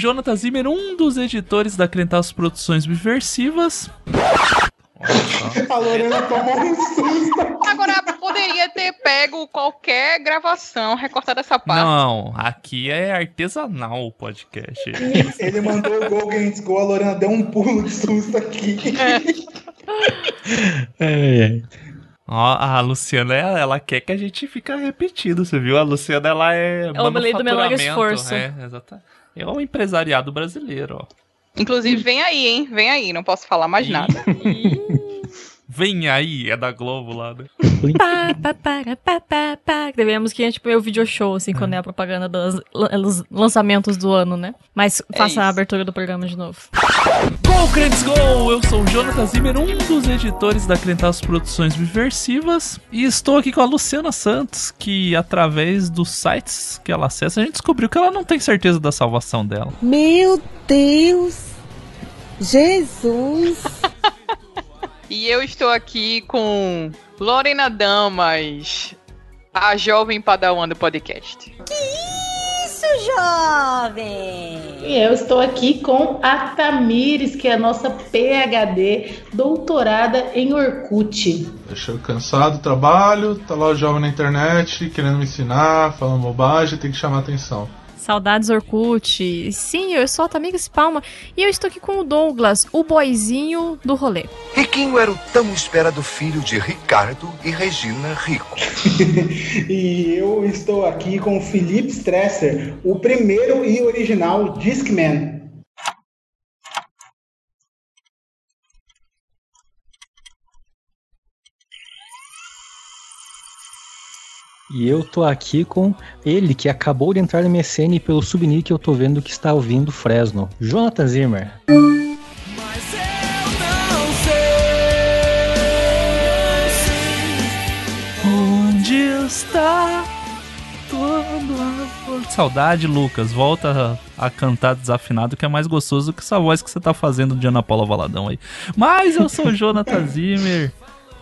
Jonathan Zimmer, um dos editores da Crentaços Produções Subversivas. A Lorena tomou um susto. Agora, poderia ter pego qualquer gravação recortada essa parte. Não, aqui é artesanal o podcast. Ele mandou o Go Games Go, a Lorena deu um pulo de susto aqui. É, é. Ó, a Luciana, ela, ela quer que a gente fique repetido, você viu? A Luciana, ela é. É o lei do menor esforço. É, exatamente. É o empresariado brasileiro, ó. Inclusive, vem aí, hein? Vem aí, não posso falar mais nada. Vem aí, é da Globo lá, né? Pá, pá, para, pá, pá, pá. Vem a musiquinha tipo meio video show, assim, quando é a propaganda dos lan- lançamentos do ano, né? Mas faça a abertura do programa de novo. Go, Crentes Go! Eu sou o Jonathan Zimmer, um dos editores da Crentaços Produções Subversivas. E estou aqui com a Luciana Santos, que através dos sites que ela acessa, a gente descobriu que ela não tem certeza da salvação dela. Meu Deus! Jesus! E eu estou aqui com Lorena Damas, a jovem padawan do podcast. Isso, jovem! E eu estou aqui com a Tamires, que é a nossa PhD, doutorada em Orkut. Deixa eu cansado do trabalho, tá lá o jovem na internet, querendo me ensinar, falando bobagem, tem que chamar atenção. Saudades Orkut. Sim, eu sou a Tamires Palma e eu estou aqui com o Douglas, o boizinho do rolê. Riquinho era o tão esperado filho de Ricardo e Regina Rico. E eu estou aqui com o Felipe Stresser, o primeiro e original Discman. E eu tô aqui com ele que acabou de entrar no MSN e pelo subnick eu tô vendo que está ouvindo Fresno. Jonathan Zimmer. Onde está todo amor? Saudade, Lucas. Volta a, a cantar desafinado, que é mais gostoso que essa voz que você tá fazendo de Ana Paula Valadão aí. Mas eu sou o Jonathan Zimmer.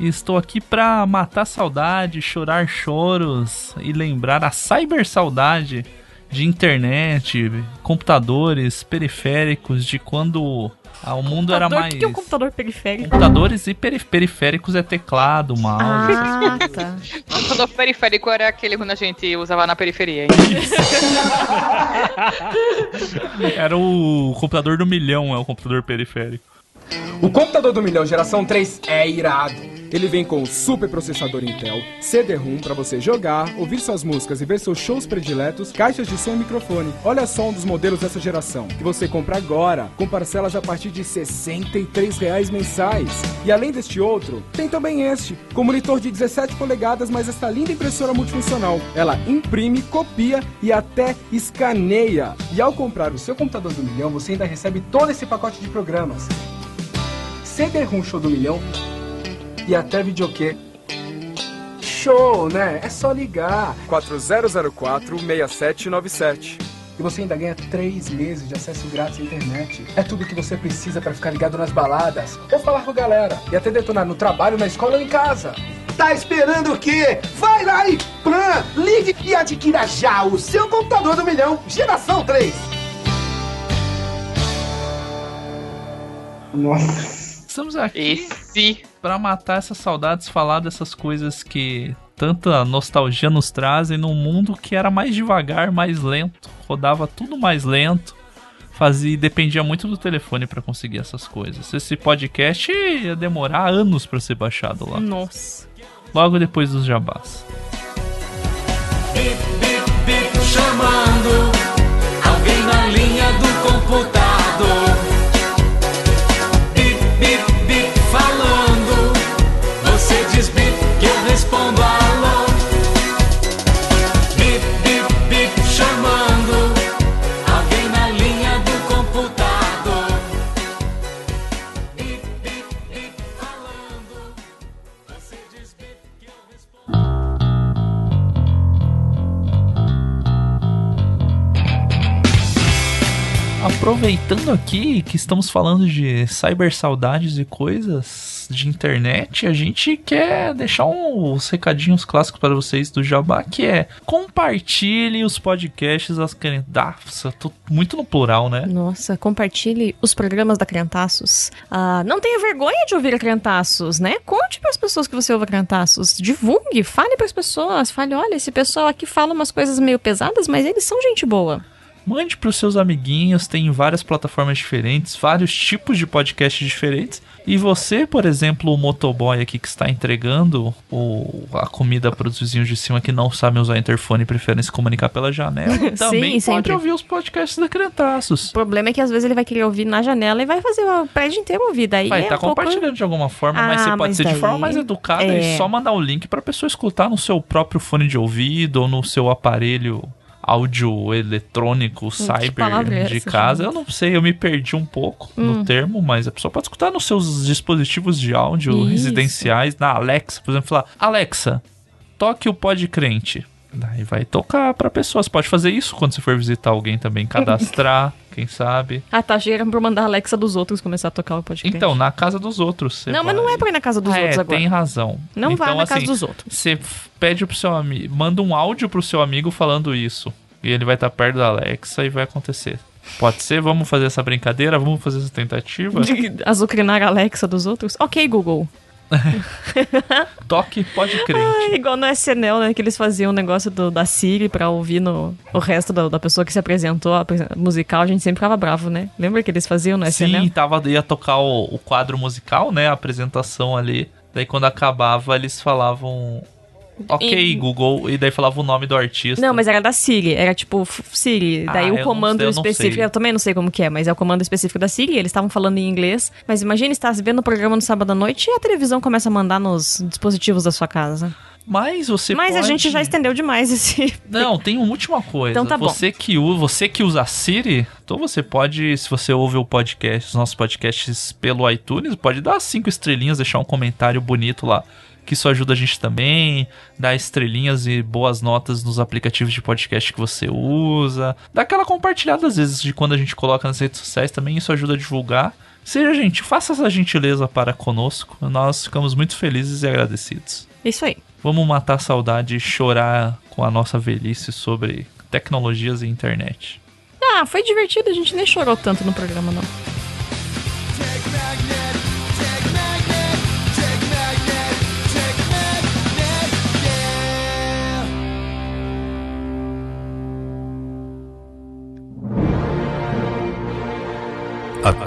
E estou aqui pra matar saudade, chorar choros e lembrar a cyber saudade de internet, computadores, periféricos, de quando ah, o mundo era Computador, mais. O que que é um computador periférico? Computadores e peri- periféricos é teclado, mouse. Ah, tá. O computador periférico era aquele quando a gente usava na periferia. hein? Era o computador do milhão, é o computador periférico. O computador do milhão geração 3 é irado. Ele vem com super processador Intel, CD-ROM para você jogar, ouvir suas músicas e ver seus shows prediletos, caixas de som e microfone. Olha só um dos modelos dessa geração, que você compra agora, com parcelas a partir de 63 reais mensais. E além deste outro, tem também este, com monitor de 17 polegadas, mas esta linda impressora multifuncional. Ela imprime, copia e até escaneia. E ao comprar o seu computador do milhão, você ainda recebe todo esse pacote de programas. CD-ROM Show do Milhão e até videokê. Show, né? É só ligar. 4004-6797. E você ainda ganha 3 meses de acesso grátis à internet. É tudo que você precisa para ficar ligado nas baladas, ou falar com a galera, e até detonar no trabalho, na escola ou em casa. Tá esperando o quê? Vai lá e Plan, ligue e adquira já o seu computador do milhão, geração 3. Nossa. Estamos aqui Esse. Pra matar essas saudades, falar dessas coisas que tanta nostalgia nos trazem num mundo que era mais devagar, mais lento, rodava tudo mais lento, fazia dependia muito do telefone pra conseguir essas coisas. Esse podcast ia demorar anos pra ser baixado lá, Nossa. logo depois dos jabás. chamando alguém na linha do computador. Bip que eu respondo alô. Bip, bip, bip, chamando alguém na linha do computador. Bip, bip, bip, falando. Você diz bip que eu respondo. Aproveitando aqui que estamos falando de cyber saudades e coisas, de internet, a gente quer deixar uns recadinhos clássicos para vocês do Jabá, que é compartilhe os podcasts das Nossa, tô muito no plural, né? Nossa, compartilhe os programas da Crentaços. Ah, não tenha vergonha de ouvir a Crentaços, né? Conte para as pessoas que você ouve a Crentaços. Divulgue, fale para as pessoas. Fale, olha, esse pessoal aqui fala umas coisas meio pesadas, mas eles são gente boa. Mande para os seus amiguinhos, tem várias plataformas diferentes, vários tipos de podcasts diferentes. E você, por exemplo, o motoboy aqui que está entregando o, a comida para os vizinhos de cima que não sabem usar interfone e preferem se comunicar pela janela, também pode sempre. ouvir os podcasts da Crentaços. O problema é que às vezes ele vai querer ouvir na janela e vai fazer o prédio inteiro ouvir. Daí Vai é estar um pouco- compartilhando de alguma forma, mas Ah, você pode mas ser de daí- forma mais educada é. e só mandar o link para a pessoa escutar no seu próprio fone de ouvido ou no seu aparelho áudio eletrônico cyber palavra é de casa. Eu não sei, eu me perdi um pouco no Hum. termo, mas a pessoa pode escutar nos seus dispositivos de áudio Isso. residenciais, na Alexa, por exemplo, falar: Alexa, toque o Pod Crente. Daí vai tocar pra pessoa. Você pode fazer isso quando você for visitar alguém também, cadastrar, quem sabe. Ah, tá. Chega pra mandar a Alexa dos outros começar a tocar o podcast. Então, na casa dos outros. você não, mas não vai. é pra ir na casa dos Ah, outros é, agora. tem razão. Não então, vá na assim, casa dos outros. Você pede pro seu amigo, manda um áudio pro seu amigo falando isso. E ele vai estar perto da Alexa e vai acontecer. Pode ser? Vamos fazer essa brincadeira? Vamos fazer essa tentativa? De azucrinar a Alexa dos outros? Ok, Google. Toque, pode crer. Ah, igual no SNL, né? Que eles faziam o negócio do- da Siri pra ouvir no, o resto da, da pessoa que se apresentou, a musical, a gente sempre ficava bravo, né? Lembra que eles faziam no SNL? Sim, tava, ia tocar o, o quadro musical, né? A apresentação ali. Daí quando acabava, eles falavam. Ok, E- Google. E daí falava o nome do artista. Não, mas era da Siri. Era tipo Siri. Ah, Daí eu o comando sei, eu específico. Eu também não sei como que é, mas é o comando específico da Siri. Eles estavam falando em inglês. Mas imagina estar vendo o programa no sábado à noite e a televisão começa a mandar nos dispositivos da sua casa. Mas você mas a pode- gente já estendeu demais esse. Não, tem uma última coisa. Então tá bom. você que usa, você que usa a Siri, então você pode, se você ouve o podcast, os nossos podcasts pelo iTunes, pode dar cinco estrelinhas, deixar um comentário bonito lá, que isso ajuda a gente também, dar estrelinhas e boas notas nos aplicativos de podcast que você usa, dá aquela compartilhada às vezes de quando a gente coloca nas redes sociais também, isso ajuda a divulgar. Seja gente, faça essa gentileza para conosco, nós ficamos muito felizes e agradecidos. Isso aí. Vamos matar a saudade e chorar com a nossa velhice sobre tecnologias e internet. Ah, foi divertido, a gente nem chorou tanto no programa, não.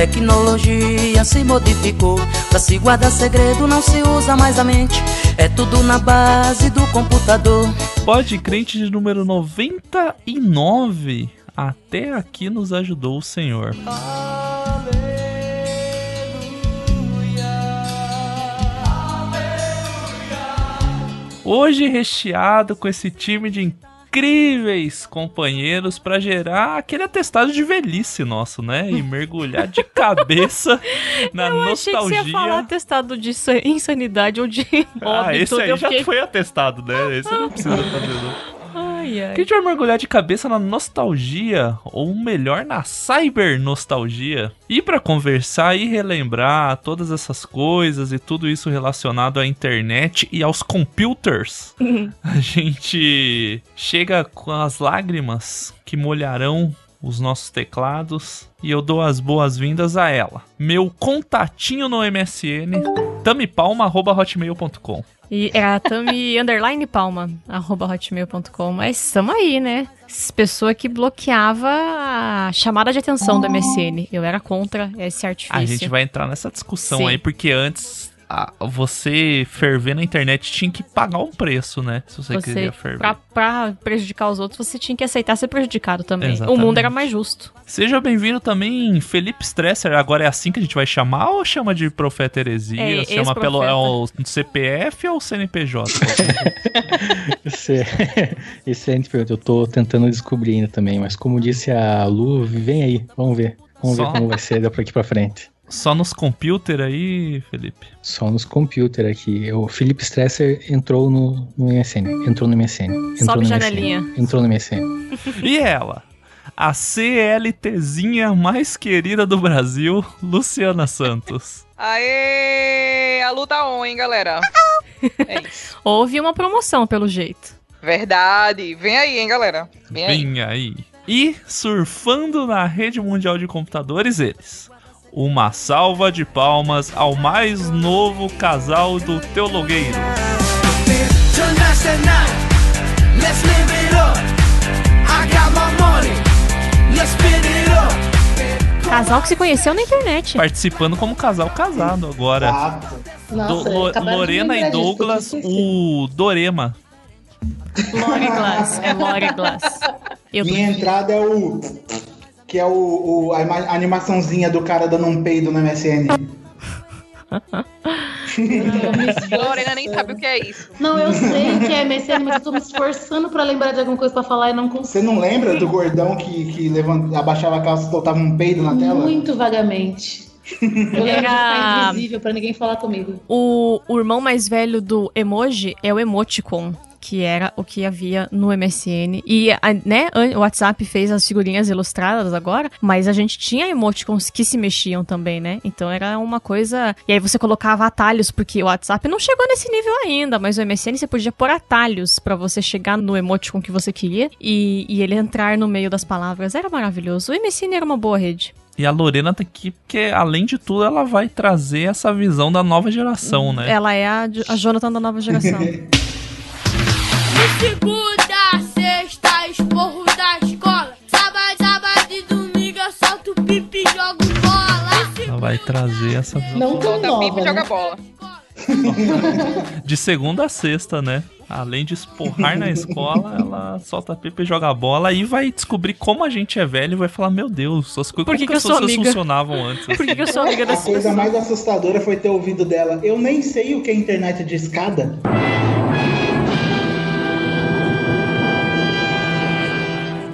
Tecnologia se modificou. Pra se guardar segredo não se usa mais a mente. É tudo na base do computador. Pode crente de número 99. Até aqui nos ajudou o Senhor. Hoje recheado com esse time de incríveis companheiros pra gerar aquele atestado de velhice nosso, né? E mergulhar de cabeça na Eu achei que nostalgia. você ia falar atestado de sa- insanidade ou de Ah, óbito. esse aí eu já fiquei- foi atestado, né? Esse não precisa fazer, não. Ai, ai. Que a gente vai mergulhar de cabeça na nostalgia, ou melhor, na cyber nostalgia. E pra conversar e relembrar todas essas coisas e tudo isso relacionado à internet e aos computers, a gente chega com as lágrimas que molharão os nossos teclados e eu dou as boas-vindas a ela. Meu contatinho no MSN, tamipalma.hotmail.com. E é a Tami underline palma, arroba hotmail.com. Mas estamos aí, né? Pessoa que bloqueava a chamada de atenção do MSN. Eu era contra esse artifício. A gente vai entrar nessa discussão Sim. aí, porque antes a- você ferver na internet tinha que pagar um preço, né? Se você, Você, queria ferver. pra, pra prejudicar os outros, você tinha que aceitar ser prejudicado também. Exatamente. O mundo era mais justo. Seja bem-vindo também, Felipe Stresser. Agora é assim que a gente vai chamar ou chama de profeta heresia? É, chama pelo é o CPF ou CNPJ? Esse, é a gente pergunta, eu tô tentando descobrir ainda também, mas como disse a Lu, vem aí, vamos ver. Vamos Só- ver como vai ser daqui aqui pra frente. Só nos computer aí, Felipe? Só nos computers aqui. O Felipe Stresser entrou no, no MSN. Entrou no MSN. Entrou Sobe no janelinha. MSN. Entrou no MSN. E ela? A CLTzinha mais querida do Brasil, Luciana Santos. Aê! A luta on, hein, galera? É isso. Houve uma promoção, pelo jeito. Verdade. Vem aí, hein, galera? Vem aí. Vem aí. E surfando na rede mundial de computadores, eles. Uma salva de palmas ao mais novo casal do Teologueiro. Casal que se conheceu na internet. Participando como casal casado agora. Nossa, Do- Lo- Lorena e Douglas, o Dorema. Lore Glass. É Lore Glass. Eu Minha entrada é o. Que é o, o- a ima- a animaçãozinha do cara dando um peido no MSN. Lorena nem sabe o que é isso. Não, eu sei que é MSN, mas eu tô me esforçando pra lembrar de alguma coisa pra falar e não consigo. Você não lembra do gordão que, que levanta, abaixava a calça e soltava um peido na tela? Muito vagamente. Eu lembro de Era- ficar invisível pra ninguém falar comigo. O, o irmão mais velho do emoji é o emoticon, que era o que havia no MSN. E, a- né, o WhatsApp fez as figurinhas ilustradas agora, mas a gente tinha emoticons que se mexiam também, né? Então era uma coisa. E aí você colocava atalhos, porque o WhatsApp não chegou nesse nível ainda, mas o MSN você podia pôr atalhos pra você chegar no emoticon que você queria e, e ele entrar no meio das palavras. Era maravilhoso. O MSN era uma boa rede. E a Lorena tá aqui porque, além de tudo, ela vai trazer essa visão da nova geração, né? Ela é a, a Jonathan da nova geração. De segunda a sexta, esporro da escola. Sábado, sábado e domingo eu solto pipi e jogo bola. Ela vai trazer essa visão Não tão Solta nova, pipa e né? joga bola. de segunda a sexta, né? Além de esporrar na escola, ela solta pipa e joga bola e vai descobrir como a gente é velho e vai falar: Meu Deus, as coisas Por que que as coisas funcionavam antes. Por que, que eu sou amiga A dessa coisa pessoa? mais assustadora foi ter ouvido dela. Eu nem sei o que é internet de escada.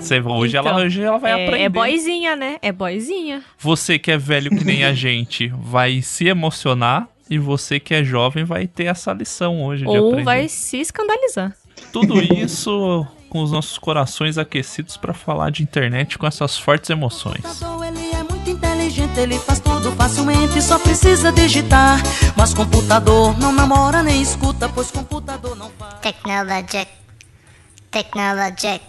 Você- hoje, ela, hoje ela vai é, aprender. É boizinha, né? É boizinha. Você que é velho que nem a gente vai se emocionar e você que é jovem vai ter essa lição hoje de Ou aprender. vai se escandalizar. Tudo isso com os nossos corações aquecidos pra falar de internet com essas fortes emoções. Ele é muito inteligente, ele faz tudo facilmente, só precisa digitar. Mas computador não namora nem escuta, pois computador não faz. Technologic. Technologic.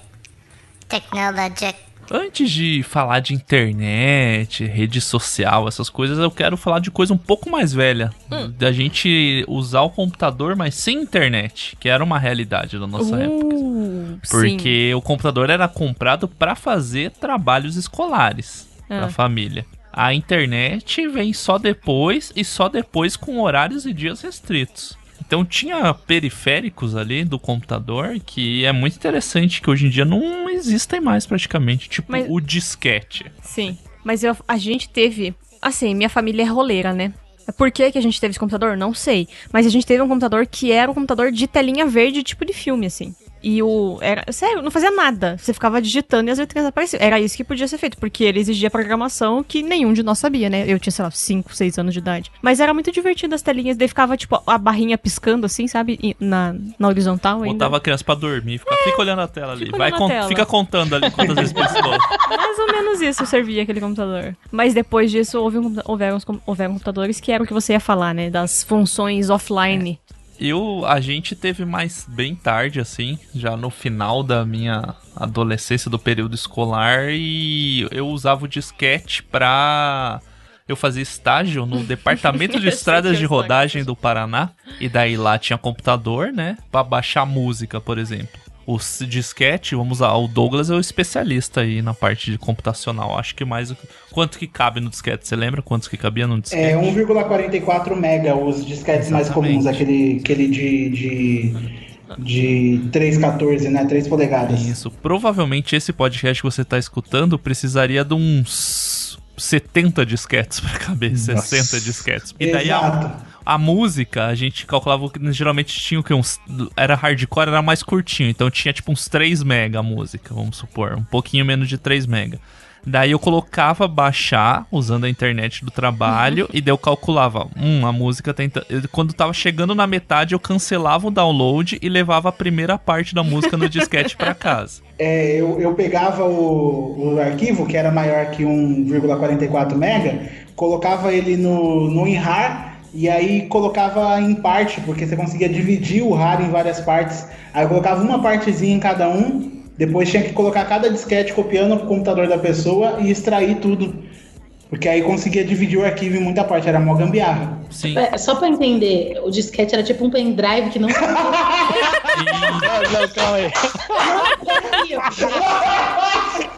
Antes de falar de internet, rede social, essas coisas, eu quero falar de coisa um pouco mais velha. Hum. Da gente usar o computador, mas sem internet, que era uma realidade da nossa época. Uh, sim. Porque o computador era comprado para fazer trabalhos escolares Ah. da família. A internet vem só depois e só depois com horários e dias restritos. Então tinha periféricos ali do computador que é muito interessante que hoje em dia não existem mais praticamente, tipo Mas- o disquete. Sim. Mas eu- a gente teve. Assim, minha família é roleira, né? Por que, que a gente teve esse computador? Não sei. Mas a gente teve um computador que era um computador de telinha verde, tipo de filme, assim. E o. Era, sério, não fazia nada. Você ficava digitando e as letrinhas apareciam. Era isso que podia ser feito, porque ele exigia programação que nenhum de nós sabia, né? Eu tinha, sei lá, 5, 6 anos de idade. Mas era muito divertido as telinhas. Daí ficava, tipo, a barrinha piscando, assim, sabe? Na, na horizontal ainda. Botava a criança pra dormir, fica, fica olhando a tela ali. fica Vai con- tela. fica contando ali quantas vezes piscou. Mais ou menos isso servia aquele computador. Mas depois disso, houve um, houveram, houveram computadores que era o que você ia falar, né? Das funções offline. Eu, a gente teve mais bem tarde, assim, já no final da minha adolescência, do período escolar, e eu usava o disquete pra. Eu fazia estágio no Departamento de Estradas que de Rodagem do Paraná, e daí lá tinha computador, né, pra baixar música, por exemplo. Os disquete, vamos lá, o Douglas é o especialista aí na parte de computacional. Acho que mais. o que- Quanto que cabe no disquete? Você lembra quantos que cabia no disquete? É 1,44 mega os disquetes mais comuns, aquele, aquele de, de, de 3,14, né? 3 polegadas. Isso. Provavelmente esse podcast que você tá escutando precisaria de uns 70 disquetes pra caber, 60 disquetes. E daí a, a música, a gente calculava que geralmente tinha o que? Uns, era hardcore, era mais curtinho. Então tinha tipo uns 3 mega a música, vamos supor. Um pouquinho menos de 3 mega. Daí eu colocava baixar usando a internet do trabalho e daí eu calculava, hum, a música tenta. eu- Quando tava chegando na metade, eu cancelava o download e levava a primeira parte da música no disquete pra casa. É, eu, eu pegava o, o arquivo, que era maior que 1,44 mega, colocava ele no, no WinRAR e aí colocava em parte, porque você conseguia dividir o RAR em várias partes. Aí eu colocava uma partezinha em cada um, depois tinha que colocar cada disquete copiando pro computador da pessoa e extrair tudo. Porque aí conseguia dividir o arquivo em muita parte, era mó gambiarra. Sim. É, só pra entender, o disquete era tipo um pendrive que não. não, calma aí.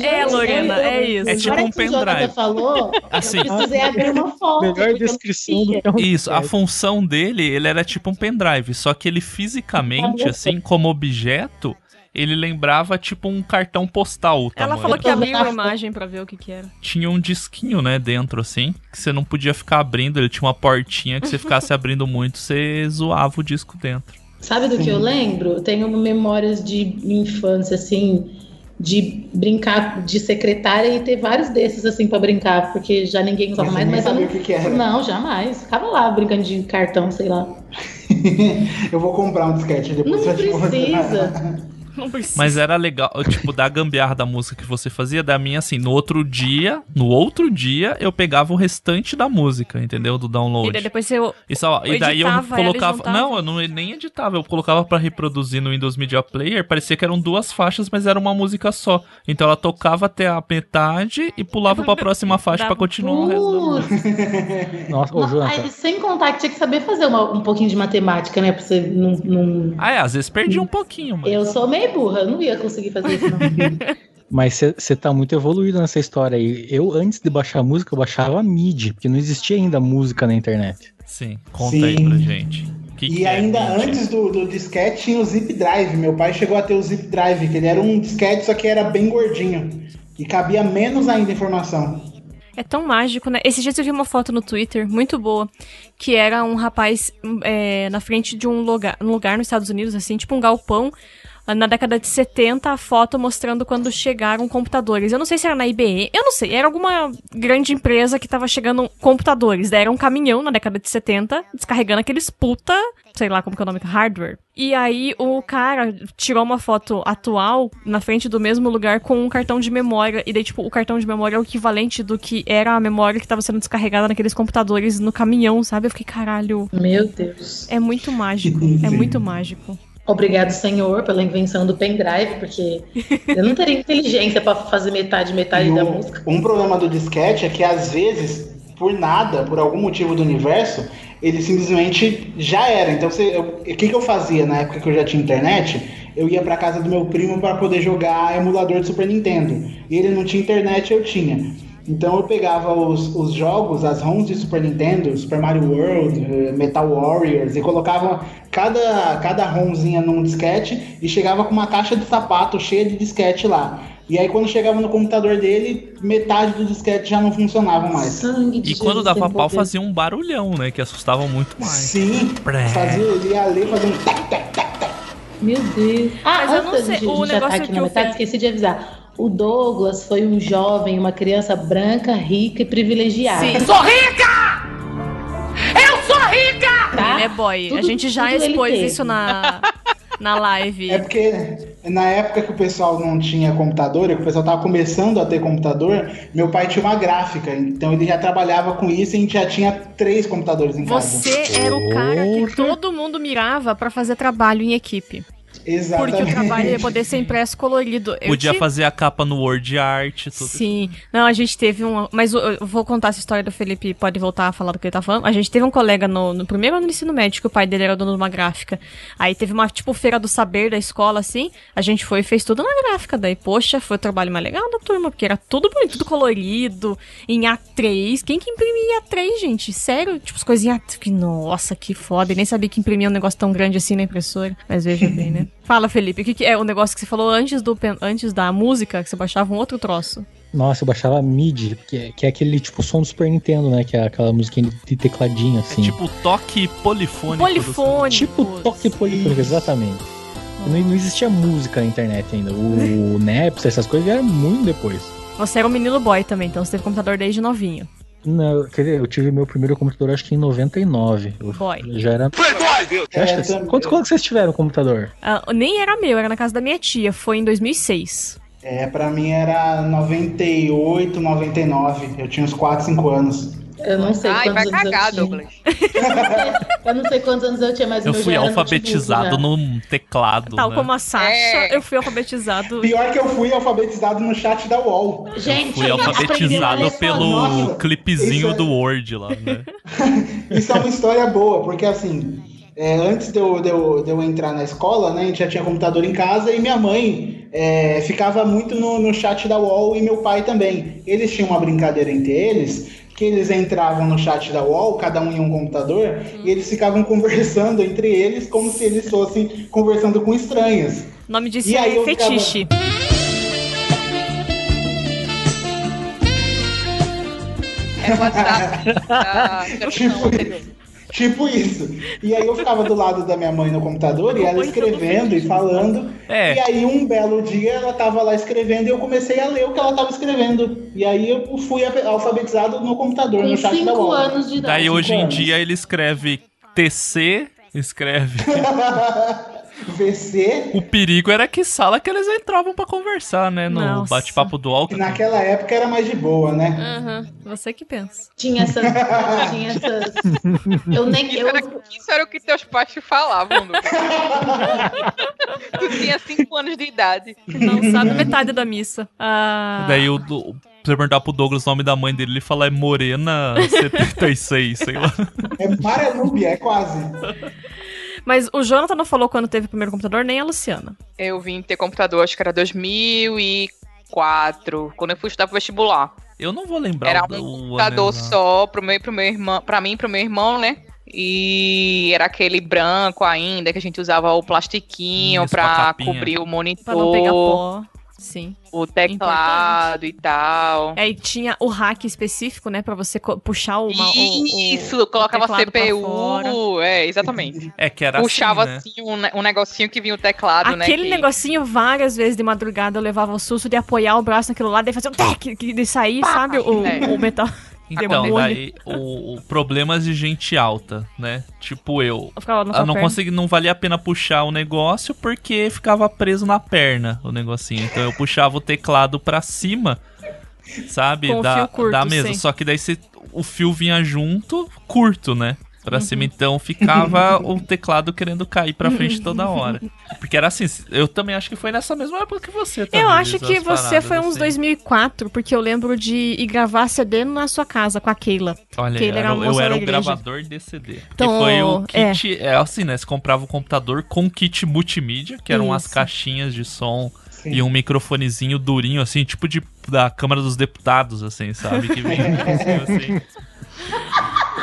É, Lorena, é isso. É tipo um que o Jonathan pendrive. falou, Assim. eu precisei abrir uma foto. Melhor descrição do que é um Isso, a função dele, ele era tipo um pendrive, só que ele fisicamente, assim, como objeto, ele lembrava tipo um cartão postal. Ela falou que abriu a imagem pra ver o que que era. Tinha um disquinho, né, dentro, assim, que você não podia ficar abrindo, ele tinha uma portinha que você ficasse abrindo muito, você zoava o disco dentro. Sabe do que eu lembro? Tenho memórias de infância, assim, de brincar de secretária e ter vários desses, assim, pra brincar, porque já ninguém usava Mas mais, mas eu sabia não. o que era. Não, jamais. Ficava lá brincando de cartão, sei lá. eu vou comprar um disquete depois Não precisa. Não precisa. Mas era legal, tipo, da gambiarra da música que você fazia, da minha, assim, no outro dia, no outro dia, eu pegava o restante da música, entendeu? Do download. E daí depois você. E, só, e daí eu colocava. Não, eu não, nem editava. Eu colocava pra reproduzir no Windows Media Player. Parecia que eram duas faixas, mas era uma música só. Então ela tocava até a metade e pulava pra próxima faixa pra continuar o resto da música. Nossa, ô, aí, sem contar que tinha que saber fazer uma- um pouquinho de matemática, né? Pra você não. não... Ah, é, às vezes perdi um pouquinho, mas. Eu sou meio burra, eu não ia conseguir fazer isso, não. Mas você tá muito evoluído nessa história aí. Eu, antes de baixar música, eu baixava MIDI, porque não existia ainda música na internet. Sim, conta Sim. aí pra gente. Que E que é ainda MIDI? antes do, do disquete tinha o zip drive. Meu pai chegou a ter o zip drive, que ele era um disquete, só que era bem gordinho. E cabia menos ainda informação. É tão mágico, né? Esses dias eu vi uma foto no Twitter, muito boa, que era um rapaz hum, é, na frente de um lugar, um lugar nos Estados Unidos, assim, tipo um galpão. Na década de 70, a foto mostrando quando chegaram computadores. Eu não sei se era na IBM, eu não sei, era alguma grande empresa que tava chegando computadores. Daí era um caminhão na década de 70, descarregando aqueles puta, sei lá como que é o nome, hardware. E aí o cara tirou uma foto atual na frente do mesmo lugar com um cartão de memória. E daí, tipo, o cartão de memória é o equivalente do que era a memória que tava sendo descarregada naqueles computadores no caminhão, sabe? Eu fiquei, caralho. Meu Deus. É muito mágico. É muito mágico. Obrigado, Senhor, pela invenção do pendrive, porque eu não teria inteligência pra fazer metade, metade da música. um problema do disquete é que às vezes, por nada, por algum motivo do universo, ele simplesmente já era. Então, o que, que eu fazia na época que eu já tinha internet? Eu ia pra casa do meu primo para poder jogar emulador de Super Nintendo. E ele não tinha internet, eu tinha. Então eu pegava os, os jogos, as ROMs de Super Nintendo, Super Mario World, eh, Metal Warriors, e colocava cada, cada ROMzinha num disquete e chegava com uma caixa de sapato cheia de disquete lá. E aí quando chegava no computador dele, metade do disquete já não funcionava mais. Sangue de E quando dava pau, fazia um barulhão, né? Que assustava muito mais. Sim, Pré. fazia, ele ia ler fazendo tac, tac, tac, tac. Meu Deus. Ah, Mas eu não sei, o já negócio tá aqui que na o metade, esqueci de avisar. O Douglas foi um jovem, uma criança branca, rica e privilegiada. Sim. Eu sou rica! Eu sou rica! Tá? Ele é boy. a Tudo- gente já expôs isso na, na live. É porque na época que o pessoal não tinha computador, que o pessoal tava começando a ter computador, meu pai tinha uma gráfica, então ele já trabalhava com isso e a gente já tinha três computadores em casa. Você era o cara que todo mundo mirava pra fazer trabalho em equipe. Exatamente. Porque o trabalho ia poder ser impresso colorido. Eu Podia tive- fazer a capa no Word Art, tudo. Sim. Não, a gente teve um. Mas eu, vou contar essa história do Felipe, pode voltar a falar do que ele tá falando. A gente teve um colega no, no primeiro ano do ensino médio, que o pai dele era dono de uma gráfica. Aí teve uma, tipo, feira do saber da escola, assim. A gente foi e fez tudo na gráfica. Daí, poxa, foi o trabalho mais legal da turma, porque era tudo bonito, tudo colorido, em A3. Quem que imprimia em A3, gente? Sério? Tipo, as coisinhas. que Nossa, que foda. Eu nem sabia que imprimia um negócio tão grande assim na impressora. Mas veja bem, né? Fala, Felipe, o que, que é o negócio que você falou antes, do, antes da música, que você baixava um outro troço? Nossa, eu baixava MIDI, que é, que é aquele tipo som do Super Nintendo, né? Que é aquela musiquinha de, tecladinho, assim. Tipo toque polifônico. Polifônico. Tipo toque polifônico, exatamente. Não, não existia música na internet ainda. O Napster, essas coisas vieram muito depois. Você era um menino boy também, então você teve computador desde novinho. Não, quer dizer, eu tive meu primeiro computador acho que em 99. Eu Boy. já era. É, também. quanto, quanto vocês tiveram computador? Ah, nem era meu, era na casa da minha tia. Foi em 2006. É, pra mim era 98, 99. Eu tinha uns 4, 5 anos. Eu não sei Ai, vai quantos anos cagar, eu tinha. Douglas. Eu não sei quantos anos eu tinha, mas Eu fui alfabetizado num teclado. Tal né? como a Sasha, É. eu fui alfabetizado. Pior que eu fui alfabetizado no chat da UOL. Gente, Fui eu a alfabetizado pelo Nossa, clipezinho é- do Word lá, né? Isso é uma história boa, porque assim, é, antes de eu, de, eu, de eu entrar na escola, né, a gente já tinha computador em casa e minha mãe é, ficava muito no, no chat da UOL e meu pai também. Eles tinham uma brincadeira entre eles, que eles entravam no chat da UOL, cada um em um computador, e eles ficavam conversando entre eles como se eles fossem conversando com estranhos. O nome disso E aí é eu ficava- fetiche. É o WhatsApp geração Tipo. Tipo isso. E aí eu ficava do lado da minha mãe no computador e ela escrevendo e falando. É. E aí um belo dia ela tava lá escrevendo e eu comecei a ler o que ela tava escrevendo. E aí eu fui alfabetizado no computador, no Com chat da 5 UOL. anos de idade. Daí hoje em anos. dia ele escreve TC, escreve. VC. O perigo era que sala que eles entravam pra conversar, né? No Nossa. bate-papo do E Alca. naquela época era mais de boa, né? Aham, você que pensa. Tinha essas. tinha essas. Eu nem. Isso Eu, era, isso era o que teus pais te falavam, tu tinha 5 anos de idade. Não sabe metade da missa. Ah, Daí o, do- você perguntar pro Douglas o nome da mãe dele, ele fala é Morena 76, sei lá. É Maranúbia, é quase. Mas o Jonathan não falou quando teve o primeiro computador, nem a Luciana. Eu vim ter computador, acho que era 2004, quando eu fui estudar pro vestibular. Eu não vou lembrar Era o- um computador só pro meu, pro meu irmão, pra mim e pro meu irmão, né? E era aquele branco ainda, que a gente usava o plastiquinho Isso, pra cobrir o monitor, Pra não pegar pó. Sim. o teclado e tal. É, e tinha o hack específico, né? Pra você puxar uma, o, o- Isso, colocava teclado pra fora. CPU, é, exatamente. É que era Puxava assim, né? assim, um, um negocinho que vinha o teclado, né? Aquele que- negocinho, várias vezes de madrugada, eu levava o susto de apoiar o braço naquilo lá, daí fazer um tec, que- de sair, sabe? O, É. o metal. Então, demônio. daí, o, o problemas de gente alta, né? Tipo eu. Eu Eu sua não consegui, não valia a pena puxar o negócio porque ficava preso na perna o negocinho. Então eu puxava o teclado pra cima, sabe? Com da, curto, da mesa. sim. Só que daí se, o fio vinha junto, curto, né? Pra Uhum. cima, então ficava o teclado querendo cair pra frente toda hora. Porque era assim, eu também acho que foi nessa mesma época que você também. Eu acho que as você foi uns assim. 2004, porque eu lembro de ir gravar CD na sua casa com a Keila. Olha, Keila era- uma eu moça era o gravador de CD. Então, que foi o é. kit. É. assim, né? Você comprava o computador com kit multimídia, que eram as Isso. caixinhas de som Sim. e um microfonezinho durinho, assim, tipo de da Câmara dos Deputados, assim, sabe? Que vem assim.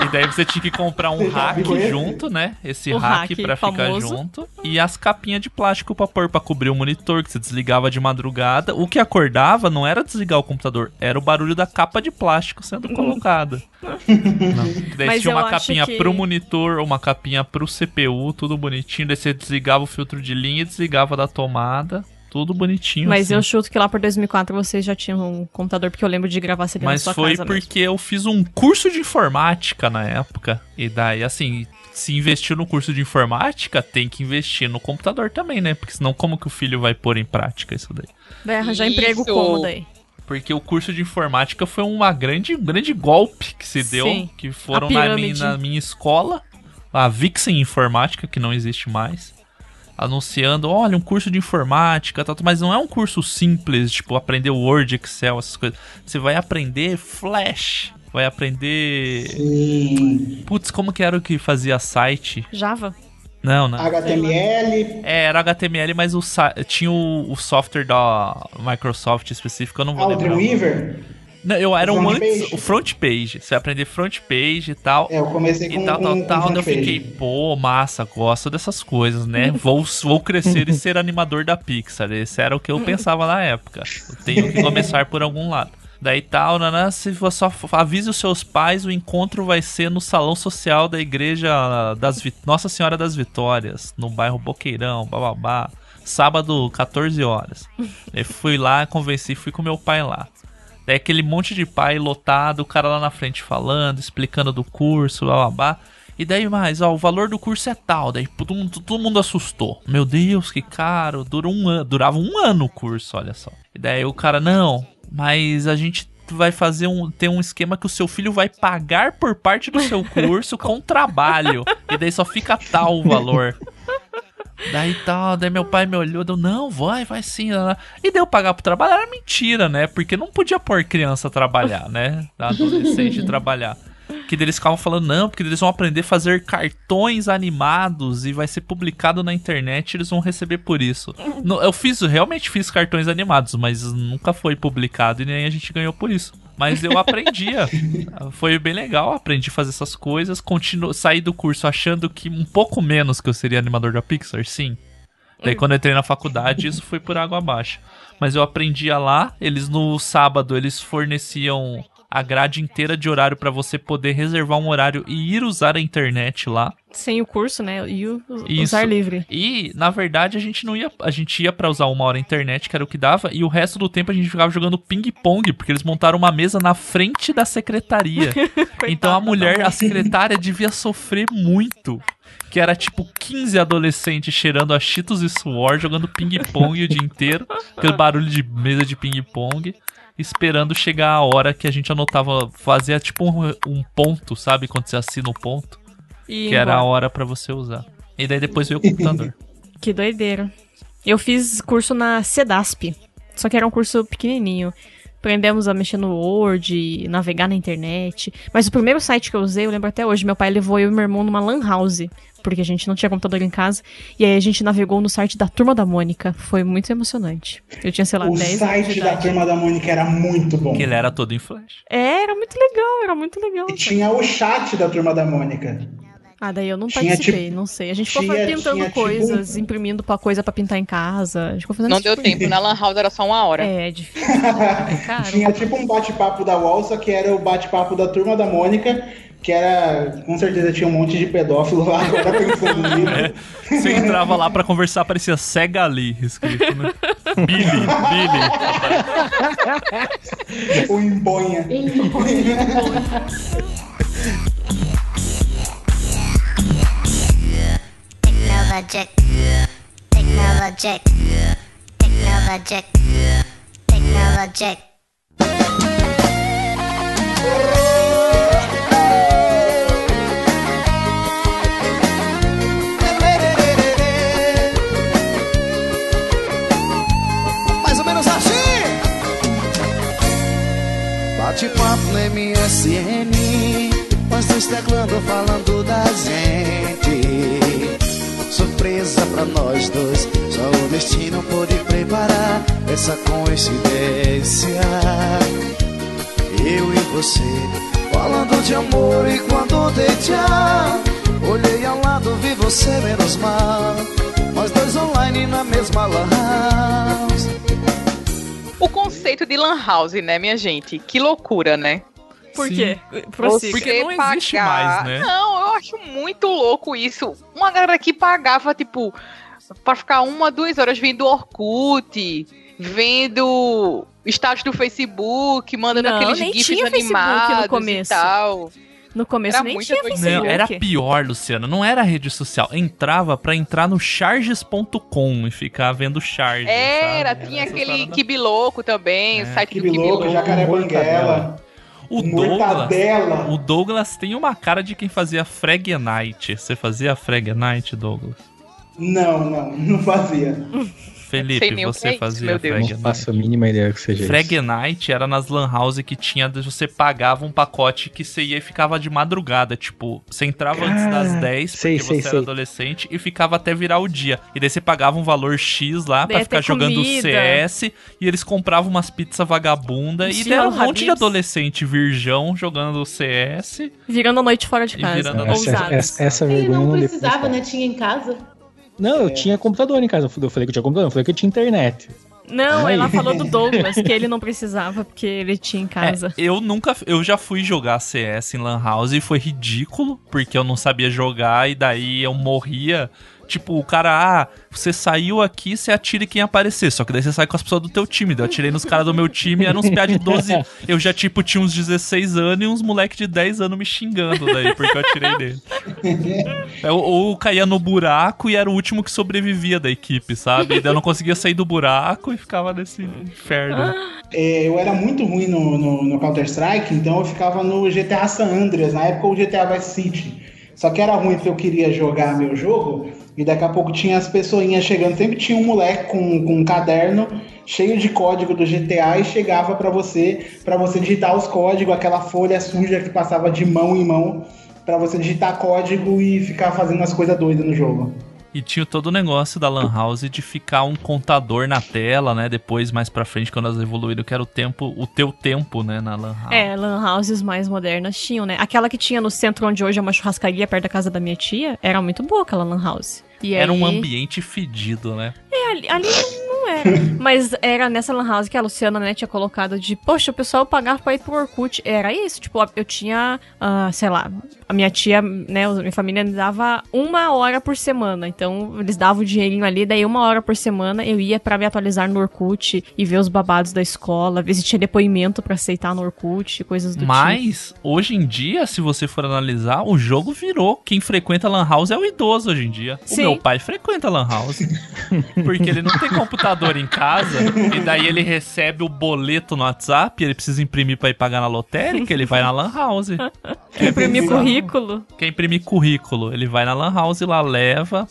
E daí você tinha que comprar um esse? junto, né? Esse O rack rack pra ficar famoso. junto. E as capinhas de plástico pra pôr pra cobrir o monitor, que você desligava de madrugada. O que acordava não era desligar o computador, era o barulho da capa de plástico sendo colocada. Não. Daí Mas tinha uma capinha que- pro monitor, uma capinha pro CPU, tudo bonitinho. Daí você desligava o filtro de linha e desligava da tomada. Tudo bonitinho. Mas assim. eu chuto que lá por 2004 vocês já tinham um computador, porque eu lembro de gravar CD na Mas sua foi casa mesmo. porque eu fiz um curso de informática na época. E daí, assim, se investiu no curso de informática, tem que investir no computador também, né? Porque senão, como que o filho vai pôr em prática isso daí? Vai arranjar emprego Isso. como daí? Porque o curso de informática foi uma grande, um grande golpe que se deu, Sim, que foram na minha, na minha escola, a Vixen Informática, que não existe mais. Anunciando, olha, um curso de informática, tal, mas não é um curso simples, tipo, aprender Word, Excel, essas coisas. Você vai aprender Flash, vai aprender... Putz, como que era o que fazia site? Java. Não, não. HTML. É, era HTML, mas o, tinha o, o software da Microsoft específico, eu não vou Ah, o lembrar. Dreamweaver? Não, eu era O um front antes, page? o front page. Você vai aprender front page e tal. É, eu comecei e com- tal, com- tal, com tal. front Daí eu fiquei, pô, massa, gosto dessas coisas, né? Vou, vou crescer e ser animador da Pixar. Esse era o que eu pensava na época. Eu tenho que começar por algum lado. Daí tal, nanã, se você só avise os seus pais, o encontro vai ser no salão social da igreja das Vi- Nossa Senhora das Vitórias, no bairro Boqueirão, bababá. Sábado, 14 horas. Eu fui lá, convenci, fui com meu pai lá. Daí aquele monte de pai lotado, o cara lá na frente falando, explicando do curso, bababá. E daí mais, ó, o valor do curso é tal. Daí todo mundo, todo mundo assustou. Meu Deus, que caro. Dura um ano, durava um ano o curso, olha só. E daí o cara, não, mas a gente vai fazer um. Tem um esquema que o seu filho vai pagar por parte do seu curso com trabalho. E daí só fica tal o valor. Daí tal, daí meu pai me olhou, deu, não, vai, vai sim. lá, lá. E deu pagar pro trabalho, era mentira, né? Porque não podia pôr criança a trabalhar, né? Adolescente trabalhar. Que eles ficavam falando, não, porque eles vão aprender a fazer cartões animados e vai ser publicado na internet e eles vão receber por isso. Eu fiz, realmente fiz cartões animados, mas nunca foi publicado e nem a gente ganhou por isso. Mas eu aprendia. Foi bem legal, aprendi a fazer essas coisas. Continuo, saí do curso achando que um pouco menos que eu seria animador da Pixar, sim. Daí quando eu entrei na faculdade, isso foi por água abaixo. Mas eu aprendia lá, eles no sábado eles forneciam a grade inteira de horário pra você poder reservar um horário e ir usar a internet lá. Sem o curso, né? E o Isso. usar livre. E, na verdade, a gente não ia. A gente ia pra usar uma hora a internet, que era o que dava, e o resto do tempo a gente ficava jogando ping-pong, porque eles montaram uma mesa na frente da secretaria. então a mulher, a secretária, devia sofrer muito. Que era tipo 15 adolescentes cheirando a Cheetos e suor, jogando ping-pong o dia inteiro. Aquele barulho de mesa de ping-pong. Esperando chegar a hora que a gente anotava, fazia tipo um, um ponto, sabe? Quando você assina o ponto. E que era a hora pra você usar. E daí depois veio o computador. Que doideira. Eu fiz curso na CEDASP, só que era um curso pequenininho. Aprendemos a mexer no Word, navegar na internet. Mas o primeiro site que eu usei, eu lembro até hoje, meu pai levou eu e meu irmão numa lan house, porque a gente não tinha computador em casa. E aí a gente navegou no site da Turma da Mônica. Foi muito emocionante. Eu tinha, sei lá, O 10 anos de site da idade. Turma da Mônica era muito bom. Que ele era todo em flash. É, era muito legal, era muito legal. E tinha o chat da Turma da Mônica. Ah, daí eu não Tinha, participei, tipo- não sei. A gente ficou tinha- pintando tinha, tipo, coisas, imprimindo pra coisa pra pintar em casa. A gente ficou fazendo Não deu tipo de tempo, na Lan House era só uma hora. É, difícil. Cara, Tinha tipo um bate-papo da Walsa, que era o bate-papo da Turma da Mônica, que era. Com certeza tinha um monte de pedófilo lá, agora pensando nisso. É, você entrava lá pra conversar, parecia Sega ali escrito, né? Billy, Billy. o embonha. Technologic. Technologic. Technologic. Technologic. MSN. Nós dois teclando falando da gente. Surpresa pra nós dois. Só o destino pôde preparar essa coincidência. Eu e você falando de amor e quando dei tchau. Olhei ao lado, vi você menos mal. Nós dois online na mesma lan house. O conceito de Lan House, né, minha gente? Que loucura, né? Por quê? Prossiga. Porque não existe mais, né? Não, eu acho muito louco isso. Uma galera que pagava, tipo, pra ficar uma, duas horas vendo Orkut, vendo status do Facebook, mandando Não, aqueles GIFs tinha Facebook no animados começo. e tal. No começo Era nem muita tinha. Facebook. Não, era pior, Luciano. Não era rede social. Entrava pra entrar no charges.com e ficar vendo charges. Era, sabe? tinha Essa aquele. Kibiloco também, É. o site do Kibiloco, Kibiloco. Jacaré Banguela. O Douglas, o Douglas tem uma cara de quem fazia Frag Night. Você fazia Frag Night, Douglas? Não, não, não fazia. Felipe, você é isso, fazia meu Deus. Frag Não faço a mínima ideia que seja Frag isso. Night era nas lan house que tinha, você pagava um pacote que você ia e ficava de madrugada, tipo, você entrava antes das 10 porque sei, você sei, era sei. adolescente e ficava até virar o dia. E daí você pagava um valor X lá Daí pra ficar jogando comida. CS e eles compravam umas pizzas vagabunda e deram um monte de Habib's. adolescente virgão jogando CS. Virando a noite fora de casa. Essa, essa, essa Ele vergonha eu não precisava, né? Tinha em casa. Não, eu tinha computador em casa. Eu falei que eu tinha computador, eu falei que eu tinha internet. Não, Aí. ela falou do Douglas, que ele não precisava porque ele tinha em casa. É, eu nunca. Eu já fui jogar CS em Lan House e foi ridículo, porque eu não sabia jogar e daí eu morria. Tipo, o cara, ah, você saiu aqui, você atira em quem aparecer. Só que daí você sai com as pessoas do teu time. Eu atirei nos caras do meu time, eram uns piá de 12. Eu já, tipo, tinha uns 16 anos e uns moleque de 10 anos me xingando daí, porque eu atirei nele. Eu- Ou caía no buraco e era o último que sobrevivia da equipe, sabe? E daí eu não conseguia sair do buraco e ficava nesse inferno. É, eu era muito ruim no, no- no Counter-Strike, então eu ficava no GTA San Andreas, na época o GTA Vice City. Só que era ruim porque eu queria jogar meu jogo e daqui a pouco tinha as pessoinhas chegando. Sempre tinha um moleque com, com um caderno cheio de código do GTA e chegava pra você, para você digitar os códigos, aquela folha suja que passava de mão em mão pra você digitar código e ficar fazendo as coisas doidas no jogo. E tinha todo o negócio da Lan House de ficar um contador na tela, né? Depois, mais pra frente, quando elas evoluíram, que era o tempo, o teu tempo, né, na Lan House. É, lan houses mais modernas tinham, né? Aquela que tinha no centro onde hoje é uma churrascaria perto da casa da minha tia, era muito boa aquela lan house. E Era um aí- ambiente fedido, né? É, ali, ali não, não era. Mas era nessa lan house que a Luciana, né, tinha colocado de, poxa, o pessoal pagava pra ir pro Orkut. Era isso, tipo, eu tinha, ah, sei lá, a minha tia, né, a minha família me dava uma hora por semana. Então, eles davam o dinheirinho ali, daí uma hora por semana eu ia pra me atualizar no Orkut e ver os babados da escola, ver se tinha depoimento pra aceitar no Orkut, coisas do tipo. Mas, hoje em dia, se você for analisar, o jogo virou. Quem frequenta Lan House é o idoso hoje em dia. O Sim. meu pai frequenta Lan House. porque ele não tem computador em casa. E daí ele recebe o boleto no WhatsApp, ele precisa imprimir pra ir pagar na lotérica, ele vai na Lan House. Imprimir bizarro. currículo. Quer imprimir currículo, ele vai na Lan House lá, leva,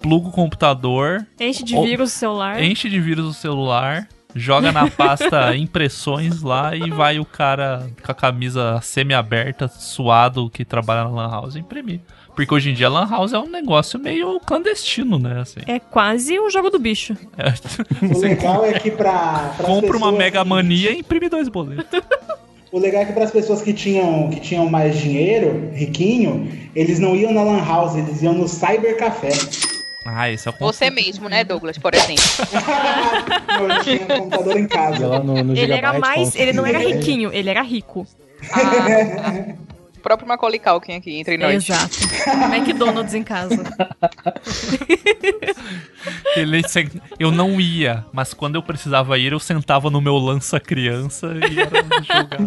pluga o computador, Enche de vírus o celular. enche de vírus o celular, joga na pasta impressões lá e vai o cara com a camisa semi-aberta, suado, que trabalha na Lan House imprimir. Porque hoje em dia a Lan House é um negócio meio clandestino, né? Assim. É quase um jogo do bicho. É. O legal é que pra. pras Compra uma Mega que- Mania e imprime dois boletos. O legal é que para as pessoas que tinham, que tinham mais dinheiro, riquinho, eles não iam na Lan House, eles iam no Cyber Café. Ah, esse é o Você mesmo, né, Douglas, por exemplo? Eu tinha um computador em casa. lá no, no Ele era mais. Ele não era riquinho, ele era rico. O próprio Macaulay Culkin aqui entre nós. Exato. McDonald's em casa. Ele Eu não ia, mas quando eu precisava ir, eu sentava no meu lança-criança e era jogar.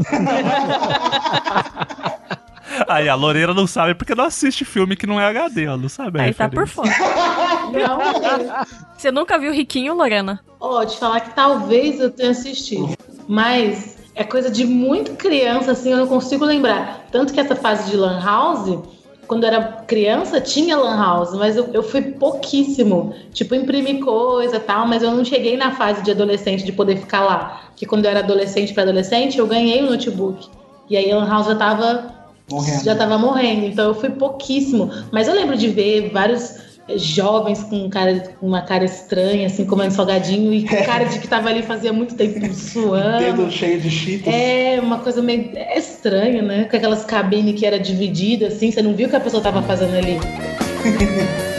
Aí a Loreira não sabe porque não assiste filme que não é HD, ela não sabe a Aí tá por fora. Não, Você nunca viu Riquinho, Lorena? Ó, te falar que talvez eu tenha assistido, mas é coisa de muito criança, assim, eu não consigo lembrar. Tanto que essa fase de Lan House, quando eu era criança, tinha Lan House, mas eu, eu fui pouquíssimo. Tipo, imprimir coisa e tal, mas eu não cheguei na fase de adolescente de poder ficar lá. Porque quando eu era adolescente para adolescente, eu ganhei o notebook. E aí a Lan House já tava Morrendo. já tava morrendo, então eu fui pouquíssimo. Mas eu lembro de ver vários jovens com, cara, com uma cara estranha, assim, comendo salgadinho e com cara de que tava ali fazia muito tempo suando. Dedo cheio de cheetos. É, uma coisa meio é estranha, né? Com aquelas cabines que era dividida, assim, você não viu o que a pessoa tava fazendo ali.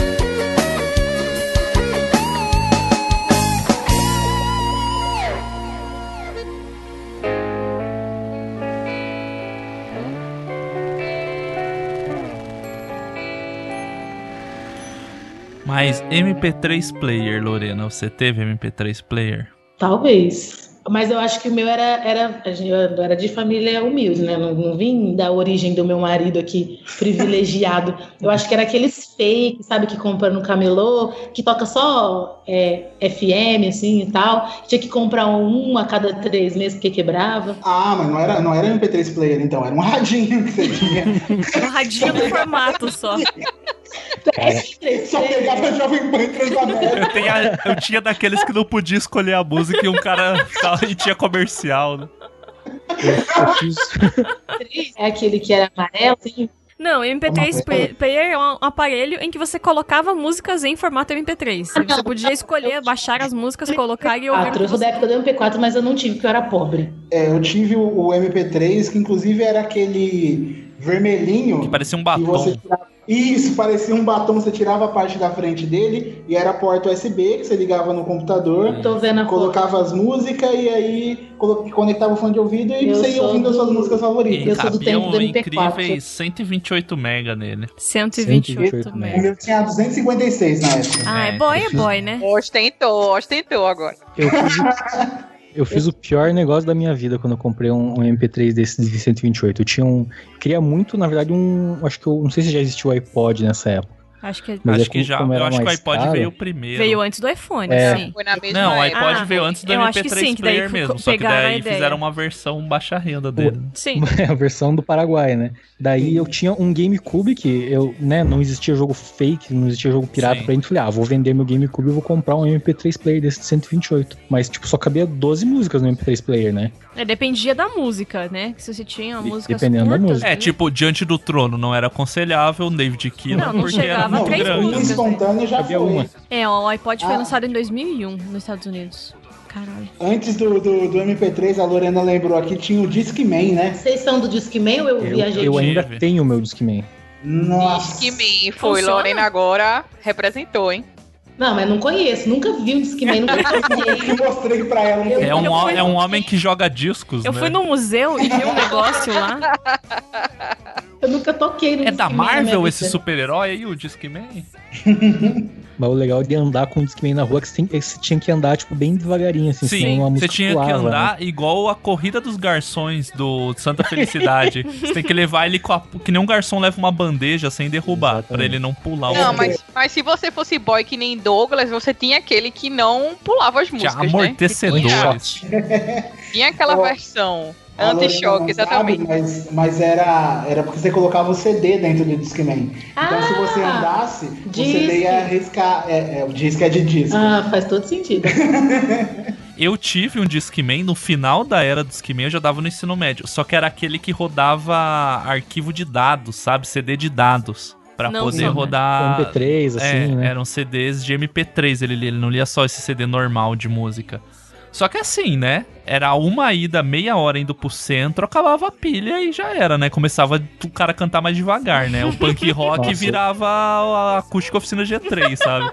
Mas MP3 player, Lorena, você teve MP3 player? Talvez. Mas eu acho que o meu era, era, eu era de família humilde, né? Não, não vim da origem do meu marido aqui, privilegiado. Eu acho que era aqueles fake, sabe, que compra no camelô, que toca só é, FM, assim, e tal. Tinha que comprar um a cada três meses porque quebrava. Ah, mas não era, não era MP3 player, então, era um radinho que você tinha. Um radinho no formato só. Só pegava Jovem Pan Transamérica. Eu, tenho- eu tinha daqueles que não podia escolher a música e um cara e tinha comercial, né? É aquele que era amarelo, assim. Não, MP3 Uma play- player é um aparelho em que você colocava músicas em formato MP3. Você podia escolher baixar as músicas, colocar e ouvir. o que Eu sou da você- época do MP4, mas eu não tive, porque eu era pobre. É, eu tive o, o MP3, que inclusive era aquele vermelhinho. Que parecia um batom. Isso, parecia um batom, você tirava a parte da frente dele e era a porta USB que você ligava no computador. Tô vendo a Colocava as músicas e aí conectava o fone de ouvido e Eu você ia sou ouvindo as suas do- músicas favoritas. E cabiam incríveis 128 mega nele. 128 O meu tinha 256 na época. Ah, é boy, é boy, né? Ostentou, ostentou agora. Eu fiz, eu fiz o pior negócio da minha vida quando eu comprei um, um MP3 desse de 128. Eu tinha um. Queria muito, na verdade, um. Acho que eu. Não sei se já existiu o iPod nessa época. Acho que, Mas acho é que já. Eu acho que o iPod caro. veio primeiro. Veio antes do iPhone, É. sim. Foi na mesma Não, o iPod Ah, veio antes do eu acho MP3 que sim, player mesmo. Só que daí fizeram uma versão baixa renda dele. Sim. a versão do Paraguai, né? Daí eu tinha um GameCube que eu, né, não existia jogo fake, não existia jogo pirata Sim. pra gente. Falei, ah, vou vender meu GameCube e vou comprar um MP3 player desse de 128. Mas, tipo, só cabia 12 músicas no MP3 player, né? É, dependia da música, né? Que se você tinha músicas dependendo da música. É, tipo, Diante do Trono não era aconselhável, David Keelan, Não, não porque era chegava a muito três grande. músicas, né? Espontâneo já foi. uma. É, o iPod foi Ah. lançado em 2001 nos Estados Unidos. Caralho. Antes do, do, do MP3, a Lorena lembrou aqui, tinha o Discman, né? Vocês são do Discman ou eu, Eu, viajei? eu ainda Tive. tenho o meu Discman. Nossa. Disque Me foi, Funciona? Lorena agora representou, hein? Não, mas não conheço. Nunca vi um Discman, nunca Eu mostrei pra ela. Eu- É um, eu é um homem que joga discos, Eu né? fui no museu e vi um negócio lá. Eu nunca toquei no É da Marvel esse super-herói aí, o Discman? Mas o legal de andar com o Discman na rua é que você, é tinha que andar, tipo, bem devagarinho, assim, Sim, você tinha que pulava, andar né? igual a corrida dos garçons do Santa Felicidade. você tem que levar ele com a, que nem um garçom leva uma bandeja sem derrubar, pra ele não pular o Não, mas, mas se você fosse boy que nem Douglas, você tinha aquele que não pulava as Tinha músicas, né? amortecedores. Que Tinha, tinha aquela versão anti-choque, não exatamente. mas, mas era, era porque você colocava o CD dentro do Discman. Então, se você Ah, andasse, o disque. CD ia arriscar. É, é, o disco é de disco. Ah, faz todo sentido. Eu tive um Discman no final da era do Discman, eu já dava no ensino médio. Só que era aquele que rodava arquivo de dados, sabe? CD de dados. Pra Não poder né? rodar. MP3, assim, é, né? Eram CDs de MP3, ele, lia, ele não lia só esse CD normal de música. Só que assim, né? Era uma ida, meia hora indo pro centro, acabava a pilha e já era, né? Começava o cara a cantar mais devagar, né? O punk rock Nossa. virava a acústica oficina G3, sabe?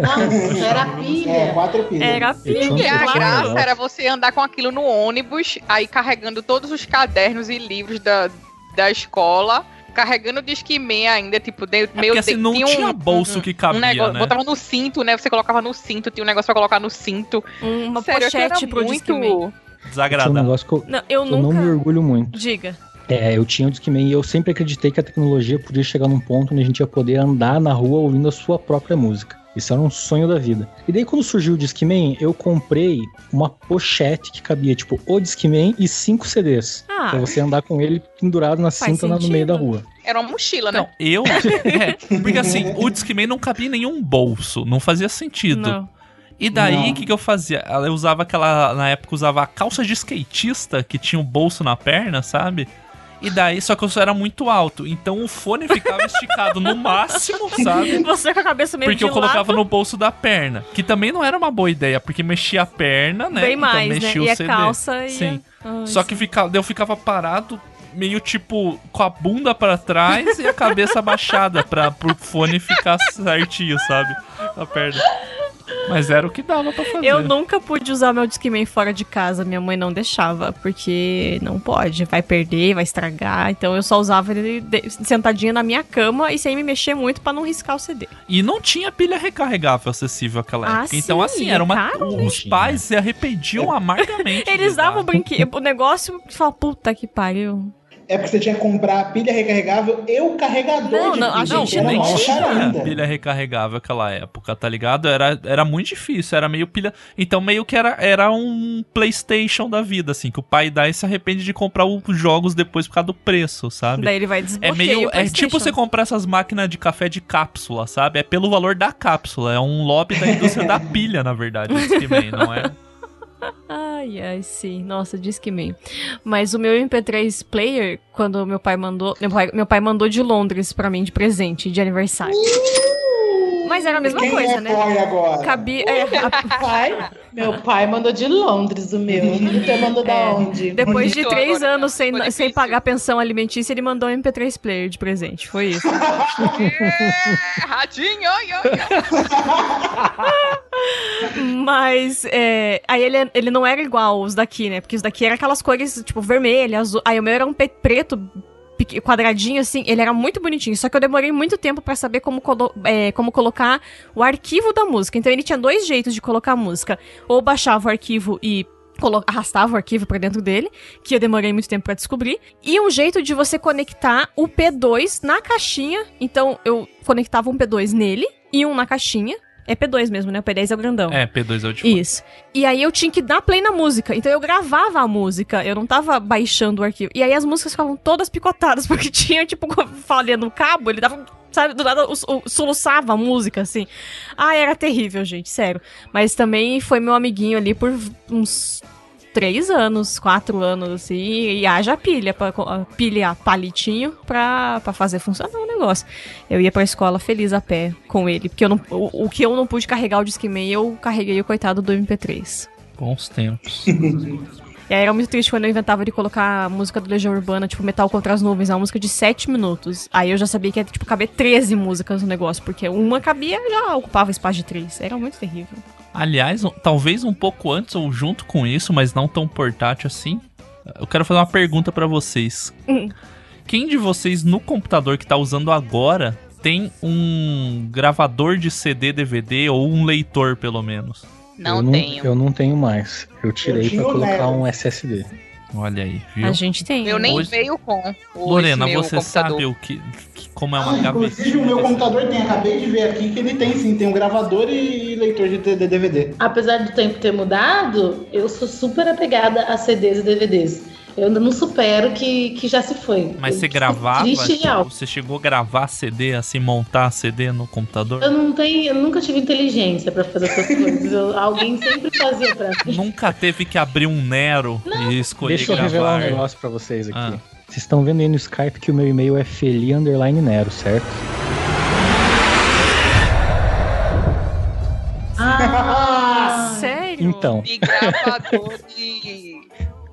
Nossa, era É, pilha. quatro pilhas. Era tinha um E a graça era você andar com aquilo no ônibus, aí carregando todos os cadernos e livros da, da escola, carregando o Discman ainda, tipo, de, É meio porque assim, não tinha tinha bolso que cabia, um negócio, né? Botava no cinto, né? Você colocava no cinto, tinha um negócio pra colocar no cinto. Uma Sério, pochete pro muito... Discman. Tinha um Desagradável. negócio que eu, Não, eu eu não nunca. me orgulho muito. Diga. É, eu tinha o Discman e eu sempre acreditei que a tecnologia podia chegar num ponto onde a gente ia poder andar na rua ouvindo a sua própria música. Isso era um sonho da vida. E daí, quando surgiu o Discman, eu comprei uma pochete que cabia, tipo, o Discman e cinco CDs. Ah. Pra você andar com ele pendurado na cinta no meio da rua. Era uma mochila, Não, né? eu. é, porque assim, o Discman não cabia em nenhum bolso, não fazia sentido. Não. E daí, o que, que eu fazia? Eu usava aquela. Na época, usava a calça de skatista que tinha um bolso na perna, sabe? E daí, só que eu só era muito alto. Então o fone ficava esticado no máximo, sabe? Você com a cabeça meio Porque eu colocava lado. no bolso da perna. Que também não era uma boa ideia, porque mexia a perna, né? Bem mais, então né? mexia E o a CD. calça e Sim. a- Ah, Só que ficava, eu ficava parado, meio tipo, com a bunda pra trás e a cabeça abaixada pra, pro fone ficar certinho, sabe? A perna. Mas era o que dava pra fazer. Eu nunca pude usar meu Discman fora de casa, minha mãe não deixava, porque não pode, vai perder, vai estragar. Então eu só usava ele sentadinho na minha cama e sem me mexer muito pra não riscar o CD. E não tinha pilha recarregável acessível naquela Ah, época. Então, sim, assim, é era uma. caro, né? os pais se arrependiam amargamente. Eles davam o brinquedo, o negócio e falavam, puta que pariu. É porque você tinha que comprar a pilha recarregável e o carregador Não, de não, a pilha. gente que era nem tinha pilha recarregável naquela época, tá ligado? Era, era muito difícil, era meio pilha. Então, meio que era, era um PlayStation da vida, assim, que o pai dá e se arrepende de comprar os jogos depois por causa do preço, sabe? Daí ele vai É desbloquear meio. o É tipo você comprar essas máquinas de café de cápsula, sabe? É pelo valor da cápsula. É um lobby da indústria da pilha, na verdade, o Discman, não é? Ai, ai, sim. Nossa, diz que meio. Mas o meu MP3 player, quando meu pai mandou. Meu pai, meu pai mandou de Londres pra mim de presente, de aniversário. Mas era a mesma Quem coisa, é né? boy agora? Cabia. é, a- Pai, meu pai mandou de Londres o meu. Você mandou da É, onde? Depois de três agora, anos sem, ficou sem pagar pensão alimentícia, ele mandou um MP3 player de presente. Foi isso. É, Ratinho, oi, oi, oi. Mas é, aí ele, ele não era igual os daqui, né? Porque os daqui eram aquelas cores, tipo, vermelho, azul. Aí o meu era um preto, quadradinho, assim. Ele era muito bonitinho. Só que eu demorei muito tempo pra saber como, colo- é, como colocar o arquivo da música. Então ele tinha dois jeitos de colocar a música. Ou baixava o arquivo e arrastava o arquivo pra dentro dele, que eu demorei muito tempo pra descobrir, e um jeito de você conectar o P2 na caixinha. Então eu conectava um P2 nele e um na caixinha. É P2 mesmo, né? O P10 é o grandão. É, P2 é o de Isso. E aí eu tinha que dar play na música. Então eu gravava a música, eu não tava baixando o arquivo. E aí as músicas ficavam todas picotadas, porque tinha, tipo, falhando o cabo, ele dava. Sabe, do nada o- o- soluçava a música, assim. Ah, era terrível, gente, sério. Mas também foi meu amiguinho ali por uns três anos, quatro anos, assim, e haja pilha, pra, co- pilha palitinho pra, pra fazer funcionar o negócio. Eu ia pra escola feliz a pé com ele, porque eu não, o, o que eu não pude carregar o Discman, eu carreguei o coitado do MP3. Bons tempos. E aí era muito triste quando eu inventava de colocar a música do Legião Urbana, tipo, Metal contra as Nuvens, uma música de 7 minutos. Aí eu já sabia que ia, tipo, caber 13 músicas no negócio, porque uma cabia já ocupava espaço de 3. Era muito terrível. Aliás, um- talvez um pouco antes ou junto com isso, mas não tão portátil assim. Eu quero fazer uma pergunta pra vocês. Hum. Quem de vocês no computador que tá usando agora tem um gravador de CD, DVD ou um leitor pelo menos? Não eu não, tenho. Eu não tenho mais. Eu tirei o colocar um SSD. Olha aí, viu? A gente tem. Eu nem Hoje- veio com. o- Lorena, você computador. sabe o que, que- como é uma Ah, inclusive gavetinha? o meu computador tem, acabei de ver aqui que ele tem sim, tem um gravador e leitor de DVD. Apesar do tempo ter mudado, eu sou super apegada a CDs e DVDs. Eu ainda não supero que, que já se foi. Mas você gravava? Triste tipo, real. você chegou a gravar CD, assim, montar CD no computador? Eu não tenho, eu nunca tive inteligência pra fazer essas coisas. Eu- alguém sempre fazia pra mim. Nunca teve que abrir um Nero e escolher Deixa eu gravar. revelar um negócio pra vocês aqui. Ah. Vocês estão vendo aí no Skype que o meu e-mail é Feli Underline Nero, certo? Ah, Sério? Então, E gravador de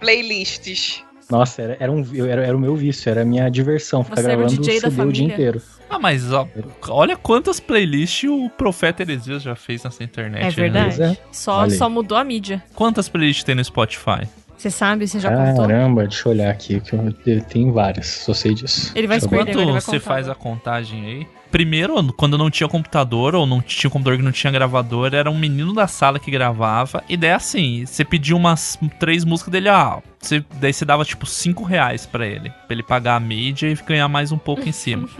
playlists. nossa, era, era, um, era, era o meu vício, era a minha diversão, ficar Você o gravando o DJ da CD o dia inteiro. Ah, mas ó, olha quantas playlists o Profeta Heresias já fez nessa internet. É né? verdade. Pois é. Só, só mudou a mídia. Quantas playlists tem no Spotify? Você sabe? Você já contou? Caramba, deixa eu olhar aqui, que eu, eu tenho várias, só sei disso. Ele vai. Enquanto ele vai você faz a contagem aí. Primeiro, quando não tinha computador, ou não tinha um computador que não tinha gravador, era um menino da sala que gravava. E daí assim, você pedia umas três músicas dele, ah, você, daí você dava tipo cinco reais pra ele. Pra ele pagar a mídia e ganhar mais um pouco em cima.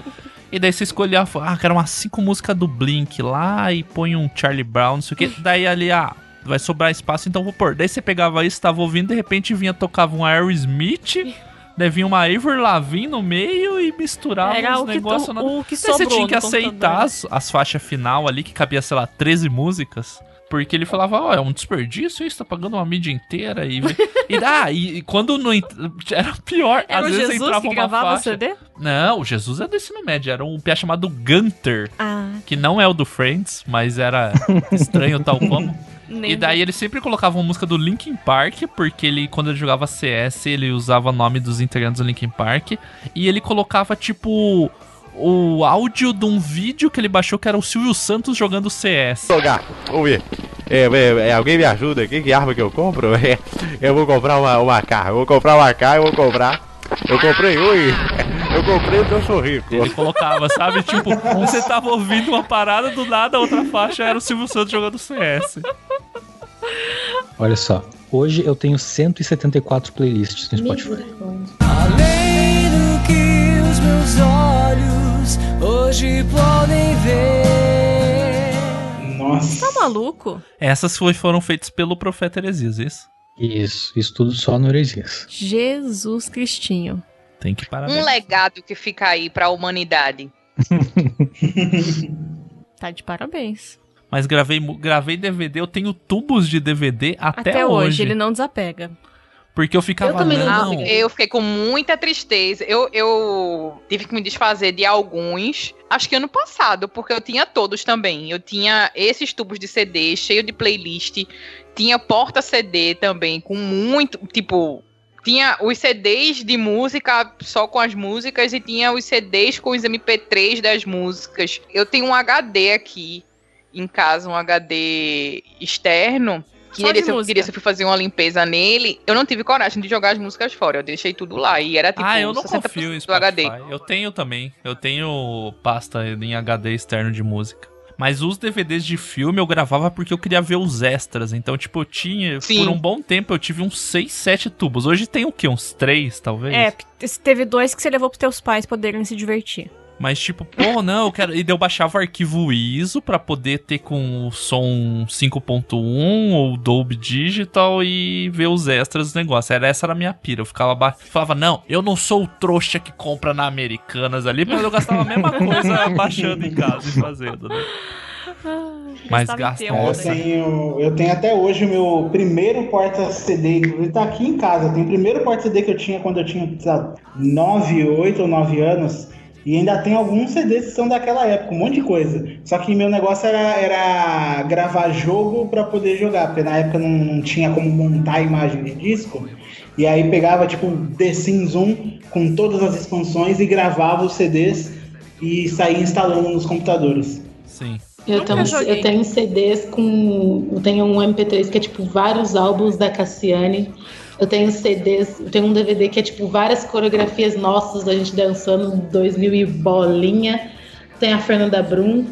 E daí você escolhia, ah, quero umas cinco músicas do Blink lá e põe um Charlie Brown, não sei o que. Daí ali, ah, vai sobrar espaço, então vou pôr. Daí você pegava isso, tava ouvindo, de repente vinha, tocava um Aerosmith. Vinha uma Ivor Lavigne no meio e misturava Era os o que, negócios. o, na- o que você tinha que aceitar as, as faixas final ali, que cabia, sei lá, 13 músicas. Porque ele falava, ó, é um desperdício isso, tá pagando uma mídia inteira. E, e, ah, e, e quando não. ent- Era pior. Era às o vezes Jesus entrava que uma gravava o faixa. CD? Não, o Jesus é do ensino médio. Era um piá chamado Gunter. Ah, Que não é o do Friends, mas era estranho tal como. Nem E daí ele sempre colocava uma música do Linkin Park, porque ele, quando ele jogava CS, ele usava o nome dos integrantes do Linkin Park. E ele colocava, tipo, o áudio de um vídeo que ele baixou que era o Silvio Santos jogando CS. Jogar, vamos ver. É, é, é, alguém me ajuda aqui? Que arma que eu compro? É, eu vou comprar uma, uma AK. Eu vou comprar uma AK, eu vou comprar. Eu comprei um e eu comprei porque eu sou rico. Ele colocava, sabe? Tipo, você tava ouvindo uma parada, do nada a outra faixa era o Silvio Santos jogando CS. Olha só, hoje eu tenho 174 playlists no Spotify. Além meus olhos hoje podem ver. Nossa. Tá maluco? Essas foram feitas pelo profeta Heresias, isso? Isso, isso tudo só no Heresias. Jesus Cristinho. Tem que parar. Um legado que fica aí pra humanidade. Tá de parabéns. Mas gravei, gravei DVD, eu tenho tubos de DVD até, Até, hoje. hoje. ele não desapega. Porque eu ficava, Eu também não, Eu fiquei com muita tristeza. Eu, eu tive que me desfazer de alguns. Acho que ano passado, porque eu tinha todos também. Eu tinha esses tubos de CD cheio de playlist. Tinha porta CD também, com muito. Tipo, tinha os CDs de música só com as músicas e tinha os CDs com os MP3 das músicas. Eu tenho um HD aqui em casa, um HD externo. Que Só de nele, se eu música. queria, se eu fui fazer uma limpeza nele, eu não tive coragem de jogar as músicas fora. Eu deixei tudo lá. E era tipo ah, eu não 60% confio em do HD. Eu tenho também. Eu tenho pasta em HD externo de música. Mas os DVDs de filme eu gravava porque eu queria ver os extras. Então, tipo, eu tinha. Sim. Por um bom tempo eu tive uns 6, 7 tubos. Hoje tem o quê? Uns 3, talvez? É, porque teve dois que você levou pros teus pais poderem se divertir. Mas tipo, pô, não, eu quero. E daí eu baixava o arquivo ISO pra poder ter com o som 5.1 ou Dolby Digital e ver os extras do negócio. Era essa era a minha pira. Eu ficava ba... falava, não, eu não sou o trouxa que compra na Americanas ali, mas eu gastava a mesma coisa baixando em casa e fazendo, né? Mas gasta É, eu, tenho, eu tenho até hoje o meu primeiro porta-CD, inclusive tá aqui em casa. Tem o primeiro porta-CD que eu tinha quando eu tinha, sei lá, 9, 8 ou 9 anos. E ainda tem alguns CDs que são daquela época, um monte de coisa. Só que meu negócio era, era gravar jogo pra poder jogar, porque na época não, não tinha como montar a imagem de disco. E aí pegava tipo The Sims 1 com todas as expansões e gravava os CDs e saía instalando nos computadores. Sim. Eu tenho, eu tenho CDs com. Eu tenho um MP3 que é tipo vários álbuns da Cassiane. Eu tenho CDs, eu tenho um DVD que é tipo várias coreografias nossas da gente dançando 2000 e bolinha. Tem a Fernanda Brum,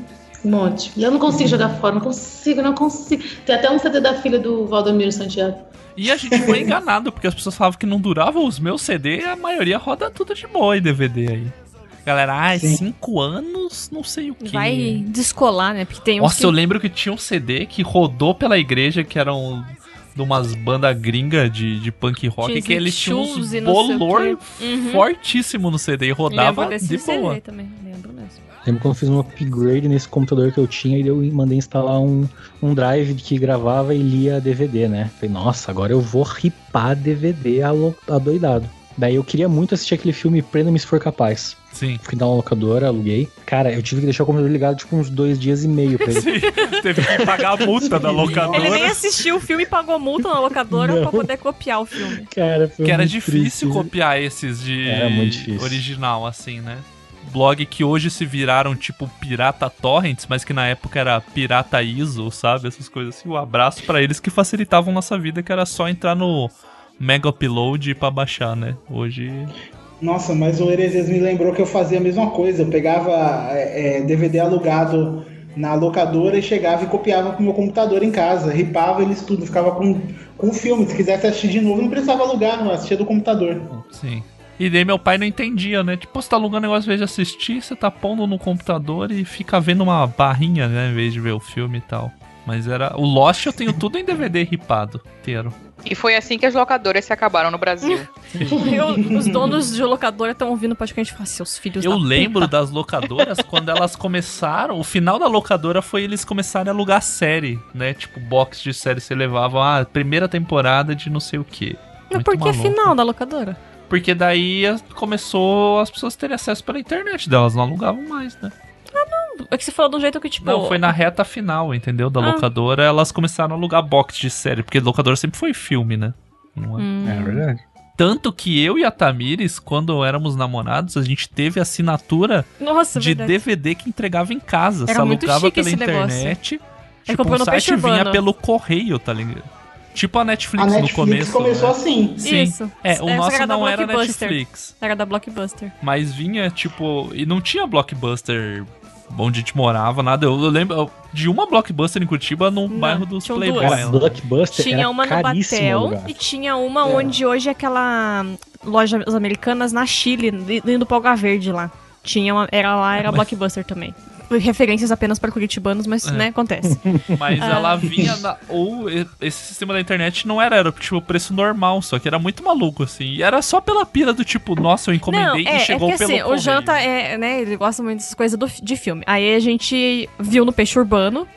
um monte. Eu não consigo jogar fora, não consigo, não consigo. Tem até um CD da filha do Valdomiro Santiago. E a gente foi enganado, porque as pessoas falavam que não durava os meus CD, a maioria roda tudo de boa em DVD aí. Galera, ai, Sim. cinco anos, não sei o que. Vai descolar, né? Porque tem Nossa, que... eu lembro que tinha um CD que rodou pela igreja, que eram de umas bandas gringas de, de punk rock, Tinha que eles tinham uns bolor. Uhum. fortíssimo no CD e rodava de CD boa. também, lembro mesmo. Lembro quando eu fiz um upgrade nesse computador que eu tinha e eu mandei instalar um, um drive que gravava e lia DVD, né? Falei, nossa, agora eu vou ripar DVD alo- adoidado. Daí eu queria muito assistir aquele filme Prenda-me se for capaz. Sim. Fui dar uma locadora, aluguei. Cara, eu tive que deixar o computador ligado tipo uns dois dias e meio pra ele. Sim, teve que pagar a multa da locadora. Ele nem assistiu o filme e pagou multa na locadora Não. pra poder copiar o filme. Cara, foi Que era muito difícil triste. copiar esses de Era muito difícil. original, assim, né? Blog que hoje se viraram tipo Pirata Torrents, mas que na época era Pirata ISO, sabe? Essas coisas assim. Um abraço pra eles que facilitavam nossa vida, que era só entrar no Mega Upload pra baixar, né? Hoje. Nossa, mas o Heresias me lembrou que eu fazia a mesma coisa. Eu pegava é, é, DVD alugado na locadora e chegava e copiava pro meu computador em casa. Ripava eles tudo, ficava com, com o filme. Se quisesse assistir de novo, não precisava alugar, não assistia do computador. Sim. E daí meu pai não entendia, né? Tipo, você tá alugando negócio em vez de assistir, você tá pondo no computador e fica vendo uma barrinha, né? Em vez de ver o filme e tal. Mas era. O Lost eu tenho tudo em DVD ripado inteiro. E foi assim que as locadoras se acabaram no Brasil. Eu- os donos de locadora estão ouvindo o podcast e falam, seus filhos Eu da lembro puta." das locadoras quando elas começaram. O final da locadora foi eles começarem a alugar série, né? Tipo, box de série você levava a primeira temporada de não sei o que. Mas por que final da locadora? Porque daí começou as pessoas terem acesso pela internet delas, não alugavam mais, né? É que você falou de um jeito que, tipo... Não, foi na reta final, entendeu? Da Ah. locadora, elas começaram a alugar box de série, porque locadora sempre foi filme, né? Não é? Hum. É verdade. Tanto que eu e a Tamires, quando éramos namorados, a gente teve assinatura Nossa, de verdade. DVD que entregava em casa. Era muito alugava pela esse negócio. internet. Aí Tipo, comprou o no site Peixe vinha Urbano. pelo correio, tá ligado? Tipo a Netflix, A no Netflix começo. começou né? assim. Sim. Isso. É, o Essa nosso era não era. Netflix. Era da Blockbuster. Mas vinha, tipo. E não tinha blockbuster onde a gente morava, nada. Eu, eu lembro de uma blockbuster em Curitiba no bairro dos tinham Playboy. duas. Blockbuster Tinha era uma no Batel lugar. e tinha uma É. onde hoje é aquela loja americanas na Chile, indo pro Alga Verde lá. Tinha uma, era lá, era Blockbuster também. Referências apenas para curitibanos, mas, É. né, acontece. Mas Ah. ela vinha na, ou esse sistema da internet não era, era tipo preço normal, só que era muito maluco assim. E era só pela pira do tipo, nossa, eu Não, encomendei é, e chegou é que pelo assim, o correio. Jonathan é, né, ele gosta muito dessas coisas do- de filme. Aí a gente viu no Peixe Urbano,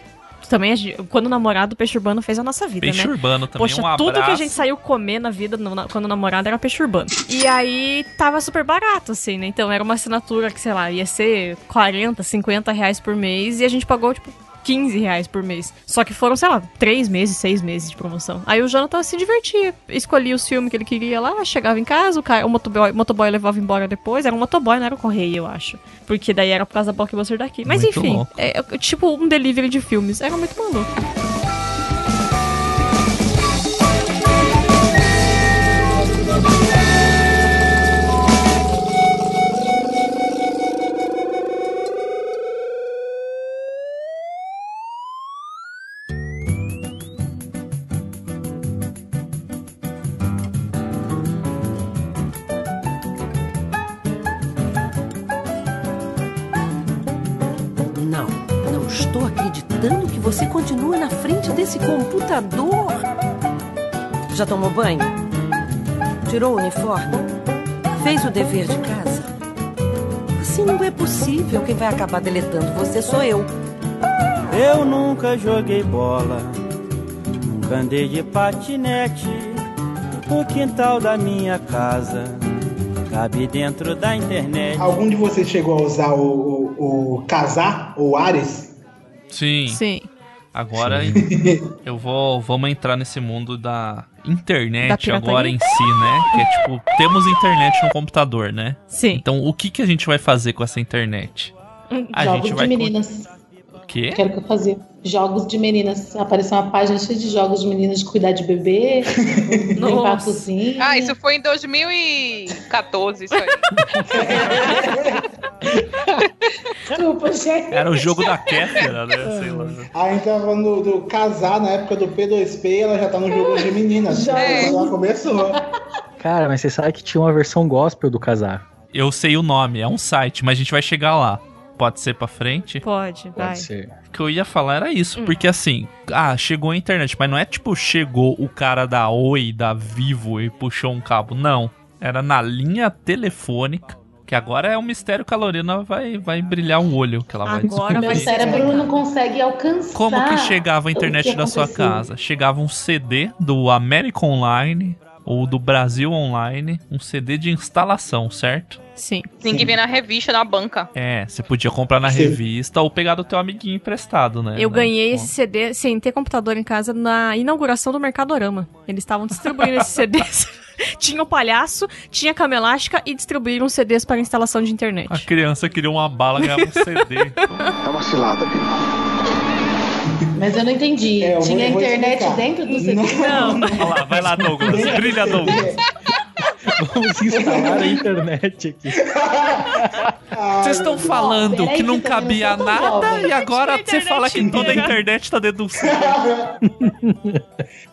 também, gente- quando o namorado, o Peixe Urbano fez a nossa vida, Peixe né? Urbano também, Poxa, um tudo que a gente saiu comer na vida no- na- quando o namorado era Peixe Urbano. E aí tava super barato, assim, né? Então era uma assinatura que, sei lá, ia ser 40, 50 reais por mês e a gente pagou, tipo, 15 reais por mês. Só que foram, sei lá, 3 meses, 6 meses de promoção. Aí o Jonathan se divertia. Escolhia os filmes que ele queria lá, chegava em casa, o, cara, o motoboy, o motoboy levava embora depois. Era um motoboy, não era o correio, eu acho. Porque daí era por causa da blockbuster daqui. Mas Muito enfim, é, é tipo um delivery de filmes. Era muito maluco. Desse computador. Já tomou banho? Tirou o uniforme? Fez o dever de casa? Assim não é possível. Quem vai acabar deletando você sou eu. Eu nunca joguei bola, nunca andei de patinete. O quintal da minha casa cabe dentro da internet. Algum de vocês chegou a usar o, o, o casar ou Ares? Sim. Sim. Agora eu vou vamos entrar nesse mundo da internet Da agora em si, né? Que é tipo, temos internet no computador, né? Sim. Então, o que que a gente vai fazer com essa internet? A Jogos gente de vai quê? Quero que eu fazia. Jogos de meninas. Apareceu uma página cheia de jogos de meninas de cuidar de bebê, limpar a cozinha. Ah, isso foi em 2014, isso aí. Desculpa, gente. Era o jogo da Kéfera, né? Sei lá. A gente tava falando do, do casar na época do P2P, ela já tá no jogo de meninas. Já. Ela começou. Cara, mas você sabe que tinha uma versão gospel do casar. Eu sei o nome, é um site, mas a gente vai chegar lá. Pode ser pra frente? Pode, vai. ser. O que eu ia falar era isso, porque assim, ah, chegou a internet, mas não é tipo chegou o cara da Oi, da Vivo e puxou um cabo, não. Era na linha telefônica, que agora é um mistério que a Lorena vai, vai brilhar o olho, que ela vai Meu descobrir. cérebro não consegue alcançar. Como que chegava a internet da sua casa? Chegava um CD do América Online ou do Brasil Online, um CD de instalação, certo? Sim. Tem que ver na revista, na banca. É, você podia comprar na Sim. revista ou pegar do teu amiguinho emprestado, né? Eu Né? ganhei esse CD sem ter computador em casa na inauguração do Mercadorama. Eles estavam distribuindo esses CDs. tinha o palhaço, tinha cama elástica e distribuíram CDs para instalação de internet. A criança queria uma bala, ganhava um CD. É uma cilada, Mas eu não entendi. É, eu Tinha vou internet dentro do CD? Não. Olha lá, vai lá, Douglas. Brilha, Douglas. Vamos instalar a internet aqui. Vocês estão falando peraí que não que cabia nada e agora você fala que toda a internet tá dentro do CD.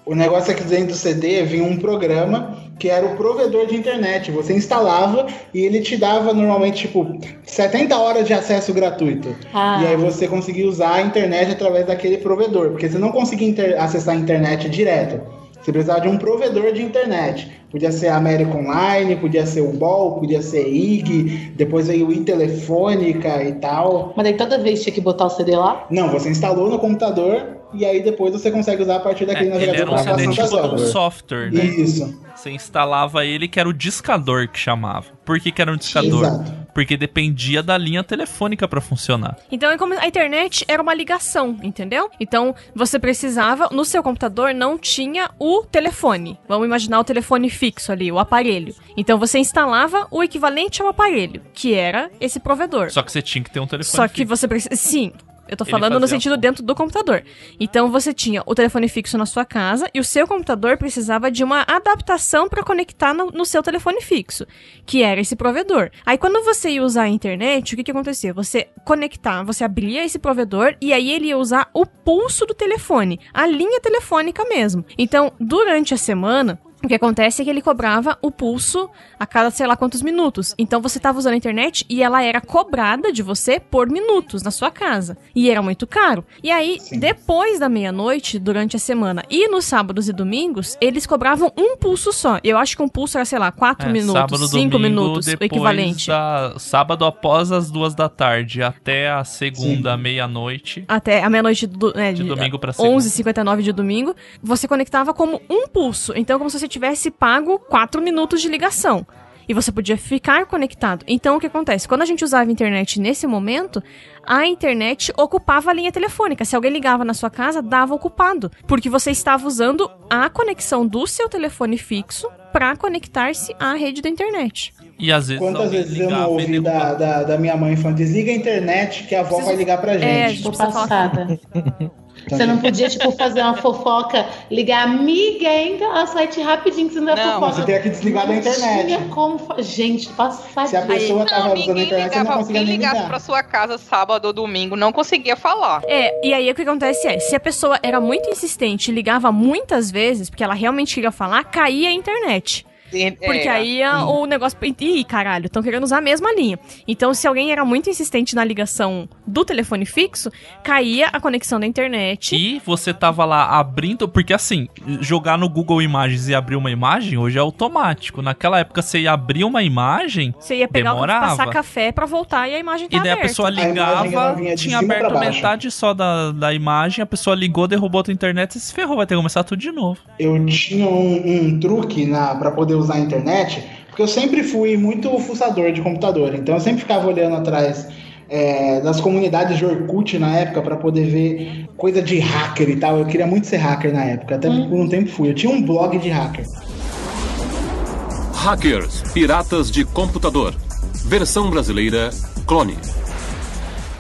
O negócio é que dentro do CD vinha um programa que era o provedor de internet. Você instalava e ele te dava normalmente tipo 70 horas de acesso gratuito. Ah. E aí você conseguia usar a internet através daquele provedor, porque você não conseguia acessar a internet direto. Você precisava de um provedor de internet. Podia ser a América Online, podia ser o BOL, podia ser IG, depois veio o iTelefônica e tal. Mas daí toda vez tinha que botar o CD lá? Não, você instalou no computador e aí depois você consegue usar a partir daquele É, navegador era para das tipo obras. software, né? Isso. Você instalava ele que era o discador que chamava. Por que, que era um discador? Exato. Porque dependia da linha telefônica pra funcionar. Então é como a internet era uma ligação, entendeu? Então você precisava, no seu computador não tinha o telefone. Vamos imaginar o telefone fixo ali, o aparelho. Então você instalava o equivalente ao aparelho, que era esse provedor. Só que você tinha que ter um telefone. Só que você precisa. Sim. Eu tô falando no sentido dentro do computador. Então você tinha o telefone fixo na sua casa e o seu computador precisava de uma adaptação para conectar no, no seu telefone fixo, que era esse provedor. Aí quando você ia usar a internet, o que que acontecia? Você conectar, você abria esse provedor e aí ele ia usar o pulso do telefone, a linha telefônica mesmo. Então, durante a semana, o que acontece é que ele cobrava o pulso a cada sei lá quantos minutos. Então você estava usando a internet e ela era cobrada de você por minutos na sua casa. E era muito caro. E aí, depois da meia-noite, durante a semana e nos sábados e domingos, eles cobravam um pulso só. Eu acho que um pulso era, sei lá, quatro É, minutos, sábado, cinco domingo, minutos, o equivalente. da- sábado após as duas da tarde até a segunda meia-noite. Até a meia-noite do, é, De domingo pra segunda. 11h59 de domingo, você conectava como um pulso. Então, como se você tivesse pago 4 minutos de ligação. E você podia ficar conectado. Então, o que acontece? Quando a gente usava a internet nesse momento, a internet ocupava a linha telefônica. Se alguém ligava na sua casa, dava ocupado. Porque você estava usando a conexão do seu telefone fixo para conectar-se à rede da internet. E às vezes Quantas vezes eu não ouvi da, da, da minha mãe falando, desliga a internet que a avó vai ligar pra gente. É, a gente passada. Você não podia, tipo, fazer uma fofoca, ligar amiga, entra a site rapidinho que você não é Não, fofoca. você tem que desligar da Não internet. Tinha como fa- Gente, passar Se a pessoa tava usando a internet, você não ligava, conseguia quem ligasse ligar. pra sua casa sábado ou domingo não conseguia falar. É, e aí o que acontece é, se a pessoa era muito insistente e ligava muitas vezes, porque ela realmente queria falar, caía a internet. Porque é, aí a- o negócio. Ih, caralho, estão querendo usar a mesma linha. Então, se alguém era muito insistente na ligação do telefone fixo, caía a conexão da internet. E você tava lá abrindo, porque assim, jogar no Google Imagens e abrir uma imagem hoje é automático. Naquela época você ia abrir uma imagem, Você ia pegar, demorava. passar café pra voltar e a imagem tá E daí a aberta. pessoa ligava, tinha aberto metade só da, da imagem, a pessoa ligou, derrubou a tua internet e se ferrou, vai ter que começar tudo de novo. Eu tinha um, um truque na, pra poder usar a internet, porque eu sempre fui muito fuçador de computador, então eu sempre ficava olhando atrás é, das comunidades de Orkut na época pra poder ver coisa de hacker e tal. Eu queria muito ser hacker na época, até por um tempo fui. Eu tinha um blog de hacker. Hackers, piratas de computador. Versão brasileira, clone.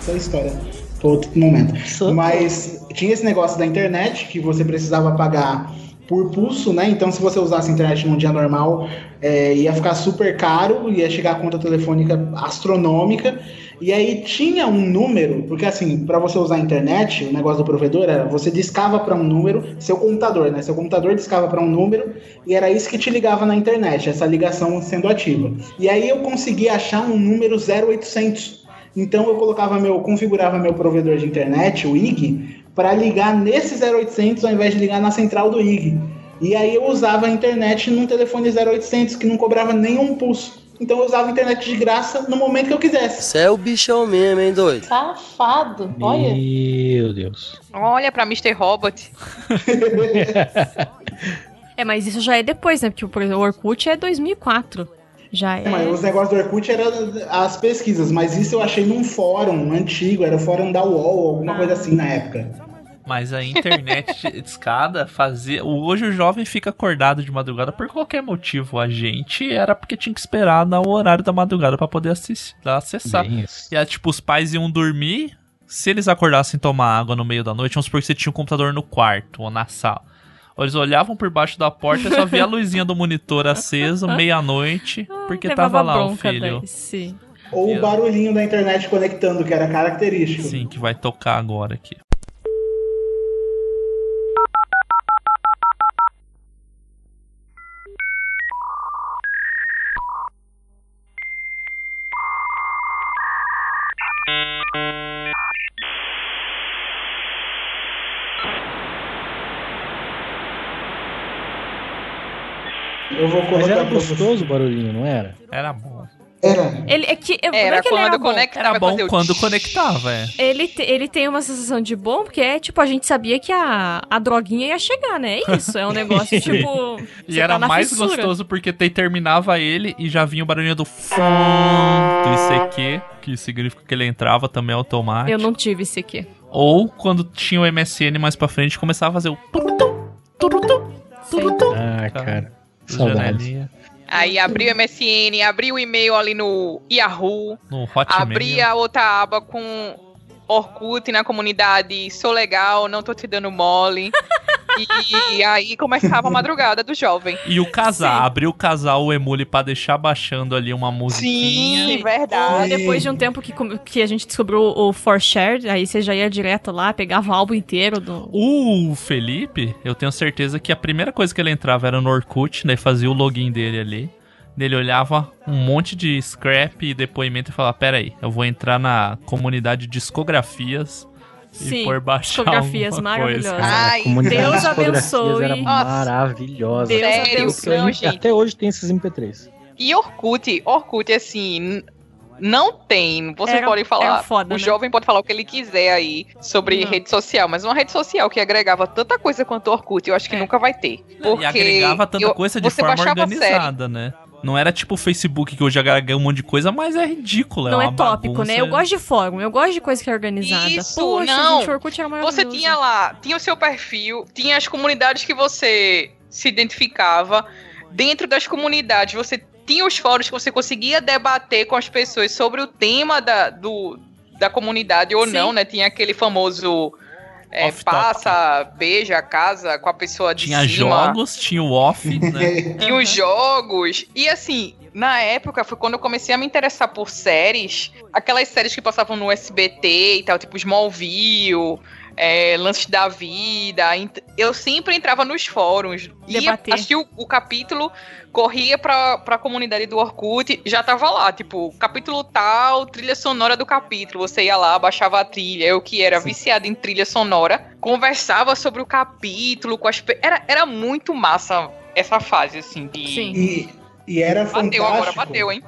Essa é a história para outro momento. Mas tinha esse negócio da internet que você precisava pagar por pulso, né? Então, se você usasse internet num dia normal, é, ia ficar super caro, ia chegar a conta telefônica astronômica. E aí tinha um número, porque assim, para você usar a internet, o negócio do provedor era você discava para um número, seu computador, né? Seu computador discava para um número e era isso que te ligava na internet, essa ligação sendo ativa. E aí eu consegui achar um número 0800. Então eu colocava meu, configurava meu provedor de internet, o IG, para ligar nesse 0800 ao invés de ligar na central do IG. E aí eu usava a internet num telefone 0800 que não cobrava nenhum pulso. Então eu usava a internet de graça no momento que eu quisesse. Você é o bichão mesmo, hein, doido? Safado, olha. Meu Deus. Olha pra Mr. Robot. É, mas isso já é depois, né? Porque, por exemplo, o Orkut é 2004. Já é. Mas os negócios do Orkut eram as pesquisas, mas isso eu achei num fórum antigo, era o fórum da UOL, alguma coisa assim na época. Mas a internet de escada fazia. Hoje o jovem fica acordado de madrugada por qualquer motivo. A gente era porque tinha que esperar no horário da madrugada pra poder assistir, acessar. E aí, tipo, os pais iam dormir. Se eles acordassem tomar água no meio da noite, vamos supor que você tinha um computador no quarto ou na sala. Eles olhavam por baixo da porta e só via a luzinha do monitor aceso, meia-noite, porque Levava tava lá o filho. daí, sim. Ou o barulhinho da internet conectando, que era característico. Sim, que vai tocar agora aqui. Eu vou Mas colocar era gostoso o barulhinho, não era? Era bom. Era. Ele é que. não Era é que ele quando era bom. conectava Era bom quando conectava, é. Ele, te- ele tem uma sensação de bom, porque é tipo, a gente sabia que a, a droguinha ia chegar, né? É isso, é um negócio tipo. E era tá mais fissura. gostoso porque te terminava ele e já vinha o barulhinho do fum do ICQ, que significa que ele entrava também automático. Eu não tive esse aqui. Ou quando tinha o MSN mais pra frente, começava a fazer o turutum, turutum, turutum. Ah, cara. Saudades. Aí abria o MSN, abria o e-mail ali no Yahoo, No Hotmail. abria outra aba com Orkut na comunidade, sou legal, não tô te dando mole. e aí começava a madrugada do jovem. E o casar, abrir o casal, o emule pra deixar baixando ali uma musiquinha. Sim, verdade. Depois de um tempo que, que a gente descobriu o For Share, aí você já ia direto lá, pegava o álbum inteiro do. O Felipe, eu tenho certeza que a primeira coisa que ele entrava era no Orkut, daí fazia o login dele ali. Ele olhava um monte de scrap e depoimento e falava: Pera aí, eu vou entrar na comunidade discografias Sim, e por baixar discografias maravilhosas. coisa. A comunidade Deus de discografias abençoe. Era maravilhosa. Deus abençoe. Até hoje tem esses MP3. E Orkut, Orkut, assim, não tem. Vocês Era- podem falar. foda, o né? jovem pode falar o que ele quiser aí sobre Não. rede social, mas uma rede social que agregava tanta coisa quanto o Orkut, eu acho que nunca vai ter. Porque E agregava tanta eu- coisa de você forma organizada, né? Não era tipo o Facebook que hoje agrega um monte de coisa, mas é ridículo. Não é, é tópico, bagunça. né? Eu gosto de fórum, eu gosto de coisa que é organizada. Isso, Poxa, não. gente, o Orkut era Você maravilhoso. tinha lá, tinha o seu perfil, tinha as comunidades que você se identificava. Dentro das comunidades, você tinha os fóruns que você conseguia debater com as pessoas sobre o tema da, do, da comunidade ou Sim. não, né? Tinha aquele famoso é, passa, beija, casa com a pessoa de Tinha cima. jogos, tinha o off, né? Tinha os jogos. E assim, na época foi quando eu comecei a me interessar por séries. Aquelas séries que passavam no SBT e tal, tipo Smallville, é, Lances da Vida. Eu sempre entrava nos fóruns. Ia assistir o, o capítulo, corria pra, pra comunidade do Orkut, já tava lá, tipo, capítulo tal, trilha sonora do capítulo. Você ia lá, baixava a trilha. Eu que era viciado em trilha sonora, conversava sobre o capítulo com as. Era, era muito massa essa fase, assim, de. E, e era Bateu fantástico. agora, bateu, hein?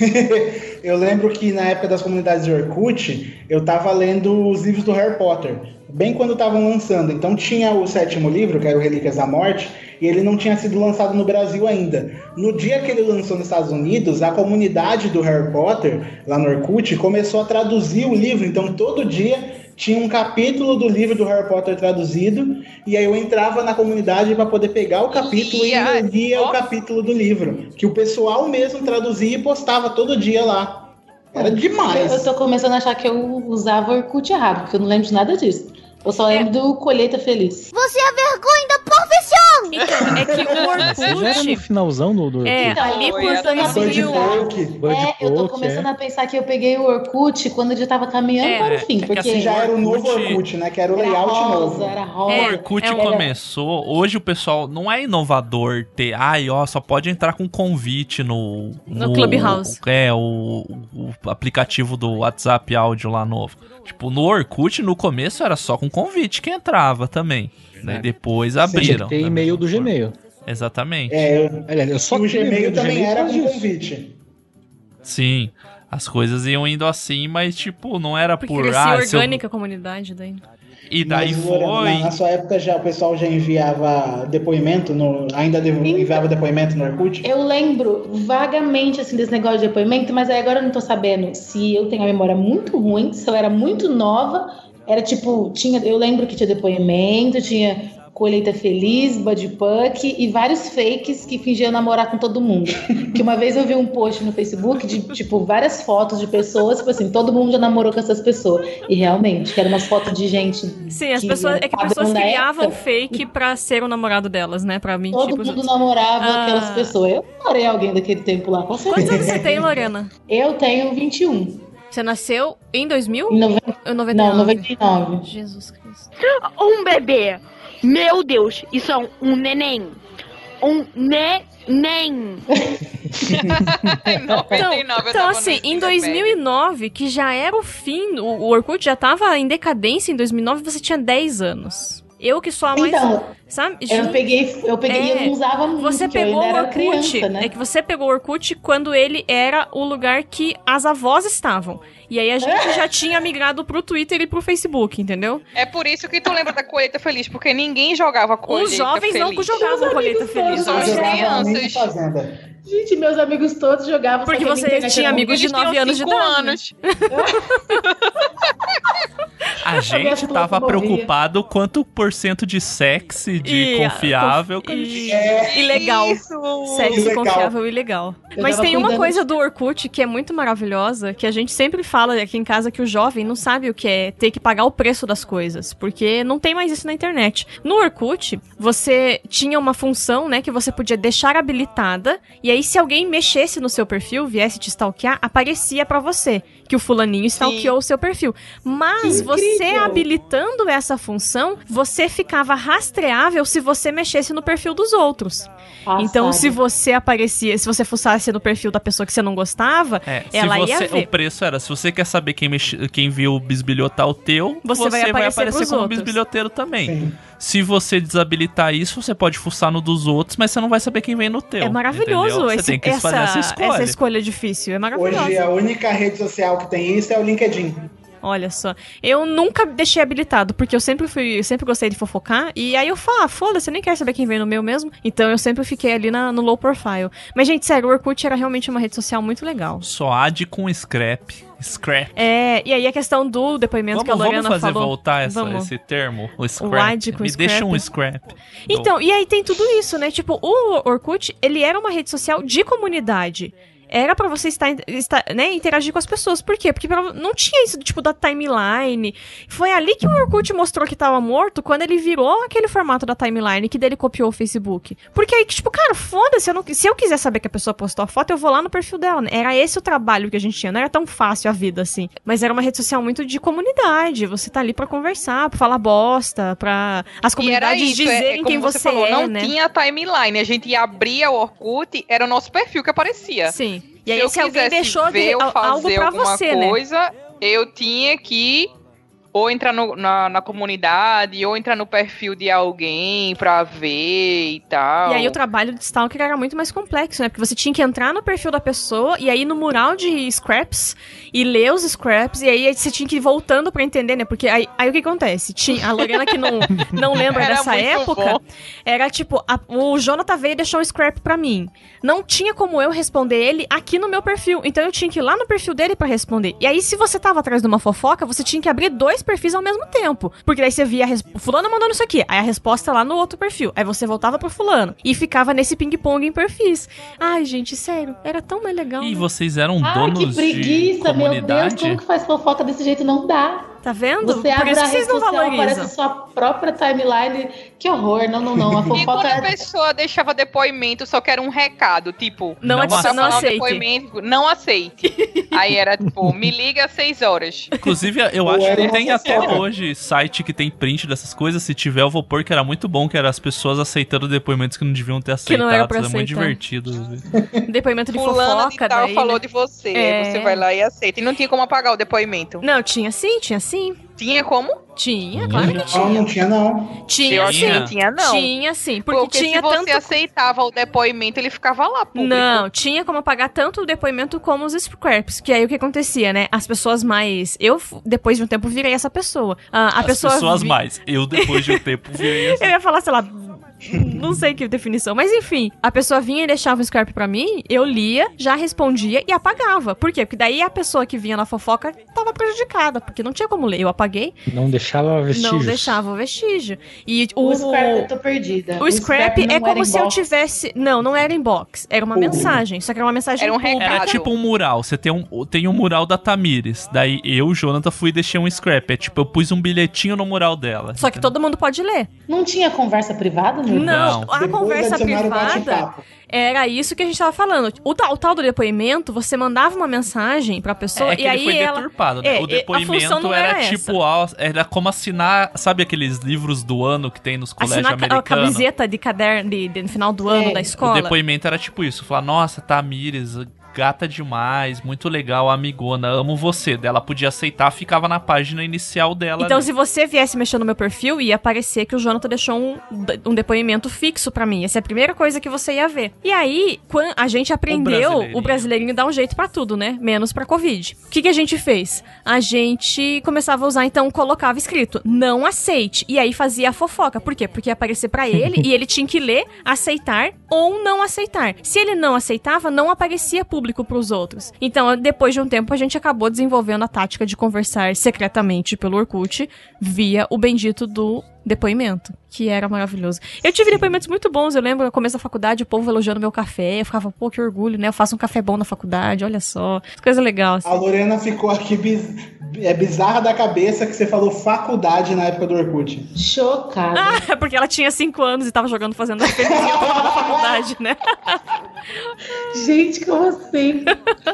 eu lembro que na época das comunidades de Orkut, eu tava lendo os livros do Harry Potter, bem quando estavam lançando. Então tinha o sétimo livro, que era o Relíquias da Morte, e ele não tinha sido lançado no Brasil ainda. No dia que ele lançou nos Estados Unidos, a comunidade do Harry Potter, lá no Orkut, começou a traduzir o livro. Então todo dia tinha um capítulo do livro do Harry Potter traduzido, e aí eu entrava na comunidade para poder pegar o capítulo e Lia, eu lia o capítulo do livro, que o pessoal mesmo traduzia e postava todo dia lá. Era demais. Eu, eu tô começando a achar que eu usava Orkut errado, porque eu não lembro de nada disso. Eu só lembro do Colheita Feliz. Você é a vergonha da profissão! Então, é que o já era no finalzão do, do É, Orkut. ali Foi, por era na 2000. Bird É, eu tô começando é. a pensar que eu peguei o Orkut quando ele já tava caminhando É, para o fim, é que porque assim, Já era o novo Orkut- Orkut, né? Que era o era layout rosa, novo. era O rosa. Orkut é começou, hoje o pessoal não é inovador ter, ai, ó, só pode entrar com convite no No Clubhouse. É, o, o aplicativo do WhatsApp áudio lá novo. Tipo, no Orkut no começo era só com convite que entrava também. Daí depois Tinha abriram. ter e-mail do Gmail. Exatamente. É, eu- Aliás, eu só e o Gmail também Gmail era disso. convite. Sim. As coisas iam indo assim, mas tipo, não era Porque por crescia ah, eu- orgânica a comunidade daí. E daí Mas, foi. Na, na sua época já o pessoal já enviava depoimento no. Ainda dev- enviava depoimento no Orkut? Eu lembro vagamente assim desse negócio de depoimento, mas aí agora eu não tô sabendo se eu tenho a memória muito ruim, se eu era muito nova. Era tipo, tinha, eu lembro que tinha depoimento, tinha colheita feliz, budpuck e vários fakes que fingiam namorar com todo mundo. Que uma vez eu vi um post no Facebook de tipo várias fotos de pessoas, tipo assim, todo mundo já namorou com essas pessoas. E realmente, que eram umas fotos de gente. Sim, as pessoas, era é que padrão pessoas criavam época. fake pra ser o namorado delas, né? Pra mentir. Todo mundo namorava Ah. aquelas pessoas. Eu namorei alguém daquele tempo lá, com Quantos anos certeza. você tem, Lorena? Eu tenho 21. Você nasceu em 2000? Em noven- Ou 99? Não, 99. Jesus Cristo. Um bebê. Meu Deus, isso é um, neném. Um neném. Então, 99 eu então assim, em bebê. 2009, que já era o fim, o, o Orkut já tava em decadência em 2009, você tinha 10 anos. Eu que sou a mais... Então, sabe? Eu peguei, eu peguei e É. eu não usava muito, Você pegou ainda o era Orkut. criança, né? É que você pegou o Orkut quando ele era o lugar que as avós estavam. E aí a gente já tinha migrado pro Twitter e pro Facebook, entendeu? É por isso que tu lembra da colheita feliz, porque ninguém jogava colheita Os jovens não feliz. jogavam colheita feliz. As jogava nem na crianças. Gente, meus amigos todos jogavam. Porque só que a você tinha amigos de Eles tinham 9 anos de idade. anos. A gente tava preocupado quanto por cento de sexy, de E, confiável. que a e- gente- É. Ilegal. Sexo Ilegal. confiável e ilegal. Eu Mas tem uma coisa do Orkut que é muito maravilhosa, que a gente sempre fala aqui em casa que o jovem não sabe o que é ter que pagar o preço das coisas, porque não tem mais isso na internet. No Orkut, você tinha uma função, né, que você podia deixar habilitada, e aí se alguém mexesse no seu perfil, viesse te stalkear, aparecia pra você que o fulaninho stalkeou o seu perfil. Mas você habilitando essa função, você ficava rastreável se você mexesse no perfil dos outros. Então, Passada. se você aparecia, se você fuçasse no perfil da pessoa que você não gostava, É, ela se ia você, ver. o preço era, se você quer saber quem, mexe, quem viu bisbilhotar o teu, Você vai aparecer pros como outros. bisbilhoteiro também. Se você desabilitar isso, você pode fuçar no dos outros, mas você não vai saber quem vem no teu. É maravilhoso? Você esse, tem que essa, fazer essa escolha. essa escolha difícil. É maravilhoso. Hoje a única rede social que tem isso é o LinkedIn. Olha só. Eu nunca deixei habilitado, porque eu sempre fui, eu sempre gostei de fofocar. E aí eu falo, ah, foda-se, nem quero saber quem vem no meu mesmo. Então eu sempre fiquei ali na- no low profile. Mas, gente, sério, o Orkut era realmente uma rede social muito legal. Só ad com scrap. Scrap. É, e aí a questão do depoimento que a Vamos, vamos Lorena fazer falou. voltar essa- Vamos. esse termo, o scrap. ad com Me deixa scrap. um scrap. Então, e aí tem tudo isso, né? Tipo, o Orkut, ele era uma rede social de comunidade. Era pra você estar, estar né, interagir com as pessoas. Por quê? Porque pra- não tinha isso tipo da timeline. Foi ali que o Orkut mostrou que tava morto quando ele virou aquele formato da timeline que dele copiou o Facebook. Porque aí, tipo, cara, foda-se, se eu quiser saber que a pessoa postou a foto, eu vou lá no perfil dela. né? Era esse o trabalho que a gente tinha. Não era tão fácil a vida assim. Mas era uma rede social muito de comunidade. Você tá ali pra conversar, pra falar bosta, pra as comunidades isso, é- dizerem é como quem você, falou, é, não né? tinha timeline. A gente abria o Orkut, era o nosso perfil que aparecia. Sim. E aí, eu se alguém deixou de ver al- algo pra você, né? coisa, eu tinha que ou entrar no- na, na comunidade, ou entrar no perfil de alguém pra ver e tal. E aí o trabalho de Stalker era muito mais complexo, né? Porque você tinha que entrar no perfil da pessoa e aí no mural de scraps e ler os scraps e aí você tinha que ir voltando pra entender, né? Porque aí, aí o que acontece? Tinha, a Lorena que não, não lembra Era dessa época, bom. era tipo, a- o Jonathan veio e deixou um scrap pra mim. Não tinha como eu responder ele aqui no meu perfil. Então eu tinha que ir lá no perfil dele pra responder. E aí se você tava atrás de uma fofoca, você tinha que abrir dois perfis ao mesmo tempo. Porque daí você via, res- o fulano mandando isso aqui, aí a resposta lá no outro perfil. Aí você voltava pro fulano e ficava nesse ping-pong em perfis. Ai, gente, sério, era tão mais legal. E né? vocês eram Ai, donos que de preguiça, meu Deus, comunidade? como que faz fofoca desse jeito? Não dá. Tá vendo? Você Por abre isso a rede social, aparece sua própria timeline. Que horror, não, não, não. A E quando fofoca a é... pessoa deixava depoimento, só que era um recado, tipo... Não Não você aceite. depoimento, não aceite. Aí era tipo, me liga às seis horas. Inclusive, eu acho que tem até fofoca. hoje site que tem print dessas coisas. Se tiver, eu vou pôr que era muito bom, que era as pessoas aceitando depoimentos que não deviam ter Que não aceitado. era pra é muito divertido. Depoimento de Fulana de fofoca, tal daí, falou né? de você. É. Você vai lá e aceita. E não tinha como apagar o depoimento. Não, tinha sim, tinha sim. Tinha como? Tinha, claro que Não, tinha. não tinha não. Tinha Eu acho que sim. não tinha, não. Tinha sim, porque, Porque, tinha se você tanto aceitava o depoimento, ele ficava lá, público. Não, tinha como apagar tanto o depoimento como os scraps. Que aí o que acontecia, né? As pessoas mais. Eu, depois de um tempo, virei essa pessoa. Ah, a As pessoa pessoas vi- mais. Eu, depois de um tempo, virei assim. Eu ia falar, sei lá. Não sei que definição, mas enfim, a pessoa vinha e deixava o scrap pra mim, eu lia, já respondia e apagava. Por quê? Porque daí a pessoa que vinha na fofoca tava prejudicada, porque não tinha como ler. Eu apaguei, Não deixava vestígios. não deixava o vestígio. E O o, scrap, eu tô perdida. o scrap não é como se eu tivesse. Não, não era inbox. Era uma mensagem. Só que era uma mensagem Era um pública. recado. Era tipo um mural. Você tem um, tem um mural da Tamires. Daí eu, Jonathan, fui e deixei um scrap. É tipo, eu pus um bilhetinho no mural dela. Só que todo mundo pode ler. Não tinha conversa privada, Não, Não. a Depois conversa o privada era isso que a gente tava falando. O tal, o tal do depoimento, você mandava uma mensagem pra pessoa É que e ele aí foi ela. deturpado, né? É, o é, a depoimento era, era tipo, era como assinar, sabe aqueles livros do ano que tem nos colégios Assinar ca- a americanos? camiseta de caderno de, de- no final do ano Sei. da O escola. depoimento era tipo isso, falar, nossa, Tamires, gata demais, muito legal, amigona, amo você. Daí Ela podia aceitar, ficava na página inicial dela. Então, ali. se você viesse mexer no meu perfil, ia aparecer que o Jonathan deixou um, um depoimento fixo pra mim. Essa é a primeira coisa que você ia ver. E aí, quan- a gente aprendeu, brasileirinho. o brasileirinho dá um jeito pra tudo, né? Menos pra Covid. O que, que a gente fez? A gente começava a usar, então, colocava escrito, não aceite. E aí fazia a fofoca. Por quê? Porque ia aparecer pra ele e ele tinha que ler, aceitar ou não aceitar. Se ele não aceitava, não aparecia público público pros outros. Então, depois de um tempo, a gente acabou desenvolvendo a tática de conversar secretamente pelo Orkut via o bendito do depoimento, que era maravilhoso. Eu tive depoimentos muito bons, eu lembro no começo da faculdade, o povo elogiando meu café, eu ficava, pô, que orgulho, né? Eu faço um café bom na faculdade, olha só. Coisa legal. Assim. A Lorena ficou aqui biz... é bizarra da cabeça que você falou faculdade na época do Orkut. Chocada. Ah, porque ela tinha 5 anos e tava jogando fazendo a na faculdade, né? Gente, como assim?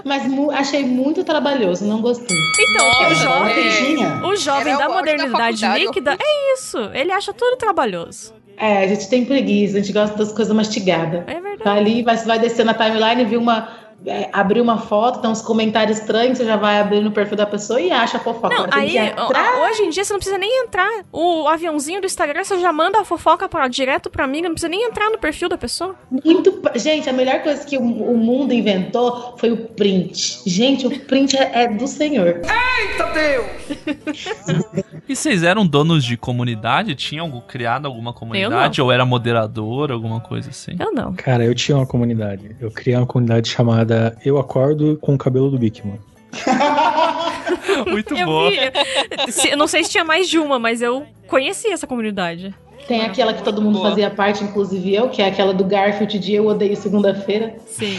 Mas mu- achei muito trabalhoso, não gostei. Então, o Nossa, jovem, é. o jovem Era da o modernidade líquida é isso. Ele acha tudo trabalhoso. É, a gente tem preguiça, a gente gosta das coisas mastigadas. É verdade. Vai ali, vai, vai descer na timeline, viu uma. É, abrir uma foto, tem uns comentários estranhos, você já vai abrir no perfil da pessoa e acha a fofoca. Não, aí, ó, hoje em dia você não precisa nem entrar. O aviãozinho do Instagram você já manda a fofoca pra, direto pra amiga, não precisa nem entrar no perfil da pessoa. Muito. Gente, a melhor coisa que o, o mundo inventou foi o print. Gente, o print é, é do senhor. Eita Deus! E vocês eram donos de comunidade? Tinham criado alguma comunidade? Ou era moderador, alguma coisa assim? Eu não. Cara, eu tinha uma comunidade. Eu criei uma comunidade chamada Eu Acordo com o Cabelo do Bikman. Muito eu boa. vi. Se- eu não sei se tinha mais de uma, mas eu conheci essa comunidade. Tem aquela que todo mundo fazia parte, inclusive eu, que é aquela do Garfield de Eu Odeio Segunda-feira. Sim.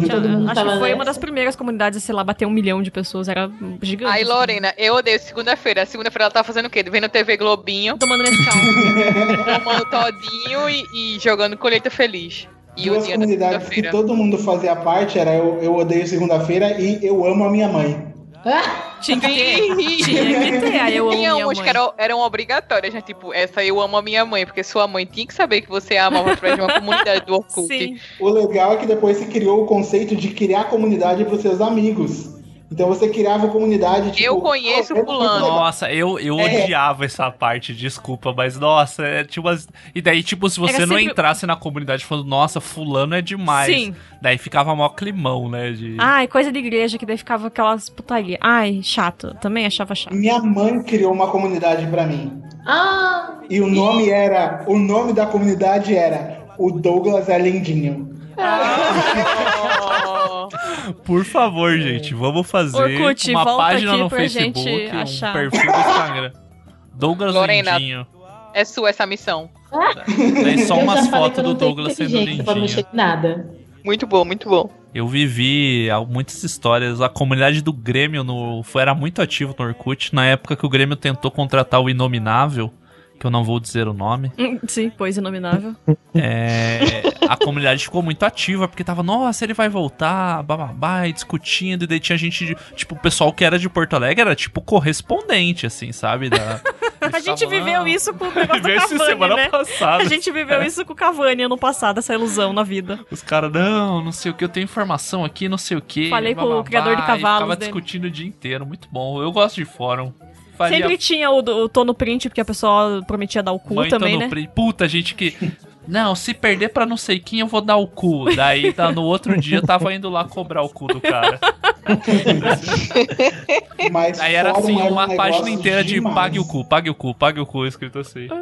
Que todo mundo Acho tava que foi nessa. uma das primeiras comunidades, sei lá, bater um milhão de pessoas. Era gigante. Aí, Lorena, eu odeio segunda-feira. Segunda-feira ela tá fazendo o quê? Vendo TV Globinho. Tomando Nescau. tomando todinho e, e jogando colheita feliz. E Duas comunidades que todo mundo fazia parte era eu, eu odeio segunda-feira e eu amo a minha mãe. Tinha que ter. Tinha que ter. Aí eu amo Tinha minha umas mãe. que eram, eram obrigatórias, né? Tipo, essa eu amo a minha mãe, porque sua mãe tinha que saber que você amava através de uma comunidade do Orkut. O legal é que depois se criou o conceito de criar comunidade para os seus amigos. Então você criava comunidade tipo. Eu conheço "Oh, fulano." Nossa, eu, eu É. odiava essa parte, desculpa, mas nossa, é tipo umas... E daí, tipo, se você Era não sempre- entrasse na comunidade falando, nossa, fulano é demais. Sim. Daí ficava mó climão, né? De... Ai, coisa de igreja, que daí ficava aquelas putaria. Ai, chato. Também achava chato. Minha mãe criou uma comunidade para mim. Ah! E o nome era. O nome da comunidade era O Douglas é Lindinho. Por favor, gente, vamos fazer Orkut, uma volta página no Facebook, gente um achar. perfil no Instagram. Douglas Lorena. Lindinho. É sua essa missão. Daí só umas fotos do Douglas sendo pra lindinho. mexer nada. Muito bom, muito bom. Eu vivi muitas histórias. A comunidade do Grêmio no, foi, era muito ativo no Orkut. Na época que o Grêmio tentou contratar o Inominável, que eu não vou dizer o nome. Hum, Sim, pois inominável. É, a comunidade ficou muito ativa, porque tava, nossa, ele vai voltar, bababá, e discutindo, e daí tinha gente, de- tipo, o pessoal que era de Porto Alegre era, tipo, correspondente, assim, sabe? Da, A gente viveu isso com o negócio isso Cavani, semana né? passada. A gente viveu isso com o Cavani ano passado, essa ilusão na vida. Os caras, não, não sei o que, eu tenho informação aqui, não sei o que. Falei com o criador de cavalos dele. discutindo o dia inteiro, muito bom. Eu gosto de fórum. Faria Sempre tinha o, o tô no print, porque a pessoa prometia dar o cu mãe também, no né? print. Puta, gente que. Não, se perder pra não sei quem, eu vou dar o cu. Daí, tá, no outro dia, eu tava indo lá cobrar o cu do cara. Mas Aí era assim, era um uma página inteira de demais. pague o cu, pague o cu, pague o cu, escrito assim.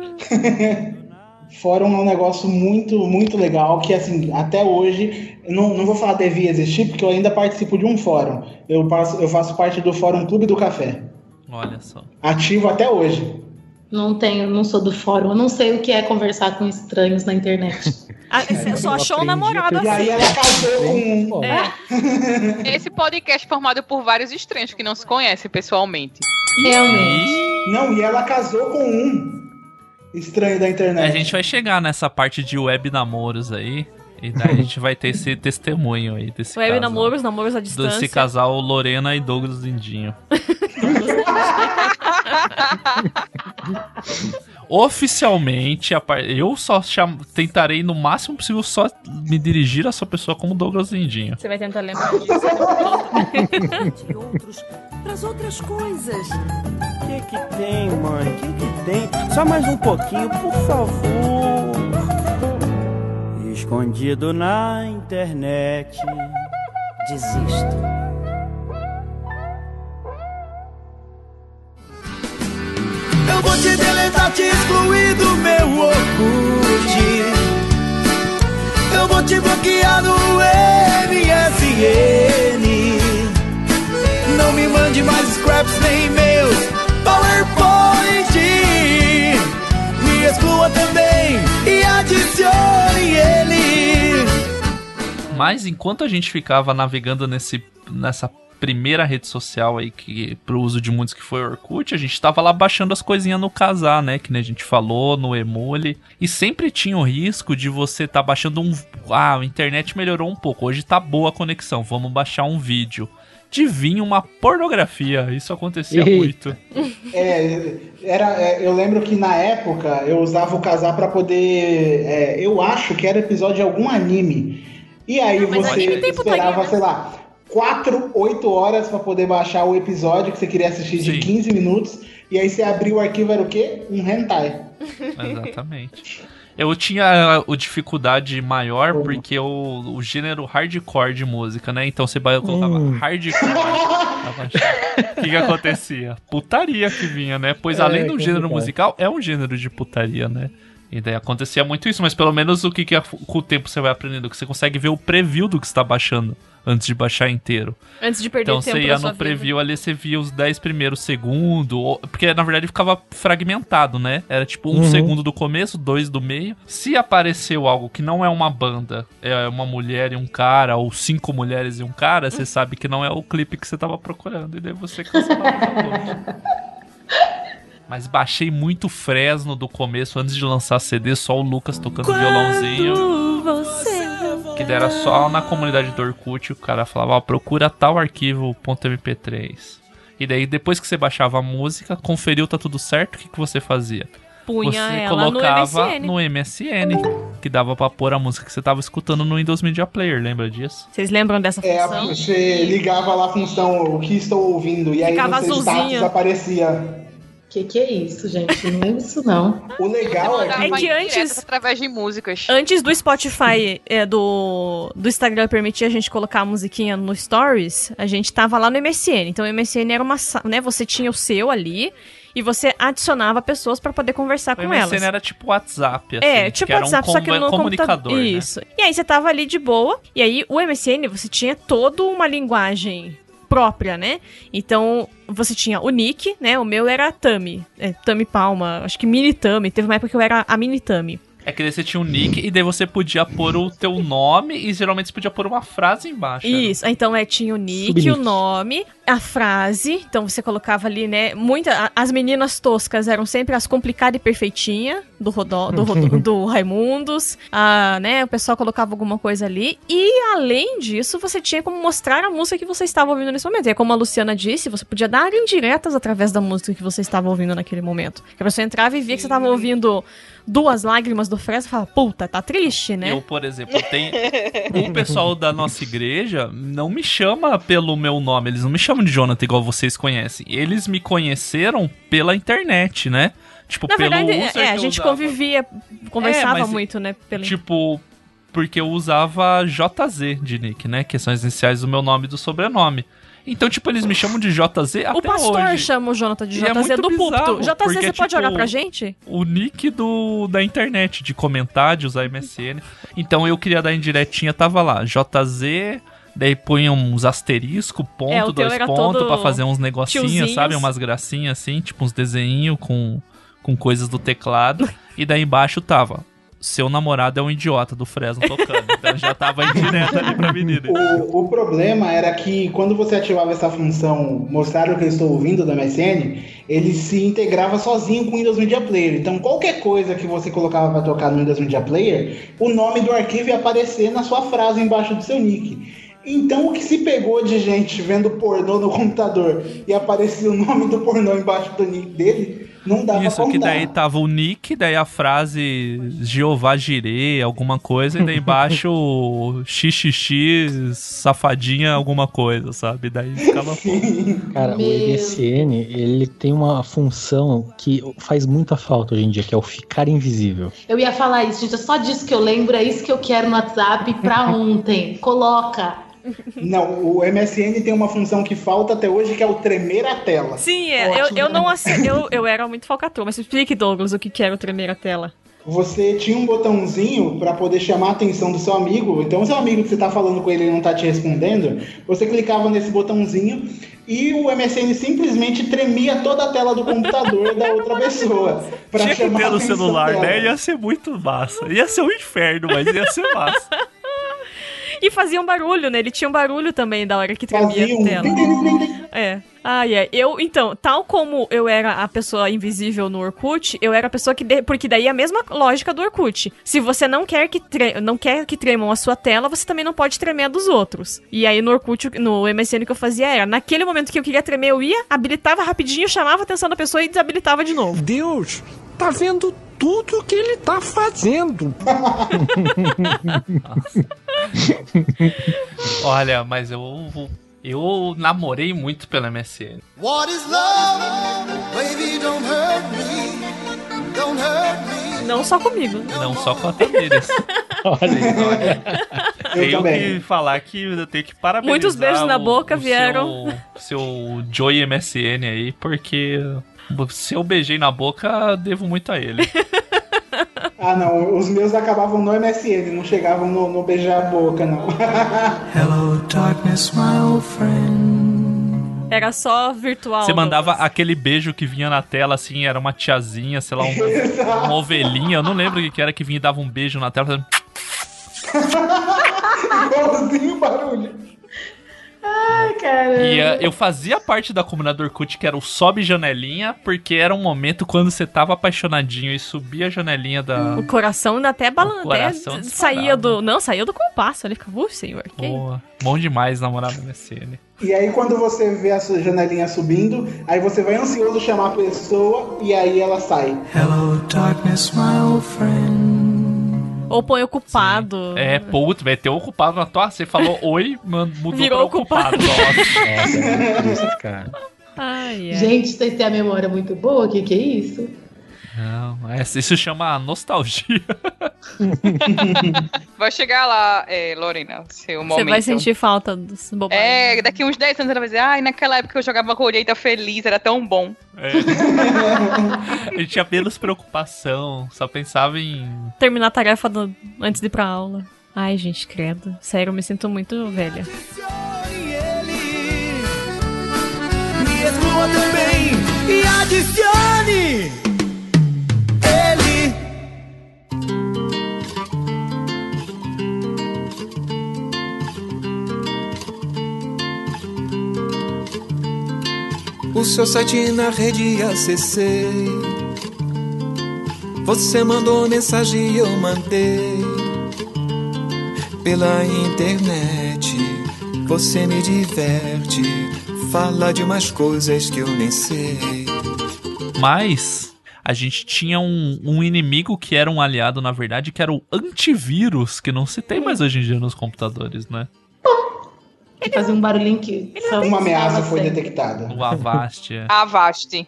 Fórum é um negócio muito, muito legal que, assim, até hoje, eu não, não vou falar devia existir, porque eu ainda participo de um fórum. Eu, passo, eu faço parte do Fórum Clube do Café. Olha só. Ativo até hoje. Não tenho, não sou do fórum, eu não sei o que é conversar com estranhos na internet. Ah, você só achou um namorado E aí assim. ela casou com um. É. Esse podcast é formado por vários estranhos que não se conhecem pessoalmente. Realmente. Não, e ela casou com um estranho da A internet. gente vai chegar nessa parte de web namoros aí. E daí a gente vai ter esse testemunho aí desse Web casal. namoros, namoros à distância. Desse casal Lorena e Douglas Lindinho. Oficialmente, eu só cham- tentarei no máximo possível só me dirigir a essa pessoa como Douglas Lindinho. Você vai tentar lembrar disso. de outros pras outras coisas. O que que tem, mãe? O que que tem? Só mais um pouquinho, por favor. Escondido na internet. Desisto. Eu vou te deletar, te excluir do meu Orkut. Eu vou te bloquear no MSN Não me mande mais scraps nem e-mails PowerPoint. Me exclua também e adicione ele. Mas enquanto a gente ficava navegando nesse, nessa primeira rede social aí que pro uso de muitos que foi o Orkut, a gente tava lá baixando as coisinhas no casar, né, que nem a gente falou, no Emule, e sempre tinha o risco de você tá baixando um, ah, a internet melhorou um pouco, hoje tá boa a conexão, vamos baixar um vídeo. De vir uma pornografia, isso acontecia Eita. muito. É, era, é, eu lembro que na época eu usava o casar pra poder. é, eu acho que era episódio de algum anime. E aí Não, mas você anime tem putaria, esperava, né? sei lá, 4, 8 horas pra poder baixar o episódio que você queria assistir de 15 minutos. E aí você abriu o arquivo, era o quê? Um hentai. Exatamente. Eu tinha o dificuldade maior porque o, o gênero hardcore de música, né? Então você colocava Hum. hardcore. pra baixar. O que, que acontecia? Putaria que vinha, né? Pois É, além do complicado. gênero musical, é um gênero de putaria, né? E daí acontecia muito isso, mas pelo menos o que, que é- com o tempo você vai aprendendo? Que você consegue ver o preview do que você tá baixando antes de baixar inteiro. Antes de perder Então tempo você da ia no vida. preview ali, você via os 10 primeiros segundos, porque na verdade ficava fragmentado, né? Era tipo um Uhum. segundo do começo, dois do meio. Se apareceu algo que não é uma banda, é uma mulher e um cara, ou cinco mulheres e um cara, você sabe que não é o clipe que você tava procurando, e daí você cancelava. Mas baixei muito Fresno do começo, antes de lançar CD, só o Lucas tocando violãozinho. Que era só na comunidade do Orkut, o cara falava, ó, procura tal arquivo .mp3. E daí, depois que você baixava a música, conferiu, tá tudo certo, o que, que você fazia? Punha você ela no colocava MSN. no MSN, que dava pra pôr a música que você tava escutando no Windows Media Player, lembra disso? Vocês lembram dessa É, função? você ligava lá a função o que estou ouvindo e aí Ficava no seu status aparecia. Que que é isso, gente? Não lembro disso, não. O legal é Mandava É que antes- através de músicas. Antes do Spotify, é, do, do Instagram permitir a gente colocar a musiquinha no Stories, a gente tava lá no MSN. Então o MSN era uma, né, você tinha o seu ali e você adicionava pessoas pra poder conversar O com MSN elas. era tipo WhatsApp, assim, É, tipo que era WhatsApp, um só que no comunicador, computador. né? Isso. E aí você tava ali de boa, e aí o MSN você tinha toda uma linguagem própria, né? Então você tinha o nick, né? O meu era Tami, é, Tami Palma, acho que Mini Tami. Teve uma época que eu era a Mini Tami. É que daí você tinha um nick e daí você podia pôr o teu nome e geralmente você podia pôr uma frase embaixo. né? Isso, então é, tinha o nick, Subnick. o nome, a frase, então você colocava ali, né, muita, as meninas toscas eram sempre as complicadas e perfeitinha do, Rodó, do, Rodó- do Raimundos, a, né, o pessoal colocava alguma coisa ali, e além disso, você tinha como mostrar a música que você estava ouvindo nesse momento, e é como a Luciana disse, você podia dar indiretas através da música que você estava ouvindo naquele momento, que a pessoa entrava e via que você estava ouvindo duas lágrimas do Fresno e falava, puta, tá triste, né? Eu, por exemplo, tem. O pessoal da nossa igreja não me chama pelo meu nome, eles não me chamam de Jonathan igual vocês conhecem. Eles me conheceram pela internet, né? Tipo, Na pelo verdade, é, a gente usava. convivia, conversava É, mas, muito, né? Tipo, porque eu usava JZ de nick, né? Que são as iniciais do meu nome e do sobrenome. Então, tipo, eles me chamam de JZ até o pastor hoje. chama o Jonathan de E é JZ muito do bizarro, púlpito. JZ, você pode tipo, olhar pra gente? o nick do, da internet, de comentar, de usar MSN. Então eu queria dar indiretinha, tava lá, JZ, daí punha uns asterisco, ponto, É, dois pontos, pra fazer uns negocinhos, tiozinhos. sabe? Umas gracinhas assim, tipo uns desenhos com, com coisas do teclado. e daí embaixo tava. Seu namorado é um idiota do Fresno tocando. Então já tava indireto ali pra menina. O, o problema era que quando você ativava essa função mostrar o que eu estou ouvindo da MSN, ele se integrava sozinho com o Windows Media Player. Então qualquer coisa que você colocava para tocar no Windows Media Player, o nome do arquivo ia aparecer na sua frase embaixo do seu nick. Então o que se pegou de gente vendo pornô no computador e aparecia o nome do pornô embaixo do nick dele, não dá Isso, pra que daí tava o nick, daí a frase Jeová Jirê, alguma coisa, e daí embaixo xxx, safadinha, alguma coisa, sabe? Daí ficava. Cara, o MSN, ele tem uma função que faz muita falta hoje em dia, que é o ficar invisível. Eu ia falar isso, gente. É só disso que eu lembro. É isso que eu quero no WhatsApp pra ontem. Coloca. Não, o MSN tem uma função que falta até hoje, que é o tremer a tela. Sim, é, eu, eu não assi- eu, eu era muito falcatrua, mas explique, Douglas, o que que era o tremer a tela. Você tinha um botãozinho para poder chamar a atenção do seu amigo. Então, o seu amigo que você tá falando com ele e não tá te respondendo, você clicava nesse botãozinho e o MSN simplesmente tremia toda a tela do computador da outra pessoa. Pra Tinha que chamar ter a no celular, dela. né? Ia ser muito massa. Ia ser um inferno, mas ia ser massa. E fazia um barulho, né? Ele tinha um barulho também da hora que tremia Fazia a tela. É. Ah, é. Eu, então, tal como eu era a pessoa invisível no Orkut, eu era a pessoa que. de- Porque daí é a mesma lógica do Orkut. Se você não quer que tre... não quer que tremam a sua tela, você também não pode tremer a dos outros. E aí no Orkut, no MSN o que eu fazia era, naquele momento que eu queria tremer, eu ia, habilitava rapidinho, chamava a atenção da pessoa e desabilitava de novo. Deus tá vendo tudo que ele tá fazendo. Olha, mas eu. Eu namorei muito pela MSN. What is love? Baby, don't hurt me. Don't hurt me. Não só comigo. Não só com a Tamires. Olha Tenho também. que falar que eu tenho que parabenizar. Muitos beijos na o- boca o vieram. Seu, seu Joey MSN aí, porque se eu beijei na boca, devo muito a ele. Ah, não. Os meus acabavam no MSN, não chegavam no, no beijar a boca, não. Hello, darkness, my old friend. Era só virtual. Você mandava aquele beijo que vinha na tela, assim, era uma tiazinha, sei lá, uma, uma ovelhinha. Eu não lembro o que que era que vinha e dava um beijo na tela. Igualzinho o barulho. Ai, caramba. E eh, eu fazia parte da comunidade do Orkut, que era o sobe janelinha, porque era um momento quando você tava apaixonadinho e subia a janelinha da. O coração ainda até balançava. coração Saía do. Não, saía do compasso. Ele ficava, "Uf, senhor. Que... Boa. Bom demais namorar no MSN. E aí quando você vê a sua janelinha subindo, aí você vai ansioso chamar a pessoa e aí ela sai. Hello, darkness, my old friend. Ou põe ocupado. É, putz, vai ter um ocupado na tua. Você falou oi, mano, mudou Virou pra ocupado. Nossa. Nossa, é isso, cara. Ai, ai. Gente, vocês têm a memória muito boa? O que, que é isso? Não, é, isso chama nostalgia. Vai chegar lá, é, Lorena, seu Você momento. vai sentir falta dos bobagens. É, daqui uns 10 anos ela vai dizer, ai, naquela época eu jogava colheita feliz, era tão bom. É. A gente tinha menos preocupação, só pensava em. Terminar a tarefa do- antes de ir pra aula. Ai, gente, credo. Sério, eu me sinto muito velha. Me exclua também e adicione O seu site na rede acessei. Você mandou mensagem e eu mandei. Pela internet, você me diverte. Fala de umas coisas que eu nem sei. Mas a gente tinha um, um inimigo que era um aliado, na verdade, que era o antivírus, que não se tem mais hoje em dia nos computadores, né? Fazer um barulhinho que. só Uma ameaça foi detectada. O Avast, é, Avast.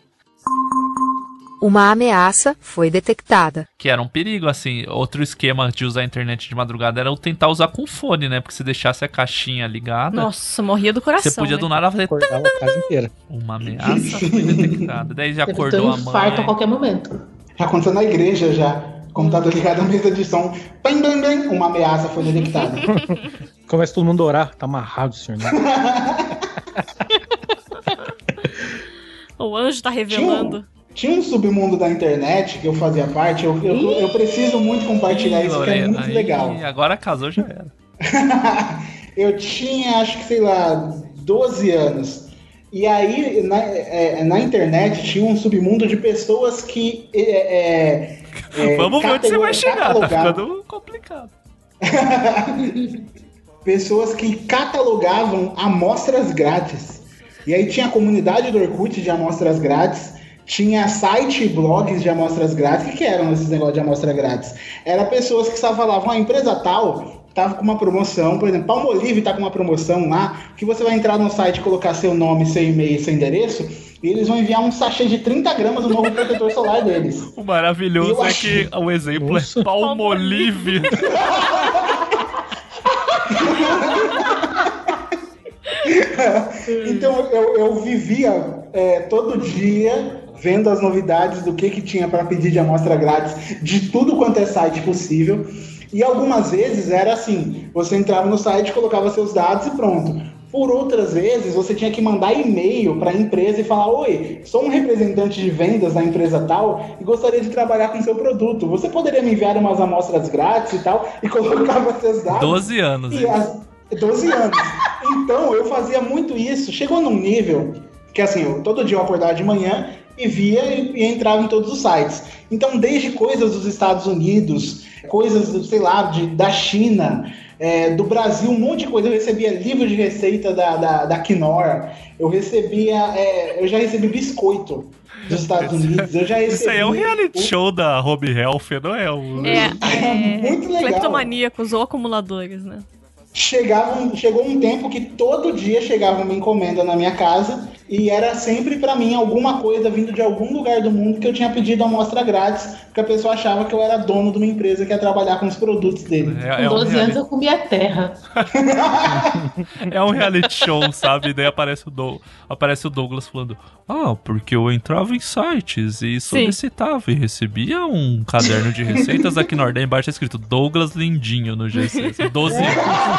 Uma ameaça foi detectada. que era um perigo, assim. Outro esquema de usar a internet de madrugada era o tentar usar com fone, né? Porque se deixasse a caixinha ligada, Nossa, morria do coração. você podia né? do nada fazer Acordava a casa inteira. uma ameaça foi detectada. Daí já acordou um a infarto a mãe. qualquer momento. Já aconteceu na igreja já. Computador ligado na mesa de som. Bam, bam, bam. Uma ameaça foi detectada. Começa todo mundo a orar. Tá amarrado, senhor. Né? O anjo tá revelando. Tinha um submundo da internet que eu fazia parte. Eu, eu, eu preciso muito compartilhar isso, que é Lorena, muito aí legal. Agora casou já era. Eu tinha, acho que, sei lá, 12 anos. E aí, na, é, na internet, tinha um submundo de pessoas que. É, é, é, Vamos ver onde você vai chegar, tá ficando complicado. pessoas que catalogavam amostras grátis. E aí tinha a comunidade do Orkut de amostras grátis, tinha site e blogs de amostras grátis. O que, que eram esses negócios de amostra grátis? Era pessoas que só falavam, a empresa tal tava com uma promoção, por exemplo, Palmolive tá com uma promoção lá, que você vai entrar no site, colocar seu nome, seu e-mail, seu endereço, e eles vão enviar um sachê de 30 gramas do novo protetor solar deles. O maravilhoso Eu é acho- que o exemplo é Palmolive. Então eu, eu vivia é, todo dia vendo as novidades do que, que tinha para pedir de amostra grátis de tudo quanto é site possível. E algumas vezes era assim: você entrava no site, colocava seus dados e pronto. Por outras vezes, você tinha que mandar e-mail para a empresa e falar: Oi, sou um representante de vendas da empresa tal e gostaria de trabalhar com seu produto. Você poderia me enviar umas amostras grátis e tal? E colocava seus dados. 12 anos. E as- 12 anos. Então, eu fazia muito isso. Chegou num nível que, assim, eu, todo dia eu acordava de manhã e via e, e entrava em todos os sites. Então, desde coisas dos Estados Unidos, coisas, sei lá, de, da China, é, do Brasil, um monte de coisa. Eu recebia livro de receita da, da, da Knorr, eu recebia, é, eu já recebi biscoito dos Estados Unidos, eu já recebi... Isso aí é um reality show da Home Health, não é? Um... É, é Muito legal. cleptomaníacos ou acumuladores, né? Chegava, um- chegou um tempo que todo dia chegava uma encomenda na minha casa e era sempre pra mim alguma coisa vindo de algum lugar do mundo que eu tinha pedido amostra grátis, porque a pessoa achava que eu era dono de uma empresa que ia trabalhar com os produtos dele. É, Com 12 anos eu comia terra. É um reality show, sabe? Daí aparece o, Dou- aparece o Douglas falando: Ah, porque eu entrava em sites e solicitava e recebia um caderno de receitas aqui no Nordeste. Embaixo tá escrito Douglas Lindinho no GC. 12 anos.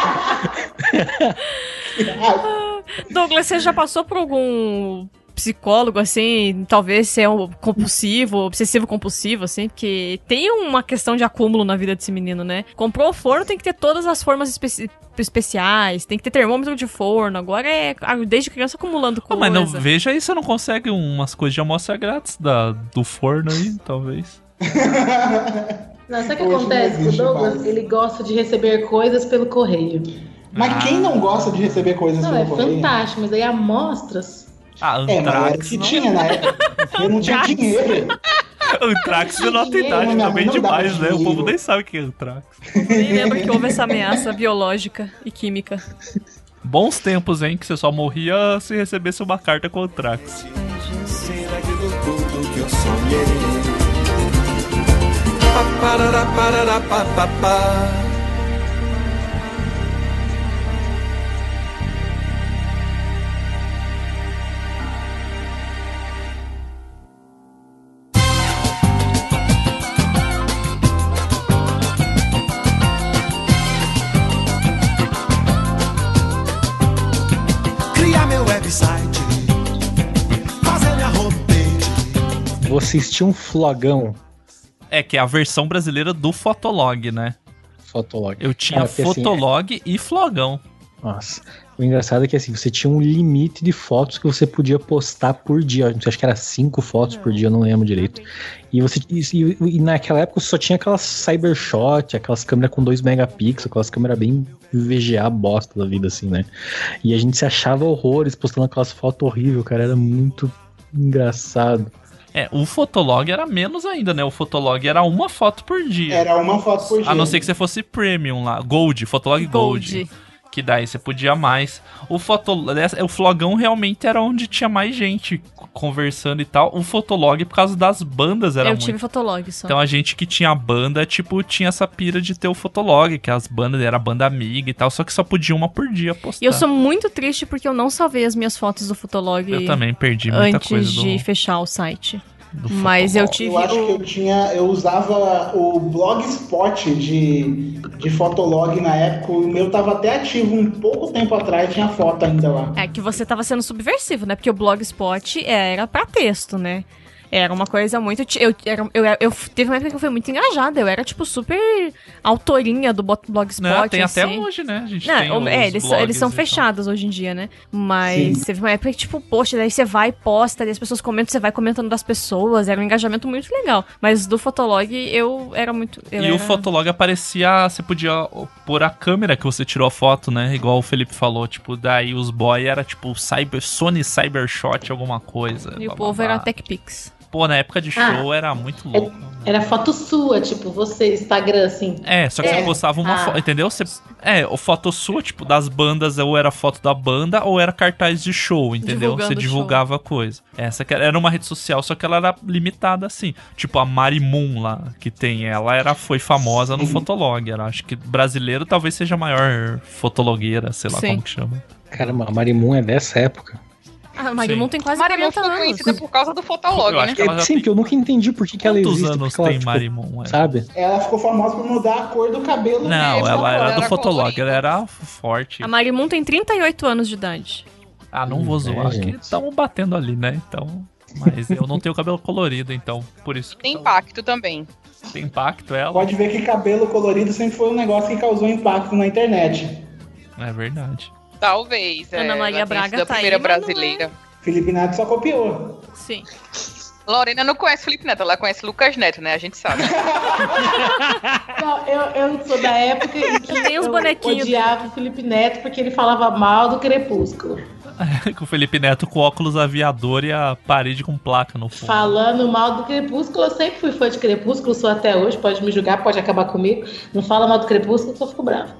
Douglas, você já passou por algum psicólogo, assim, talvez ser um compulsivo, obsessivo compulsivo, assim, porque tem uma questão de acúmulo na vida desse menino, né? Comprou o forno, tem que ter todas as formas especi- especiais, tem que ter termômetro de forno, agora é ah, desde criança acumulando Ah, coisa. mas não, veja aí você não consegue umas coisas de amostra grátis da, do forno aí, talvez. Não, sabe o que Hoje acontece? O Douglas, mais. ele gosta de receber coisas pelo correio. Mas quem não gosta de receber coisas Não, pelo é correio? fantástico, mas aí amostras. Ah, É, mas era o Antrax. que tinha na época. Eu não tinha dinheiro. Antrax é nota idade também não demais, né? O povo nem sabe o que é Antrax. Nem lembro que houve essa ameaça biológica e química. Bons tempos, hein? Que você só morria se recebesse uma carta com Antrax. Será que do tudo que eu sonhei? Vocês tinham um flogão É, que é a versão brasileira do Fotolog, né? Fotolog. Eu tinha Cara, assim, Fotolog e Flogão. Nossa. O engraçado é que assim, você tinha um limite de fotos que você podia postar por dia. Acho que era cinco fotos por dia, eu não lembro direito. E você e- e naquela época só tinha aquelas cybershot, aquelas câmeras com 2 megapixels, aquelas câmeras bem VGA bosta da vida, assim, né? E a gente se achava horrores postando aquelas fotos horríveis, cara. Era muito engraçado. É, o Fotolog era menos ainda, né? O Fotolog era uma foto por dia. Era uma foto por dia. A não ser que você fosse Premium lá. Gold, Fotolog Gold. Gold. Que daí você podia mais. O, foto, o Flogão realmente era onde tinha mais gente conversando e tal. O Fotolog, por causa das bandas, era eu muito. tive fotolog só. Então a gente que tinha banda, tipo, tinha essa pira de ter o Fotolog, que as bandas era banda amiga e tal, só que só podia uma por dia postar. E eu sou muito triste porque eu não salvei as minhas fotos do Fotolog Eu também perdi muita antes coisa de do- fechar o site. Mas eu tive. Eu acho o- que eu tinha. Eu usava o Blogspot de, de Fotolog na época. O meu tava até ativo um pouco tempo atrás, tinha foto ainda lá. É que você tava sendo subversivo, né? Porque o Blogspot era pra texto, né? Era uma coisa muito. Eu, era, eu, eu, teve uma época que eu fui muito engajada. Eu era, tipo, super autorinha do bot- Blogspot. Não, tem até assim. hoje, né? A gente Não, tem o- os é, eles, são- eles são tal. fechados hoje em dia, né? Mas Sim. teve uma época que, tipo, poxa, daí você vai e posta, daí as pessoas comentam, você vai comentando das pessoas. Era um engajamento muito legal. Mas do Fotolog, eu era muito. eu E era... o Fotolog aparecia, você podia pôr a câmera que você tirou a foto, né? Igual o Felipe falou, tipo, daí os boy era tipo Cyber, Sony Cybershot alguma coisa. E o blá, povo blá, era blá. TechPix. Pô, na época de Ah. show era muito louco. Era foto sua, tipo, você, Instagram, assim. É, só que você postava uma Ah. foto, entendeu? Você, é, o foto sua, tipo, das bandas, ou era foto da banda, ou era cartaz de show, entendeu? Divulgando você divulgava a coisa. Essa que era uma rede social, só que ela era limitada assim. Tipo a Mari Moon lá, que tem, ela era, foi famosa no Fotolog. Era, acho que brasileiro talvez seja a maior fotologueira, sei lá Sim. como que chama. Caramba, a Marimun é dessa época. A Marimun tem quase Marimun 40 foi anos. conhecida por causa do Fotolog, né? que Sim, tem- que eu nunca entendi por que, que ela Quantos existe. anos porque ela, tem tipo, Marimun? é? Sabe? Ela ficou famosa por mudar a cor do cabelo. Não, dela. ela era do era Fotolog, colorida. ela era forte. A Marimun tem 38 anos de idade. Ah, não vou Hum, zoar, é, que estamos batendo ali, né? Então. Mas eu não tenho cabelo colorido, então por isso Tem impacto também. tem impacto ela. Pode ver que cabelo colorido sempre foi um negócio que causou impacto na internet. É verdade. Talvez. Ana é, Maria Braga a tá primeira aí, mas não é. brasileira. Felipe Neto só copiou. Sim. Lorena não conhece Felipe Neto, ela conhece Lucas Neto, né? A gente sabe. Não, eu, eu sou da época em que Nem os eu bonequinhos odiava o Felipe Neto porque ele falava mal do Crepúsculo. com o Felipe Neto com óculos aviador e a parede com placa no fundo. Falando mal do Crepúsculo, eu sempre fui fã de Crepúsculo, sou até hoje, pode me julgar, pode acabar comigo. Não fala mal do Crepúsculo que eu fico bravo.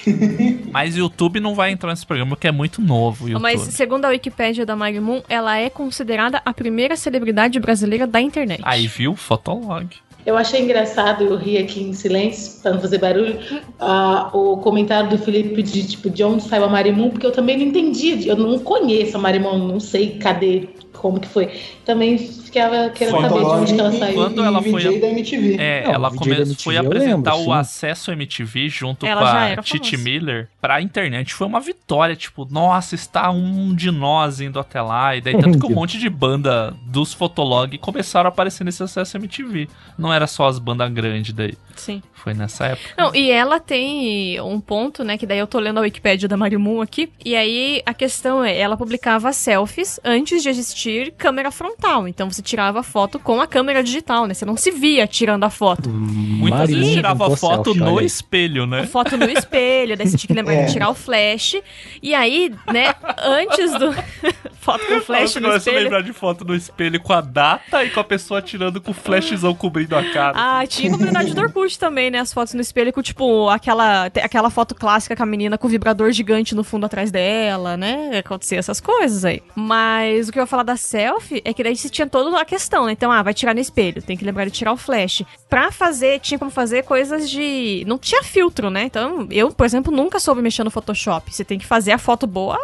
Mas o YouTube não vai entrar nesse programa porque é muito novo. YouTube. Mas, segundo a Wikipédia da Marimun, ela é considerada a primeira celebridade brasileira da internet. Aí viu? Fotolog. Eu achei engraçado, eu ri aqui em silêncio, pra não fazer barulho, ah, o comentário do Felipe de tipo, de onde saiu a Marimun, porque eu também não entendi, eu não conheço a Marimun, não sei cadê, como que foi. Também ficava querendo saber de onde que ela saiu. Quando ela e foi a- da MTV. É, Não, ela come... MTV foi apresentar lembro, o sim. acesso MTV junto Ela com a Titi famosa. Miller pra internet. Foi uma vitória, tipo, nossa, está um de nós indo até lá. E daí tanto que um monte de banda dos Fotolog começaram a aparecer nesse acesso MTV. Não era só as bandas grandes daí. Sim. Foi nessa época. Não, e ela tem um ponto, né, que daí eu tô lendo a Wikipédia da Marimun aqui, e aí a questão é, ela publicava selfies antes de existir câmera frontal, então você tirava foto com a câmera digital, né, você não se via tirando a foto. Muitas Marimun vezes tirava com foto selfie, no aí. espelho, né? Foto no espelho, daí você tinha que lembrar É. de tirar o flash, e aí, né, antes do... foto com flash Você no a espelho... lembrar de foto no espelho com a data e com a pessoa tirando com o flashzão cobrindo a cara. Ah, tinha comunidade do Orkut também, né? As fotos no espelho com, tipo, aquela, aquela foto clássica com a menina com o vibrador gigante no fundo atrás dela, né? Acontecia essas coisas aí. Mas o que eu ia falar da selfie é que daí você tinha toda a questão, né? Então, ah, vai tirar no espelho, tem que lembrar de tirar o flash. Pra fazer, tinha como fazer coisas de. Não tinha filtro, né? Então, eu, por exemplo, nunca soube mexer no Photoshop. Você tem que fazer a foto boa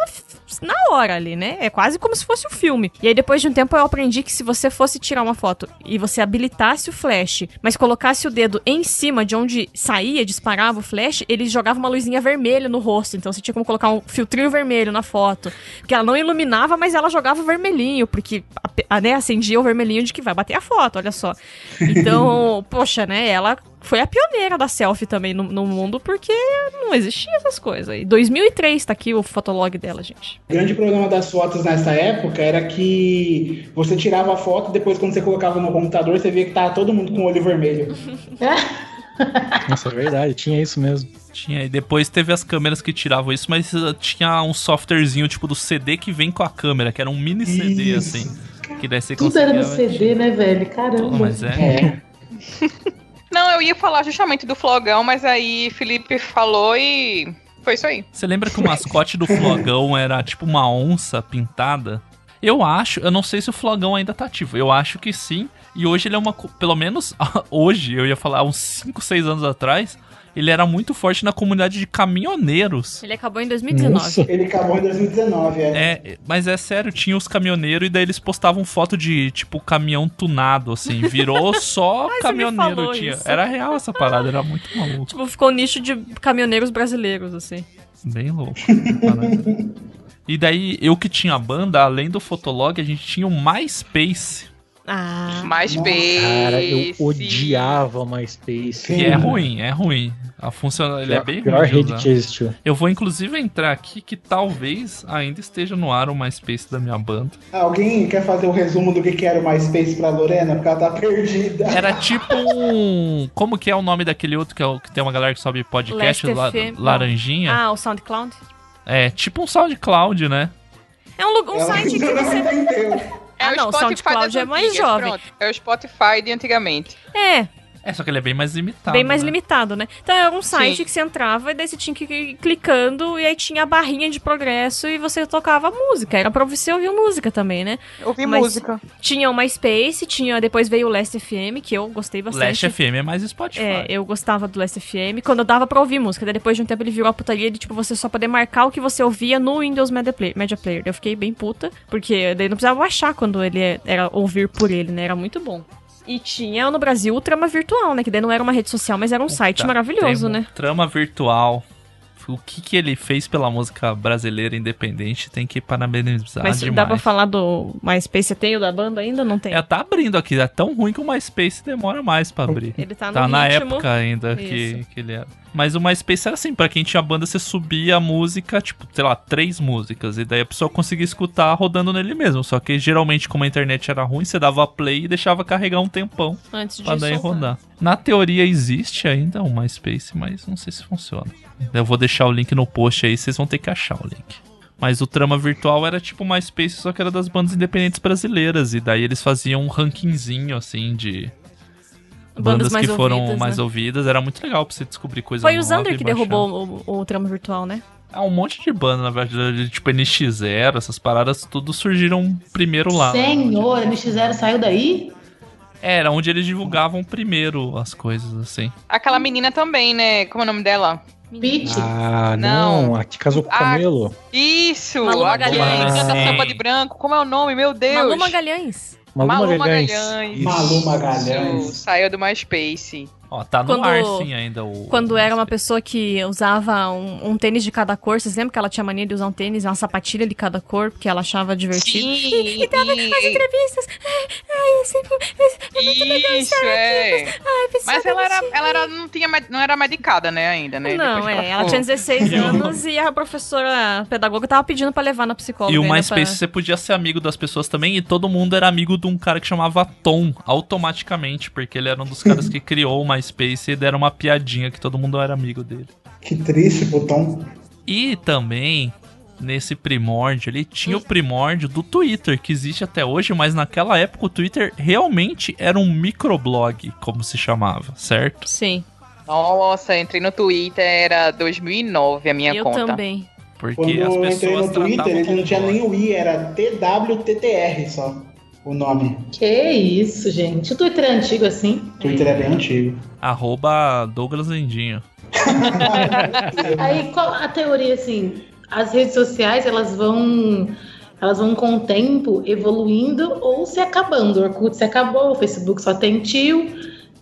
na hora ali, né? É quase como se fosse um filme. E aí, depois de um tempo, eu aprendi que se você fosse tirar uma foto e você habilitasse o flash, mas colocasse o dedo em cima de onde saía, disparava o flash, ele jogava uma luzinha vermelha no rosto. Então você tinha como colocar um filtrinho vermelho na foto. Porque ela não iluminava, mas ela jogava vermelhinho, porque a, a- né, acendia o vermelhinho de que vai bater a foto, olha só. Então, poxa, né? Ela foi a pioneira da selfie também no, no mundo, porque não existia essas coisas. E 2003 tá aqui o fotolog dela, gente. O grande problema das fotos nessa época era que você tirava a foto e depois quando você colocava no computador você via que tava todo mundo com o olho vermelho. Nossa, é verdade, tinha isso mesmo. Tinha, e depois teve as câmeras que tiravam isso, mas uh, tinha um softwarezinho tipo do CD que vem com a câmera, que era um mini CD Isso. assim. Que daí você Tudo era no. CD, né, velho? Caramba. Mas é. Não, eu ia falar justamente do Flogão, mas aí Felipe falou e foi isso aí. Você lembra que o mascote do Flogão era tipo uma onça pintada? Eu acho, eu não sei se o Flogão ainda tá ativo. Eu acho que sim. E hoje ele é uma. Pelo menos hoje, eu ia falar, uns 5, 6 anos atrás, ele era muito forte na comunidade de caminhoneiros. Ele acabou em 2019. Ele acabou em 2019, é. É, mas é sério, tinha os caminhoneiros e daí eles postavam foto de, tipo, caminhão tunado, assim. Virou só Ai, caminhoneiro tinha. isso. Era real essa parada, era muito maluco. Tipo, ficou um nicho de caminhoneiros brasileiros, assim. Bem louco. e daí, eu que tinha a banda, além do Fotolog, a gente tinha o MySpace. Ah. MySpace. Cara, eu odiava MySpace. Que é ruim, é ruim. A funciona, ele é Pior- bem pior ruim. de rede que existiu. Eu vou inclusive entrar aqui que talvez ainda esteja no ar o MySpace da minha banda. Alguém quer fazer o resumo do que que era o MySpace pra Lorena? Porque ela tá perdida. Era tipo um. Como que é o nome daquele outro que, é o, que tem uma galera que sobe podcast? La-. Laranjinha? Ah, o SoundCloud? É tipo um SoundCloud, né? É um, um site que você. Entendeu. É Ah, o não, o Spotify SoundCloud é mais jovem. pronto. É o Spotify de antigamente. É. É, só que ele é bem mais limitado. bem mais né? limitado, né? Então era um site Sim. que você entrava e daí você tinha que ir clicando e aí tinha a barrinha de progresso e você tocava música. Era pra você ouvir música também, né? Ouvir música. Tinha o MySpace, tinha, depois veio o Last FM, que eu gostei bastante. Last FM é mais Spotify. É, eu gostava do Last FM, quando eu dava pra ouvir música. Daí depois de um tempo ele virou a putaria de, tipo, você só poder marcar o que você ouvia no Windows Media Player. Media Player. Eu fiquei bem puta, porque daí não precisava baixar quando ele era ouvir por ele, né? Era muito bom. E tinha no Brasil o Trama Virtual, né? Que daí não era uma rede social, mas era um site Tá, maravilhoso, né? Trama virtual. O que, que ele fez pela música brasileira independente tem que parabenizar Mas demais. dá pra falar do MySpace? Tem o da banda ainda? Não tem? É, tá abrindo aqui. É tão ruim que o MySpace demora mais pra abrir. Ele tá no Tá na ritmo. época ainda que, Isso. que ele era. Mas o MySpace era assim, pra quem tinha banda, você subia a música, tipo, sei lá, três músicas. E daí a pessoa conseguia escutar rodando nele mesmo. Só que geralmente, como a internet era ruim, você dava play e deixava carregar um tempão Antes de pra daí soltar. rodar. Na teoria existe ainda o MySpace, mas não sei se funciona. Eu vou deixar o link no post aí, vocês vão ter que achar o link. Mas o Trama Virtual era tipo MySpace, só que era das bandas independentes brasileiras. E daí eles faziam um rankingzinho, assim, de Bandas bandas, que foram ouvidas, mais né? ouvidas. Era muito legal pra você descobrir coisa Foi o Zander que derrubou o, o Trama Virtual, né? Ah, um monte de banda, na verdade, tipo NX0, essas paradas, tudo surgiram primeiro lá. Senhor, NX0 saiu daí? É, Era onde eles divulgavam primeiro as coisas, assim. Aquela menina também, né? Como é o nome dela? Peach. Ah, não, aqui casou com o Ah, Camelo. Isso! Malu a Magalhães. que canta samba de branco. Como é o nome? Meu Deus! Malu Magalhães. Malu Magalhães. Magalhães. Malu Magalhães. Isso, Saiu do MySpace. Ó, tá no Quando- ar sim ainda o. Quando era uma pessoa que usava um, um tênis de cada cor, vocês lembram que ela tinha mania de usar um tênis, uma sapatilha de cada cor, porque ela achava divertido? Sim, E, e tava e- as entrevistas. Ai, ai, é sempre. É, é muito legal Isso, estar é. aqui. Ai, Mas ela era, ela era, não, tinha, não era medicada, né, ainda, né? Não, é, ela ficou. tinha 16 anos e a professora pedagoga tava pedindo pra levar na psicóloga. E o MySpace pra- você podia ser amigo das pessoas também, e todo mundo era amigo de um cara que chamava Tom, automaticamente, porque ele era um dos caras que criou o MySpace e deram uma piadinha que todo mundo era amigo dele. Que triste, Tom. E também, nesse primórdio ali, tinha o primórdio do Twitter, que existe até hoje, mas naquela época o Twitter realmente era um microblog, como se chamava, certo? Sim. Nossa, entrei no Twitter, era 2009 a minha Eu conta. também. Porque Quando as eu entrei pessoas no Twitter, ele não tinha nem o I, era TWTTR só o nome. Que isso, gente. O Twitter é antigo assim. Twitter é bem antigo. Arroba Douglas Lendinho. Aí, qual a teoria, assim? As redes sociais, elas vão... Elas vão com o tempo evoluindo ou se acabando. O Orkut se acabou, o Facebook só tem tio.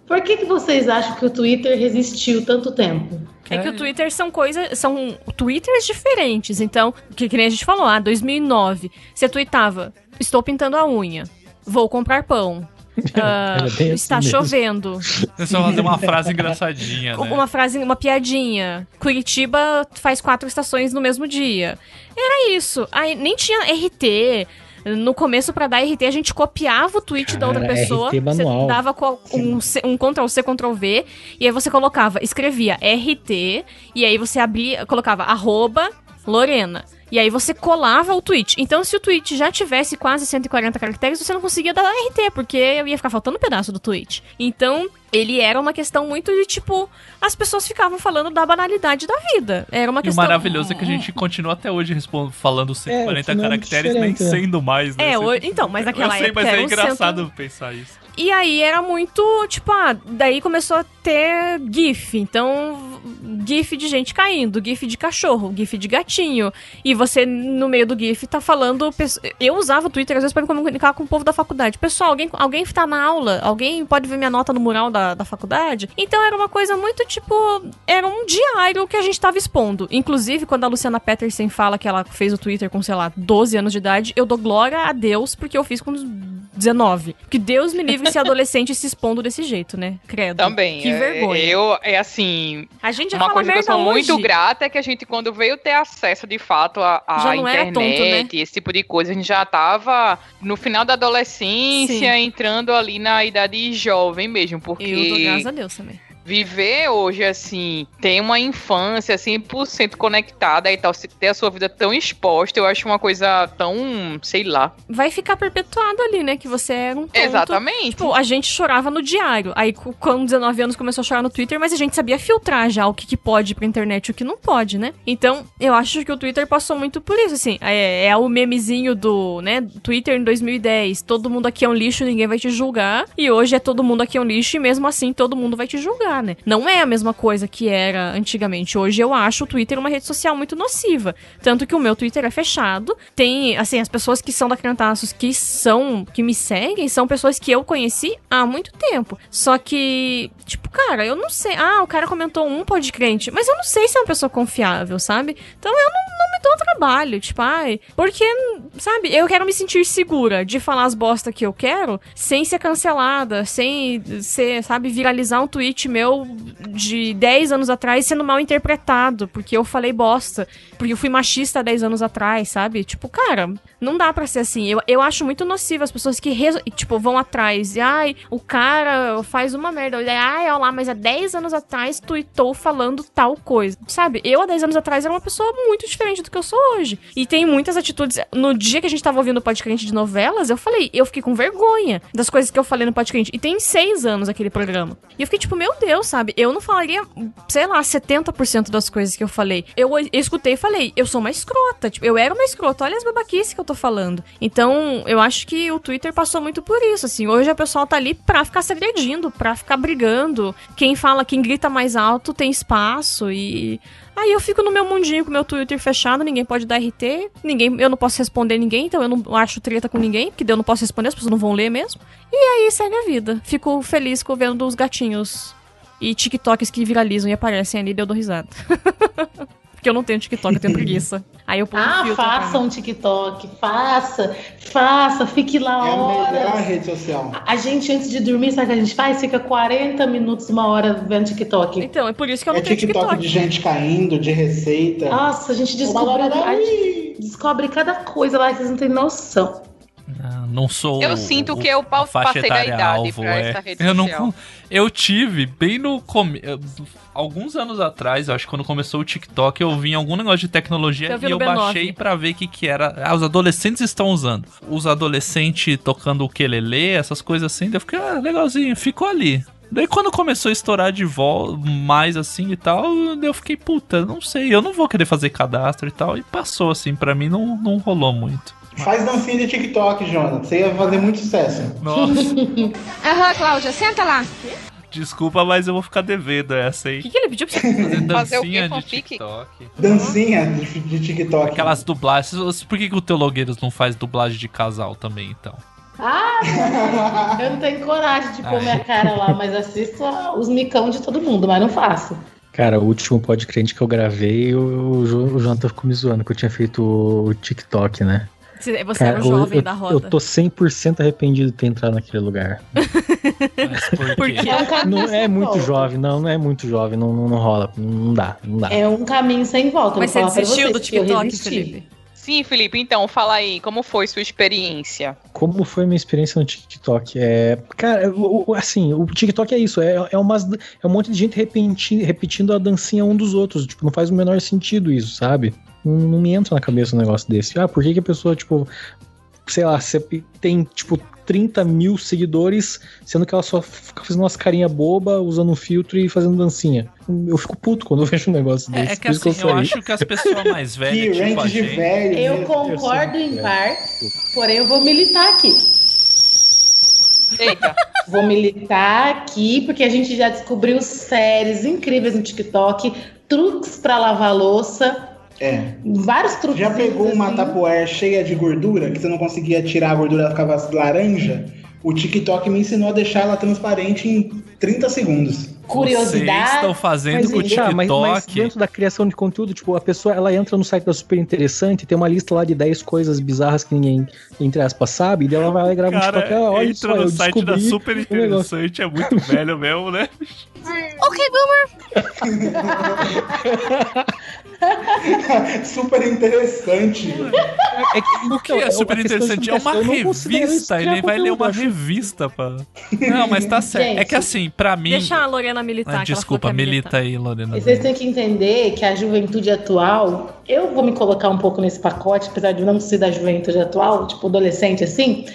Por que, que vocês acham que o Twitter resistiu tanto tempo? É que o Twitter são coisas. São Twitters diferentes. Então, que, que nem a gente falou, ah, 2009. Você tweetava: Estou pintando a unha. Vou comprar pão. assim está mesmo. chovendo. Você só fazer uma frase engraçadinha, né? Uma frase, uma piadinha. Curitiba faz quatro estações no mesmo dia. Era isso. Aí nem tinha RT. No começo, pra dar RT, a gente copiava o tweet da outra Cara, pessoa. RT manual. Você dava um, um Ctrl C, Ctrl V. E aí você colocava, escrevia RT. E aí você abria, colocava arroba Lorena. E aí você colava o tweet. Então, se o tweet já tivesse quase 140 caracteres, você não conseguia dar RT, porque ia ficar faltando um pedaço do tweet. Então, ele era uma questão muito de tipo. As pessoas ficavam falando da banalidade da vida. Era uma E o questão. maravilhoso é que a gente continua até hoje respond- falando 140 É, é caracteres, nem diferente, né? sendo mais, né? É, o- então, mas naquela Eu sei, época mas era é engraçado cento- pensar isso. E aí era muito, tipo, ah, daí começou a ter GIF. Então, GIF de gente caindo, GIF de cachorro, GIF de gatinho. E você, no meio do GIF, tá falando. Eu usava o Twitter às vezes pra me comunicar com o povo da faculdade. Pessoal, alguém, alguém tá na aula? Alguém pode ver minha nota no mural da, da faculdade? Então era uma coisa muito tipo. Era um diário que a gente tava expondo. Inclusive, quando a Luciana Peterson fala que ela fez o Twitter com, sei lá, 12 anos de idade, eu dou glória a Deus porque eu fiz com 19. Porque Deus me livre ser adolescente se expondo desse jeito, né? Credo. Também. Que é- vergonha. Eu, é assim. A gente já uma coisa que eu sou muito hoje. grata é que a gente, quando veio ter acesso de fato à, internet, tonto, né? esse tipo de coisa, a gente já tava no final da adolescência, Sim. entrando ali na idade jovem mesmo, porque. Eu dou graças a Deus também. Viver hoje, assim, ter uma infância 100% conectada e tal, ter a sua vida tão exposta, eu acho uma coisa tão, sei lá. Vai ficar perpetuado ali, né? Que você era um tonto. Exatamente. Tipo, a gente chorava no diário. Aí, com 19 anos, começou a chorar no Twitter, mas a gente sabia filtrar já o que, que pode pra internet e o que não pode, né? Então, eu acho que o Twitter passou muito por isso, assim. É, é o memezinho do, né, Twitter em 2010. Todo mundo aqui é um lixo, ninguém vai te julgar. E hoje é todo mundo aqui é um lixo e mesmo assim todo mundo vai te julgar, né? Não é a mesma coisa que era antigamente. Hoje eu acho o Twitter uma rede social muito nociva. Tanto que o meu Twitter é fechado. Tem, assim, as pessoas que são da Crentaços que são, que me seguem, são pessoas que eu conheci há muito tempo. Só que, tipo, cara, eu não sei. Ah, o cara comentou um podcrente, mas eu não sei se é uma pessoa confiável, sabe? Então eu não, não me dou trabalho, tipo, ai, porque, sabe, eu quero me sentir segura de falar as bosta que eu quero sem ser cancelada, sem ser, sabe, viralizar um tweet meu de 10 anos atrás sendo mal interpretado, porque eu falei bosta, porque eu fui machista há 10 anos atrás, sabe? Tipo, cara, não dá pra ser assim. Eu, eu acho muito nocivo as pessoas que, tipo, vão atrás e, ai, o cara faz uma merda. Olha, Ai, olha lá, mas há 10 anos atrás tweetou falando tal coisa. Sabe? Eu, há 10 anos atrás, era uma pessoa muito diferente do que eu sou hoje. E tem muitas atitudes. No dia que a gente tava ouvindo o podcast de novelas, eu falei, eu fiquei com vergonha das coisas que eu falei no podcast. E tem 6 anos aquele programa. E eu fiquei tipo, meu Deus, sabe? Eu não falaria, sei lá, 70% das coisas que eu falei. Eu, eu escutei e falei, eu sou uma escrota. Tipo, eu era uma escrota. Olha as babaquices que eu tô falando. Então, eu acho que o Twitter passou muito por isso, assim. Hoje a pessoa tá ali pra ficar se agredindo, pra ficar brigando. Quem fala, quem grita mais alto tem espaço e... Aí eu fico no meu mundinho com meu Twitter fechado, ninguém pode dar RT, ninguém, eu não posso responder ninguém, então eu não acho treta com ninguém, porque eu não posso responder, as pessoas não vão ler mesmo. E aí segue a vida. Fico feliz com vendo os gatinhos e TikToks que viralizam e aparecem ali, daí eu dou risada. porque eu não tenho TikTok, eu tenho preguiça. Aí eu ponho Ah, filtro faça um TikTok, faça, faça, fique lá É a melhor horas. rede social. A gente, antes de dormir, sabe o que a gente faz? Fica 40 minutos, uma hora vendo TikTok. Então, é por isso que eu É TikTok, de gente caindo, de receita. Nossa, a gente descobre, a gente descobre cada coisa lá que vocês não têm noção. Ah, Não sou. Eu sinto que eu passei da idade alvo, pra é. essa rede eu não social. con- Eu tive bem no come... alguns anos atrás, eu acho que quando começou o TikTok, eu vi em algum negócio de tecnologia Eu e eu B9. baixei pra ver o que que era. Ah, os adolescentes estão usando. Os adolescentes tocando o quelele, essas coisas assim, daí eu fiquei, ah, legalzinho, ficou ali. Daí quando começou a estourar de volta, mais assim e tal, eu fiquei, puta, não sei, eu não vou querer fazer cadastro e tal. E passou assim, pra mim não, não rolou muito. Faz dancinha de TikTok, Jonathan. Você ia fazer muito sucesso. Nossa. Aham, Cláudia, senta lá. Desculpa, mas eu vou ficar devendo essa aí. O que, que ele pediu pra você fazer? Fazer o Dancinha de fanfic? TikTok. Dancinha de, de TikTok. Aquelas dublagens. Por que, que o Teologueiros não faz dublagem de casal também, então? Ah, não. eu não tenho coragem de pôr Ai. minha cara lá, mas assisto os micão de todo mundo, mas não faço. Cara, o último podcast que eu gravei, o, o, o Jonathan ficou me zoando, que eu tinha feito o TikTok, né? Você, você Cara, era o eu- jovem eu, da Eu roda. tô 100% arrependido de ter entrado naquele lugar. Por quê? É um caminho Não é muito volta. jovem, não, não é muito jovem, não, não, não rola, não dá, não dá. É um caminho sem volta. Mas você desistiu do eu TikTok. Felipe? Sim, Felipe, então, fala aí, como foi sua experiência? Como foi a minha experiência no TikTok? É, cara, o- assim, o TikTok é isso, é, é, umas, é um monte de gente repenti- repetindo a dancinha um dos outros. Tipo, não faz o menor sentido isso, sabe? Não, me entra na cabeça um negócio desse. Ah, por que, que a pessoa, tipo, sei lá, você tem, tipo, 30 mil seguidores, sendo que ela só fica fazendo umas carinha boba, usando um filtro e fazendo dancinha. Eu fico puto quando eu vejo um negócio É, desse. é que assim, eu saí. acho que as pessoas mais velhas, tipo a gente... Eu concordo em parte, porém eu vou militar aqui. Eita. Vou militar aqui, porque a gente já descobriu séries incríveis no TikTok, truques pra lavar louça. É. Vários truques. Já pegou uma tapoer cheia de gordura, que você não conseguia tirar a gordura, ela ficava laranja? O TikTok me ensinou a deixar ela transparente em 30 segundos. Curiosidade. estão fazendo Mas, com o tá, mas- mas TikTok. dentro da criação de conteúdo, tipo, a pessoa ela entra no site da Super Interessante, tem uma lista lá de 10 coisas bizarras que ninguém, entre aspas, sabe, e daí ela vai lá e grava um Cara, TikTok. ah, olha entra só, no site da Super um. Interessante, é muito velho mesmo, né? Ok, boomer. Super interessante. É que, O que é super interessante? É uma revista, ele vai ler uma revista pra... Não, mas tá certo. É Gente, que assim, pra mim... Deixa a Lorena militar. Ah, desculpa, milita aí, Lorena. E vocês têm que entender que a juventude atual, eu vou me colocar um pouco nesse pacote, apesar de não ser da juventude atual, tipo adolescente assim.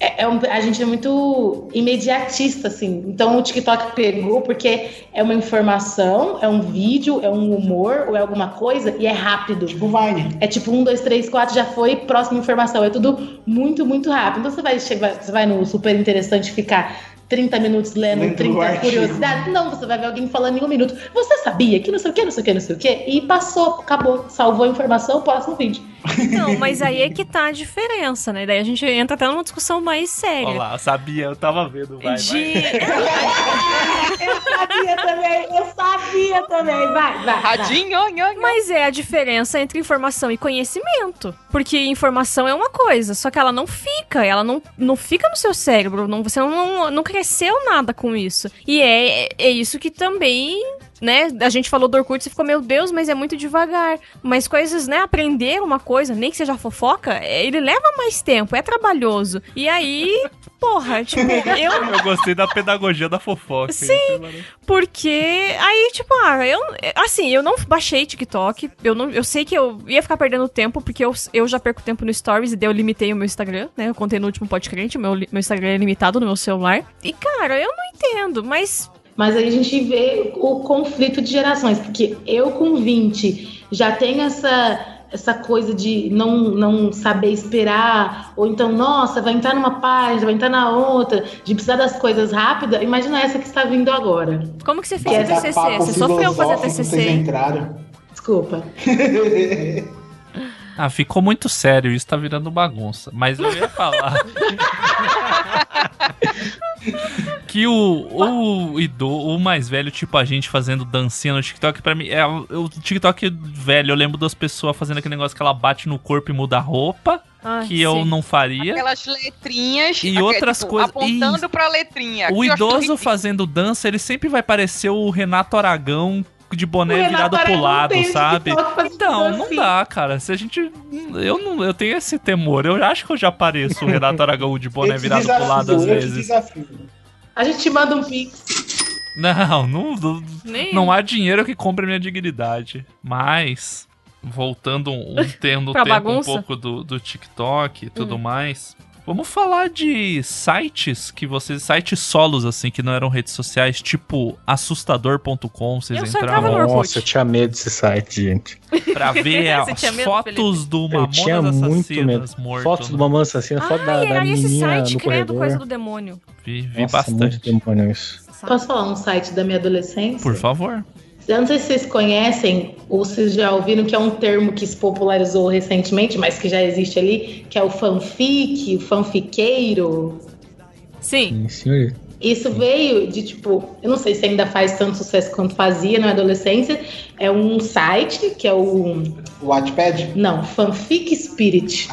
É, é um- a gente é muito imediatista, assim. Então o TikTok pegou porque é uma informação, é um vídeo, é um humor ou é alguma coisa e é rápido. Tipo Vine. É tipo um, dois, três, quatro, já foi, próxima informação. É tudo muito, muito rápido. Então você vai, chegar, você vai no super interessante ficar 30 minutos lendo, Lendo o 30 artigo. curiosidades. Não, você vai ver alguém falando em um minuto. Você sabia que não sei o que, não sei o que, não sei o que. E passou, acabou, salvou a informação, próximo vídeo. Não, mas aí é que tá a diferença, né? Daí a gente entra até numa discussão mais séria. Olha lá, eu sabia, eu tava vendo, vai, De- eu sabia também, eu sabia também. Vai, vai. Radinho, Mas é a diferença entre informação e conhecimento. Porque informação é uma coisa, só que ela não fica, ela não, não fica no seu cérebro, não, você não, não cresceu nada com isso. E é, é isso que também, né, a gente falou do Orkut, você ficou, meu Deus, mas é muito devagar. Mas coisas, né, aprender uma coisa, nem que seja fofoca, é, ele leva mais tempo, é trabalhoso. E aí, porra, tipo, eu... Eu gostei da pedagogia da fofoca. Sim, porque aí, tipo, ah, eu. Assim, eu não baixei TikTok. Eu, não, eu sei que eu ia ficar perdendo tempo, porque eu, eu já perco tempo no Stories e daí eu limitei o meu Instagram, né? Eu contei no último podcast, o meu, meu Instagram é limitado no meu celular. E, cara, eu não entendo, mas. Mas aí a gente vê o conflito de gerações, porque eu com 20 já tenho essa essa coisa de não, não saber esperar, ou então, nossa, vai entrar numa página, vai entrar na outra, de precisar das coisas rápidas. Imagina essa que está vindo agora. Como que você fez Vai dar TCC? Você sofreu fazer TCC, entraram. Desculpa. Ah, ficou muito sério, isso tá virando bagunça. Mas eu ia falar. que o, o ido, o mais velho, tipo a gente fazendo dancinha no TikTok, pra mim, é o TikTok velho. Eu lembro das pessoas fazendo aquele negócio que ela bate no corpo e muda a roupa. Ai, que eu sim. não faria. Aquelas letrinhas. E aque- outras tipo, coisas- Apontando Isso. pra letrinha. O eu idoso fazendo dança, ele sempre vai parecer o Renato Aragão de boné virado pro Aragão lado, tem um sabe? Então, não dancinha. dá, cara. Se a gente. Eu não eu tenho esse temor. Eu acho que eu já pareço o Renato Aragão de boné Eu virado pro desafio, lado às eu te vezes. A gente te manda um pix. Não, não, não, Nem não há dinheiro que compre minha dignidade. Mas, voltando um, um tendo tempo bagunça? um pouco do, do TikTok e tudo mais. Vamos falar de sites que vocês. Sites solos, assim, que não eram redes sociais, tipo assustador.com. Vocês Eu só. Nossa, eu tinha medo desse site, gente. pra ver as medo, fotos do Eu Mamonas tinha muito medo. Assassinas morto. Fotos do Mamãe Assassina, foto da, da menininha site, no credo, corredor. coisa do demônio. Vi, vi Nossa, bastante. muito demônio isso. Posso falar um site da minha adolescência? Por favor. Eu não sei se vocês conhecem ou se já ouviram que é um termo que se popularizou recentemente, mas que já existe ali, que é o fanfic, o fanfiqueiro. Sim. Sim, senhor. Isso veio de tipo, eu não sei se ainda faz tanto sucesso quanto fazia na adolescência. É um site que é o. Wattpad? Não, Fanfic Spirit.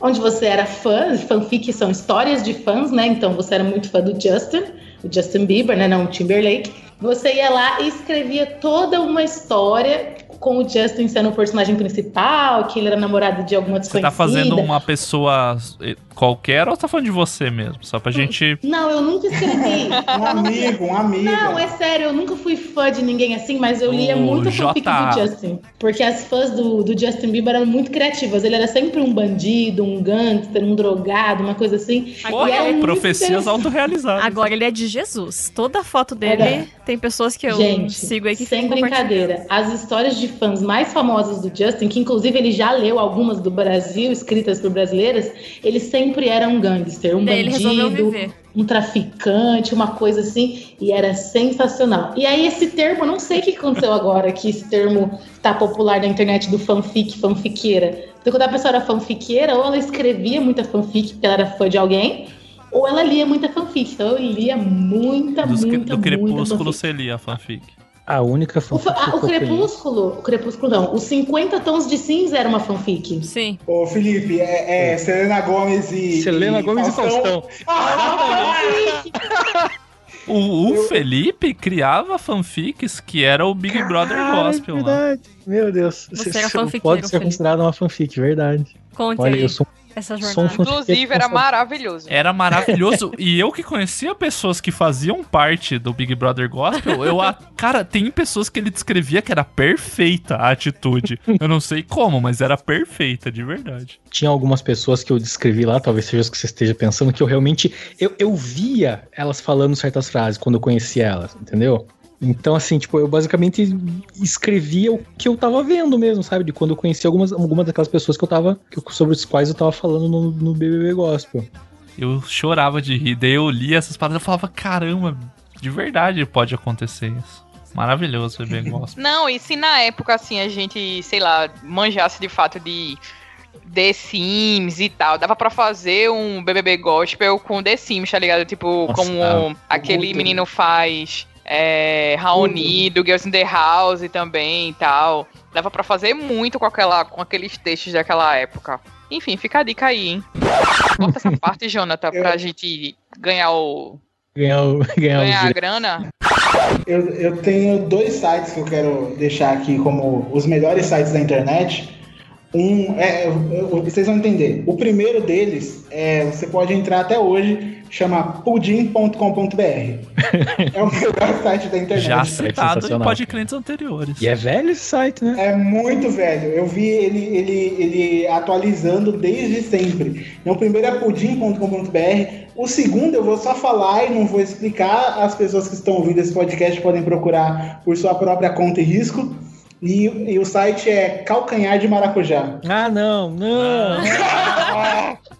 Onde você era fã, fanfic são histórias de fãs, né? Então você era muito fã do Justin, o Justin Bieber, né? Não o Timberlake. Você ia lá e escrevia toda uma história com o Justin sendo o personagem principal, que ele era namorado de alguma Você desconhecida. tá fazendo uma pessoa eh, qualquer ou tá falando de você mesmo? Só pra gente. Não, eu nunca escrevi. Um amigo, um amigo. Não, é sério, eu nunca fui fã de ninguém assim, mas eu lia O muito fanfic do Justin. Porque as fãs do, do Justin Bieber eram muito criativas. Ele era sempre um bandido, um gangster, um drogado, uma coisa assim. Agora E é Profecias autorrealizadas. Agora ele é de Jesus. Toda foto dele É. tem pessoas que eu Gente, sigo aí que sem brincadeira, as histórias de fãs mais famosas do Justin, que inclusive ele já leu algumas do Brasil, escritas por brasileiras, ele sempre era um gangster, um Daí bandido, um traficante, uma coisa assim, e era sensacional. E aí esse termo, não sei o que aconteceu agora, que esse termo tá popular na internet do fanfic, fanfiqueira. Então quando a pessoa era fanfiqueira, ou ela escrevia muita fanfic porque ela era fã de alguém, ou ela lia muita fanfic. Então eu lia muita, Dos, muita, do muita Crepúsculo fanfic. você lia fanfic. A única O, fanfic fa- ah, que o eu copiei. Crepúsculo, o Crepúsculo não, os 50 Tons de Cinza era uma fanfic. Sim. Ô, Felipe, é, é Selena Gomes e. Selena Gomes e Faustão. Ah, O, o Felipe criava fanfics que era o Big Brother Cara, Gospel é verdade. Meu Deus. Você Isso era fanfiqueiro, Pode ser Felipe. considerado uma fanfic, verdade. Conte Olha, aí eu sou essa jornada. Inclusive, era maravilhoso. Era maravilhoso. e eu que conhecia pessoas que faziam parte do Big Brother Gospel, eu. a- Cara, tem pessoas que ele descrevia que era perfeita a atitude. Eu não sei como, mas era perfeita, de verdade. Tinha algumas pessoas que eu descrevi lá, talvez seja as que você esteja pensando, que eu realmente. Eu, eu via elas falando certas frases quando eu conhecia elas, entendeu? Então, assim, tipo, eu basicamente escrevia o que eu tava vendo mesmo, sabe? De quando eu conhecia algumas, algumas daquelas pessoas que eu tava. que eu- sobre as quais eu tava falando no, no BBB Gospel. Eu chorava de rir. Daí eu lia essas palavras e falava: caramba, de verdade pode acontecer isso. Maravilhoso, bebê gospel. Não, e se na época, assim, a gente, sei lá, manjasse de fato de The Sims e tal, dava pra fazer um BBB Gospel com The Sims, tá ligado? Tipo, Nossa, como aquele menino faz é, Raoni, do Girls in the House também e tal. Dava pra fazer muito com, aquela, com aqueles textos daquela época. Enfim, fica a dica aí, hein? Bota essa parte, Jonathan, pra gente ganhar o... Ganhar, o- ganhar, Ganhar a direitos. grana. Eu, eu tenho dois sites que eu quero deixar aqui como os melhores sites da internet. Um, é, eu- eu- vocês vão entender. O primeiro deles, é, você pode entrar até hoje, chama pudim.com.br. é o melhor site da internet. Já é citado em sensacional. podclientes anteriores. E é velho esse site, né? É muito velho. Eu vi ele, ele, ele atualizando desde sempre. Então, o primeiro é pudim.com.br. O segundo eu vou só falar e não vou explicar. As pessoas que estão ouvindo esse podcast podem procurar por sua própria conta e risco. E, e o site é Calcanhar de Maracujá. Ah, não, não.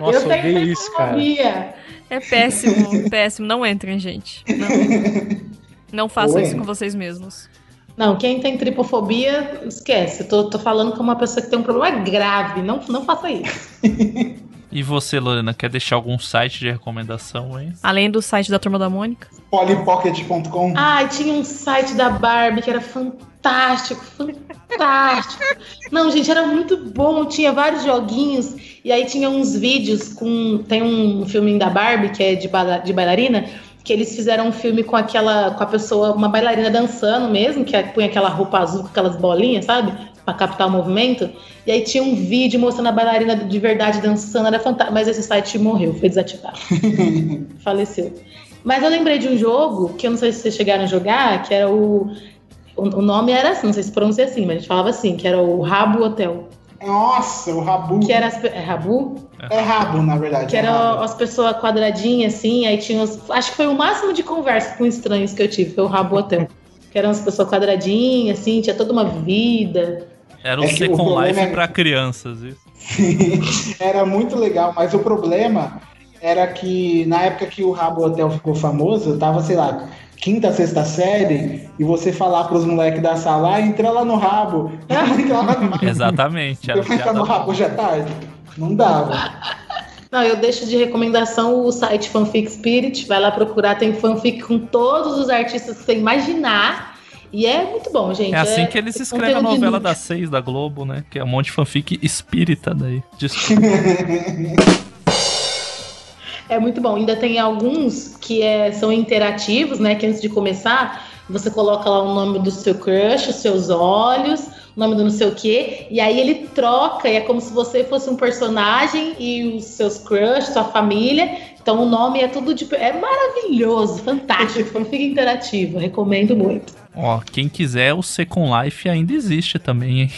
Nossa, eu tenho odeio isso, cara. tripofobia. É péssimo, péssimo. Não entrem, gente. Não, não façam Oi. isso com vocês mesmos. Não, quem tem tripofobia, esquece. Eu tô, tô falando com uma pessoa que tem um problema grave. Não, não faça isso. E você, Lorena, quer deixar algum site de recomendação aí? Além do site da Turma da Mônica. Polypocket.com. Ai, tinha um site da Barbie que era fantástico, fantástico. Não, gente, era muito bom. Tinha vários joguinhos e aí tinha uns vídeos com. Tem um filme da Barbie que é de, bala- de bailarina. Que eles fizeram um filme com aquela. com a pessoa, uma bailarina dançando mesmo, que põe aquela roupa azul com aquelas bolinhas, sabe? Pra captar o movimento. E aí tinha um vídeo mostrando a bailarina de verdade dançando, era fantástico. Mas esse site morreu, foi desativado. Faleceu. Mas eu lembrei de um jogo que eu não sei se vocês chegaram a jogar, que era o. O nome era assim, não sei se pronuncia assim, mas a gente falava assim, que era o Rabo Hotel. Nossa, o Rabu. Que era as, é Rabu? É Rabo, na verdade. Que é era Rabo. as pessoas quadradinhas, assim, aí tinha os, Acho que foi o máximo de conversa com estranhos que eu tive, foi o Rabo Hotel. Que eram as pessoas quadradinhas, assim, tinha toda uma vida. Era o É Second problema Life é- pra crianças. Isso. era muito legal, mas o problema era que na época que o Rabo Hotel ficou famoso, tava, sei lá, quinta, sexta série, e você falar pros moleques da sala, ah, entra lá no rabo. entra lá no rabo. Exatamente. Eu vou entrar no rabo hoje à tarde. Não dava. Não, eu deixo de recomendação o site Fanfic Spirit. Vai lá procurar, tem fanfic com todos os artistas que você imaginar. E é muito bom, gente. É assim que eles escrevem a novela das seis da Globo, né? Que é um monte de fanfic espírita daí. Desculpa. É muito bom. Ainda tem alguns que é, são interativos, né? Que antes de começar, você coloca lá o nome do seu crush, os seus olhos, o nome do não sei o quê, e aí ele troca, e é como se você fosse um personagem e os seus crush, sua família. Então o nome é tudo de. É maravilhoso, fantástico, fanfic interativo. Recomendo muito. Ó, quem quiser, o Second Life ainda existe também, hein?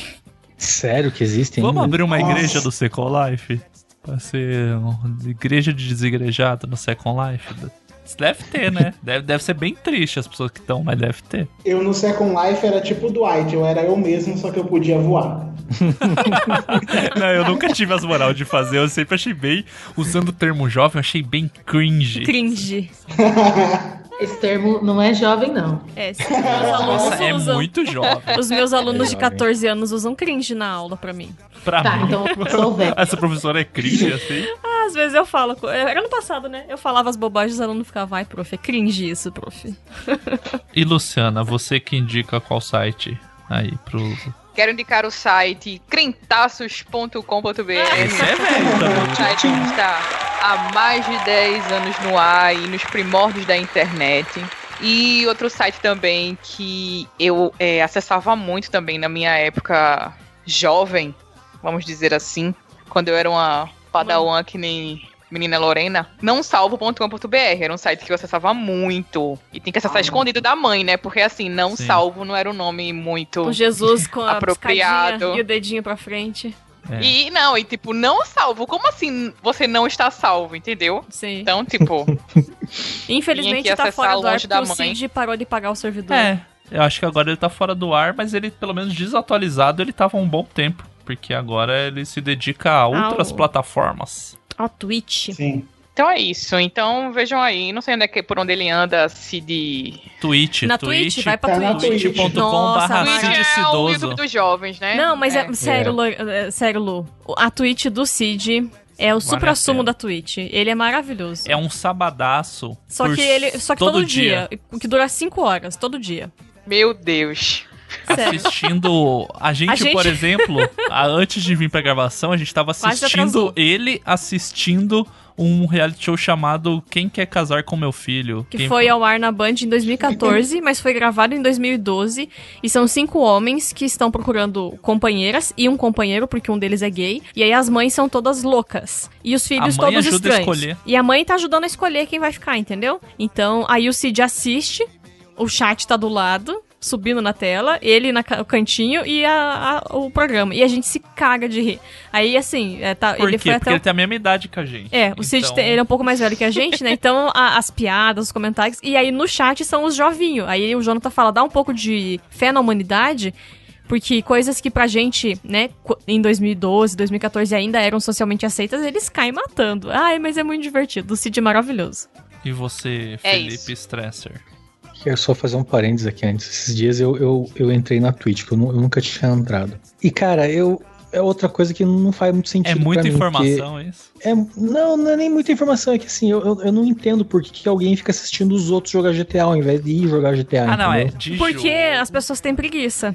Sério que existem Vamos ainda? abrir uma Nossa. igreja do Second Life? Pra ser uma igreja de desigrejado no Second Life? Deve ter, né? Deve, deve ser bem triste as pessoas que estão, mas deve ter. Eu no Second Life era tipo o Dwight, eu era eu mesmo, só que eu podia voar. Não, eu nunca tive as moral de fazer, eu sempre achei bem, usando o termo jovem, eu achei bem cringe. Cringe. Esse termo não é jovem, não. É, alunos Nossa, é usam. muito jovem. Os meus alunos É de jovem. 14 anos usam cringe na aula pra mim. Pra Tá, mim. então eu sou velho. Essa professora é cringe, assim? Ah, às vezes eu falo. Era ano passado, né? Eu falava as bobagens, os alunos ficavam, vai, prof, é cringe isso, prof. E Luciana, você que indica qual site aí pro. Quero indicar o site crentaços.com.br. Esse é velho. O site está há mais de 10 anos no ar e nos primórdios da internet. E outro site também que eu é, acessava muito também na minha época jovem, vamos dizer assim, quando eu era uma padawan que nem menina Lorena, não salvo.com.br, era um site que eu acessava muito. E tem que acessar Ah. escondido da mãe, né? Porque assim, não Sim. salvo não era um nome muito O Jesus com a apropriado. e o dedinho pra frente. É. E não, e tipo, não salvo. Como assim você não está salvo, entendeu? Sim. Então, tipo. Infelizmente tá fora do ar porque o. Cid parou de pagar o servidor. É, eu acho que agora ele tá fora do ar, mas ele, pelo menos desatualizado, ele tava há um bom tempo. Porque agora ele se dedica a outras Ao- plataformas. A Twitch. Sim. Então é isso. Então vejam aí. Não sei onde é que, por onde ele anda, se de. Twitch, Na Twitch, vai pra Twitch. twitch.com Nossa, barra Mara. Cid É o. YouTube dos jovens, né? Não, mas é, É. sério, Lu, é, sério, Lu. A Twitch do Cid é o supra-sumo da Twitch. Ele é maravilhoso. É um sabadaço. Só que ele. Só que todo, dia. dia. O que dura 5 horas, todo dia. Meu Deus. Sério. assistindo. A gente, A gente- por exemplo, a- antes de vir pra gravação, a gente tava assistindo ele assistindo um reality show chamado Quem Quer Casar com Meu Filho. Que Quem- foi ao ar na Band em 2014, mas foi gravado em 2012. E são cinco homens que estão procurando companheiras e um companheiro, porque um deles é gay. E aí as mães são todas loucas. E os filhos todos ajuda a estranhos. escolher. E a mãe tá ajudando a escolher quem vai ficar, entendeu? Então, aí o Cid assiste, o chat tá do lado. Subindo na tela, ele na ca- no cantinho e a- a- o programa. E a gente se caga de rir. Aí, assim, é, tá, Por ele quê? foi Porque até. o- ele tem a mesma idade que a gente. é, o Cid Então- tem- ele é um pouco mais velho que a gente, né? Então a- as piadas, os comentários. E aí no chat são os jovinhos. Aí o Jonathan fala, dá um pouco de fé na humanidade. Porque coisas que pra gente, né, em 2012, 2014 ainda eram socialmente aceitas, eles caem matando. Ai, mas é muito divertido. O Cid é maravilhoso. E você, É Felipe Stresser? Quero só fazer um parênteses aqui antes. Esses dias eu, eu, eu entrei na Twitch, que eu, eu nunca tinha entrado. E, cara, eu. É outra coisa que não faz muito sentido. É muita pra mim, informação, porque é isso? É, não, não é nem muita informação. É que assim, eu, eu, eu não entendo por que, que alguém fica assistindo os outros jogar GTA ao invés de ir jogar GTA. Ah, não, é. entendeu? De Porque as pessoas têm preguiça.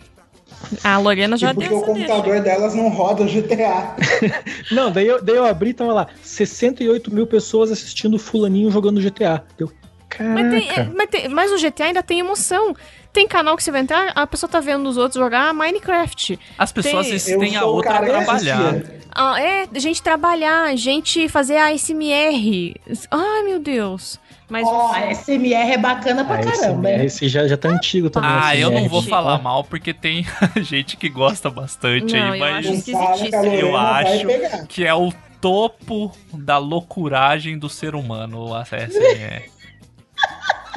A Lorena já E porque deu o essa deixa. computador delas não roda o GTA. Não, daí eu, daí eu abri e tava lá, 68 mil pessoas assistindo o fulaninho jogando GTA. Deu, Mas, tem- é, mas, tem- mas o GTA ainda tem emoção. Tem canal que você vai entrar, a pessoa tá vendo os outros jogar Minecraft. As pessoas Tem- assistem a outra a trabalhar. Ah, é, gente trabalhar, gente fazer ASMR. Ai, meu Deus. Mas Ó, a SMR é bacana pra Ah, caramba. hein? esse já, já tá antigo também. Ah, eu não vou falar mal porque tem gente que gosta bastante Não, aí, eu mas acho esquisitíssimo. eu acho que é o topo da loucuragem do ser humano, a SMR.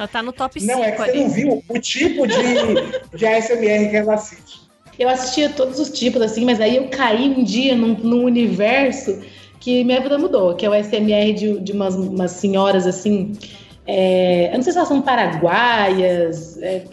Ela tá no top 5 Não, é que você ali. não viu o tipo de, de ASMR que ela assiste. Eu assistia todos os tipos, assim, mas aí eu caí um dia num, num universo que minha vida mudou, que é o SMR de, de umas, umas senhoras, assim, é, eu não sei se elas são paraguaias, é,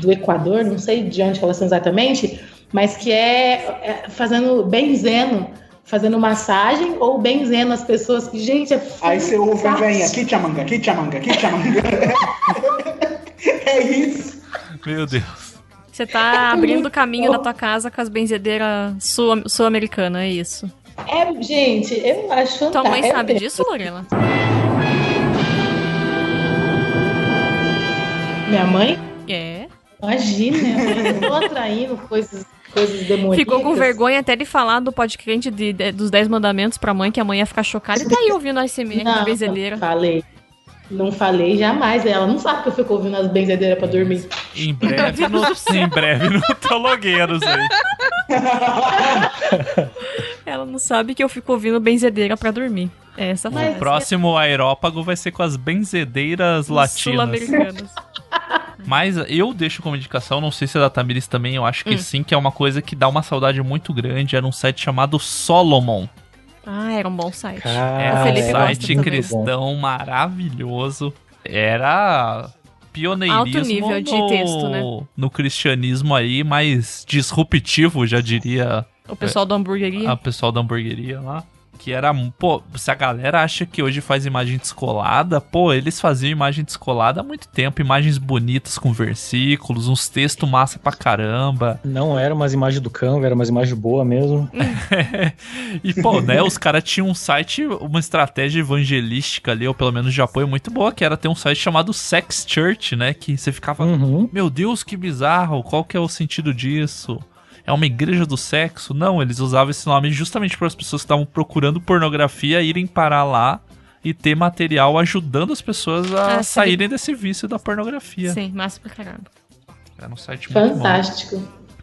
do Equador, não sei de onde elas são exatamente, mas que é, é fazendo benzendo, fazendo massagem ou benzendo as pessoas que, gente, é Aí você ouve, fantástico. vem aqui, chamanga, aqui, chamanga, aqui, chamanga. é isso. Meu Deus. Você tá abrindo o caminho da tua casa com as benzedeiras sul- sul-americanas, é isso. É, gente, eu acho. Tua mãe É sabe mesmo. disso, Lorena? Minha mãe? É. Imagina, eu tô atraindo coisas, coisas demoníacas. Ficou com vergonha até de falar do podcast de, de- dos 10 mandamentos pra mãe, que a mãe ia ficar chocada. E tá aí ouvindo a SMR Não, benzedeira. não falei. Não falei jamais. Ela não sabe que eu fico ouvindo as benzedeiras pra dormir. Em breve, no, em breve no Teologueiros aí. Ela não sabe que eu fico ouvindo benzedeira pra dormir. É essa O próximo aerópago vai ser com as benzedeiras latinas. Sul-americanas. Mas eu deixo como indicação, não sei se é da Tamiris também, eu acho que Hum. sim, que é uma coisa que dá uma saudade muito grande. Era um site chamado Solomon. Ah, era um bom site. Era o um site também. cristão maravilhoso. Era pioneirismo Alto nível de no, texto, né? no cristianismo aí, mais disruptivo, já diria O pessoal da hamburgueria. a pessoal da hamburgueria lá. Que era, pô, se a galera acha que hoje faz imagem descolada, pô, eles faziam imagem descolada há muito tempo, imagens bonitas com versículos, uns textos massa pra caramba. Não era umas imagens do Canva, era umas imagens boas mesmo. e, pô, né, os caras tinham um site, uma estratégia evangelística ali, ou pelo menos de apoio muito boa, que era ter um site chamado Sex Church, né, que você ficava, Uhum. meu Deus, que bizarro, qual que é o sentido disso? É uma igreja do sexo? Não, eles usavam esse nome justamente para as pessoas que estavam procurando pornografia irem parar lá e ter material ajudando as pessoas a Ah, saírem desse vício da pornografia. Sim, massa pra caramba. Era um site muito bom. Fantástico.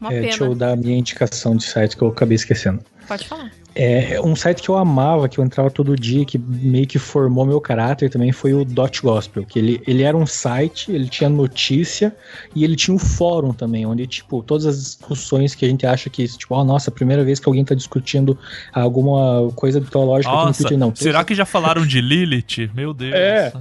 É, deixa eu dar a minha indicação de site que eu acabei esquecendo. Pode falar. É, um site que eu amava, que eu entrava todo dia, que meio que formou meu caráter também, foi o Dot Gospel. Que ele, ele era um site, ele tinha notícia e ele tinha um fórum também, onde, tipo, todas as discussões que a gente acha que, tipo, oh, nossa, primeira vez que alguém tá discutindo alguma coisa teológica no Nossa, Twitter, não. será que já falaram de Lilith? Meu Deus. É.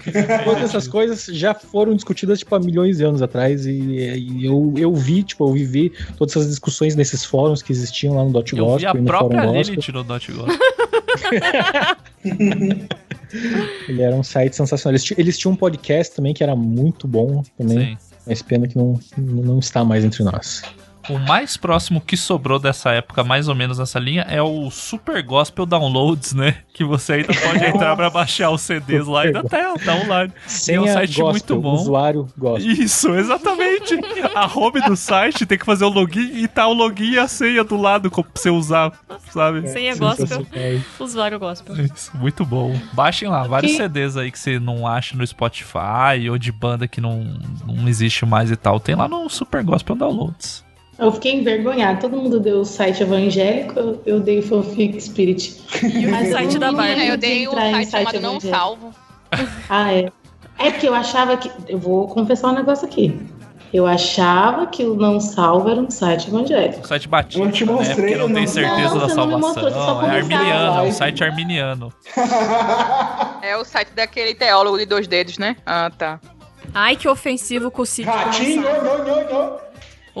Todas essas coisas já foram discutidas, tipo, há milhões de anos atrás e, e eu, eu vi, tipo, eu vivi todas essas discussões nesses fóruns que existiam lá no Dot Eu Gospel e no Fórum Gospel. Dot Gospel. Ele era um site sensacional. Eles, eles tinham um podcast também que era muito bom também. Sim. Mas pena que não, não está mais entre nós. O mais próximo que sobrou dessa época, mais ou menos nessa linha, é o Super Gospel Downloads, né? Que você ainda pode entrar pra baixar os CDs lá e ainda tá, tá online. E é Senha um site gospel, muito bom. usuário gospel. Isso, exatamente. A home do site tem que fazer o login e tá o login e a senha do lado pra você usar, sabe? Senha gospel, usuário gospel. Isso, muito bom. Baixem lá, vários Que- CDs aí que você não acha no Spotify ou de banda que não, não existe mais e tal. Tem lá no Super Gospel Downloads. Eu fiquei envergonhada. Todo mundo deu o site evangélico, eu- dei fanfic spirit. o site da Barbie. Eu dei um entrar em site chamado Não evangélico. Salvo. Ah, é. É porque eu achava que. Eu vou confessar um negócio aqui. Eu achava que o Não Salvo era um site evangélico. O site Batista, Eu te né? mostrei, Porque não eu tem não- certeza Não, da não salvação. mostrou, só é arminiano, é um site arminiano. É o site daquele teólogo de dois dedos, né? Ah, tá. Ai, que ofensivo com o Cid. Ratinho, não, não, não.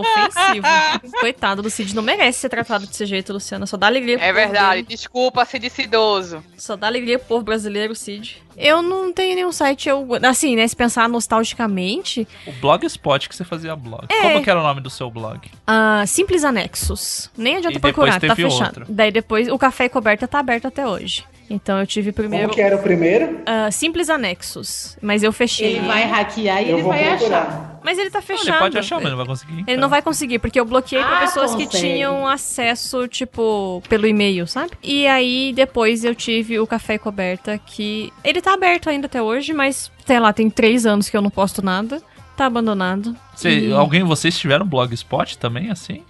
Ofensivo. Coitado do Cid. Não merece ser tratado desse jeito, Luciana. Só dá alegria pro É verdade. dele. Desculpa, Cid Cidoso. Só dá alegria pro povo brasileiro, Cid. Eu não tenho nenhum site. Eu, assim, né? Se pensar nostalgicamente, O Blogspot que você fazia blog. É. Como que era o nome do seu blog? ah, Simples Anexos. Nem adianta E depois procurar, tá fechado. outro. Daí depois, o Café e Coberta tá aberto até hoje. Então eu tive primeiro. Como que era o primeiro? ah, Simples Anexos. Mas eu fechei. Ele vai hackear e Eu ele vai procurar. achar. Mas ele tá Não, fechado. ele pode achar, mas não vai conseguir. Ele não vai conseguir, porque eu bloqueei pra Ah, pessoas que consegue. tinham acesso, tipo, pelo e-mail, sabe? E aí, depois eu tive o Café Coberta, que ele tá aberto ainda até hoje, mas, sei lá, tem três anos que eu não posto nada. Tá abandonado. Você, E- Alguém, vocês tiveram blogspot também, assim?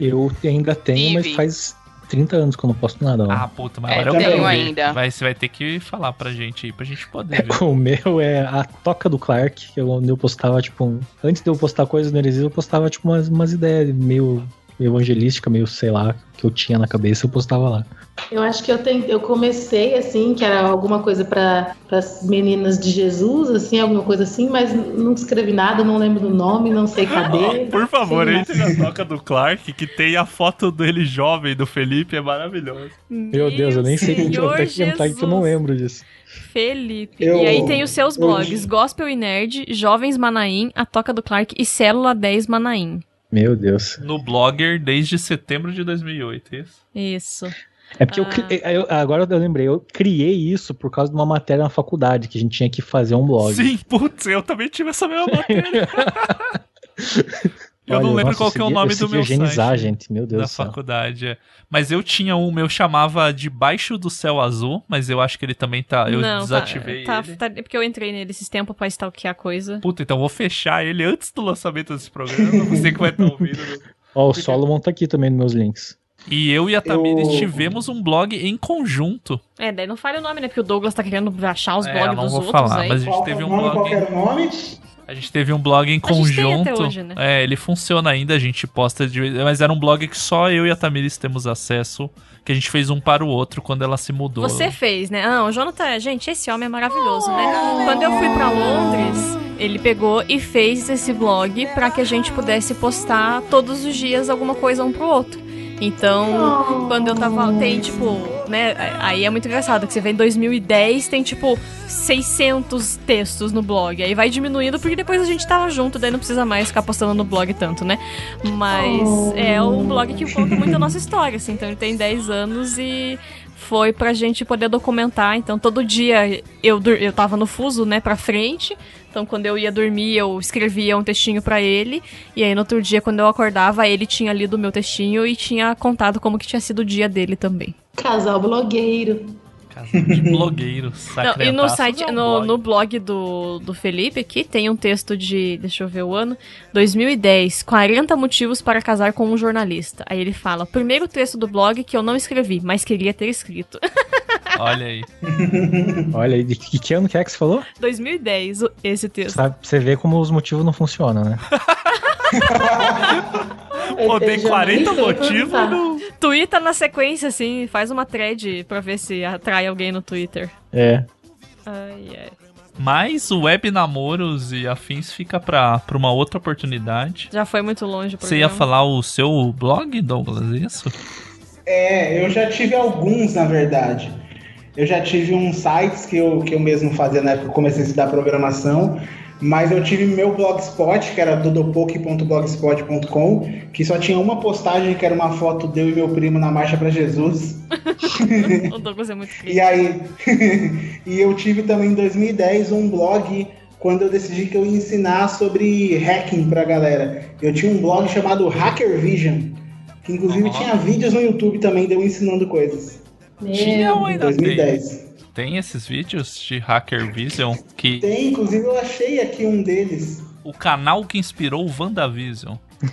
Eu ainda tenho, mas faz 30 anos que eu não posto nada lá. Ah, puta, mas É, agora eu tenho ainda. Vai, você vai ter que falar pra gente aí, pra gente poder ver. O meu é a Toca do Clark, que eu, onde eu postava, tipo, um- antes de eu postar coisas no Heresia, eu postava, tipo, umas, umas ideias meio, meio evangelística, meio, sei lá, que eu tinha na cabeça, eu postava lá. Eu acho que eu, ten- eu comecei assim, que era alguma coisa para as meninas de Jesus, assim, alguma coisa assim, mas não escrevi nada, não lembro do nome, não sei cadê. Por favor, entre na toca do Clark, que tem a foto dele jovem, do Felipe, é maravilhoso. Meu Deus, eu nem sei que Senhor até que entrar que eu não lembro disso. Felipe. Eu- E aí tem os seus eu- blogs, Gospel e Nerd, Jovens Manaim, A Toca do Clark e Célula 10 Manaim. Meu Deus. No Blogger desde setembro de 2008, é isso? Isso. É porque eu, Ah. cri- eu- agora eu lembrei, eu criei isso por causa de uma matéria na faculdade, que a gente tinha que fazer um blog. Sim, putz, eu também tive essa mesma matéria. Eu não Olha, lembro nossa, qual que é o nome eu do meu higienizar, site. gente, meu Deus da do céu. faculdade, é. Mas eu tinha um, meu chamava Debaixo do Céu Azul, mas eu acho que ele também tá. Eu não, desativei tá, ele. tá, tá- é porque eu entrei nele esses tempos pra stalkear coisa. Puta, então eu vou fechar ele antes do lançamento desse programa. Você que vai estar ouvindo. Ó, o Solomon tá aqui também nos meus links. E eu e a Tamires Eu- tivemos um blog em conjunto. É, daí não fale o nome, né? Porque o Douglas tá querendo achar os É, blogs eu não dos vou outros falar, aí. mas a gente teve é um blog. o nome? A gente teve um blog em A gente tem conjunto. até hoje, né? É, ele funciona ainda, a gente posta de vez- Mas era um blog que só eu e a Tamires temos acesso. Que a gente fez um para o outro quando ela se mudou. Você fez, né? Ah, o Jonathan, gente, esse homem é maravilhoso, né? Quando eu fui pra Londres, ele pegou e fez esse blog pra que a gente pudesse postar todos os dias alguma coisa um pro outro. Então, quando eu tava. Tem, tipo, né, aí é muito engraçado que você vê em 2010 tem tipo 600 textos no blog. Aí vai diminuindo porque depois a gente tava junto, daí não precisa mais ficar postando no blog tanto, né? Mas Oh. é um blog que conta muito a nossa história, assim. Então ele tem 10 anos e foi pra gente poder documentar. Então todo dia eu, eu tava no fuso, né, pra frente. Então quando eu ia dormir, eu escrevia um textinho pra ele. E aí no outro dia, quando eu acordava, ele tinha lido o meu textinho e tinha contado como que tinha sido o dia dele também. Casal blogueiro. De blogueiro, Não, e no site, É no, blog. no blog do, do Felipe aqui, tem um texto de, deixa eu ver o ano, 2010, 40 motivos para casar com um jornalista. Aí ele fala, primeiro texto do blog que eu não escrevi, mas queria ter escrito. Olha aí. Olha, e de que que ano que é que você falou? 2010, o- esse texto. Sabe, você vê como os motivos não funcionam, né? Pô, tem 40 motivos no... Twitter na sequência, assim, faz uma thread pra ver se atrai alguém no Twitter. É. Ai, ai. Mas o web namoros e afins fica pra, pra uma outra oportunidade. Já foi muito longe o Você ia falar o seu blog, Douglas, isso? É, eu já tive alguns, na verdade. Eu já tive uns sites que eu, que eu mesmo fazia na época que eu comecei a estudar programação, mas eu tive meu blogspot, que era dodopoke.blogspot.com, que só tinha uma postagem, que era uma foto de eu e meu primo na Marcha para Jesus. o Douglas é muito E aí, e eu tive também em 2010 um blog quando eu decidi que eu ia ensinar sobre hacking pra galera. Eu tinha um blog chamado Hacker Vision, que inclusive tinha vídeos no YouTube também de eu ensinando coisas. Tinha ou Em ainda 2010. Tem esses vídeos de Hacker Vision que Tem, inclusive eu achei aqui um deles. o canal que inspirou o WandaVision.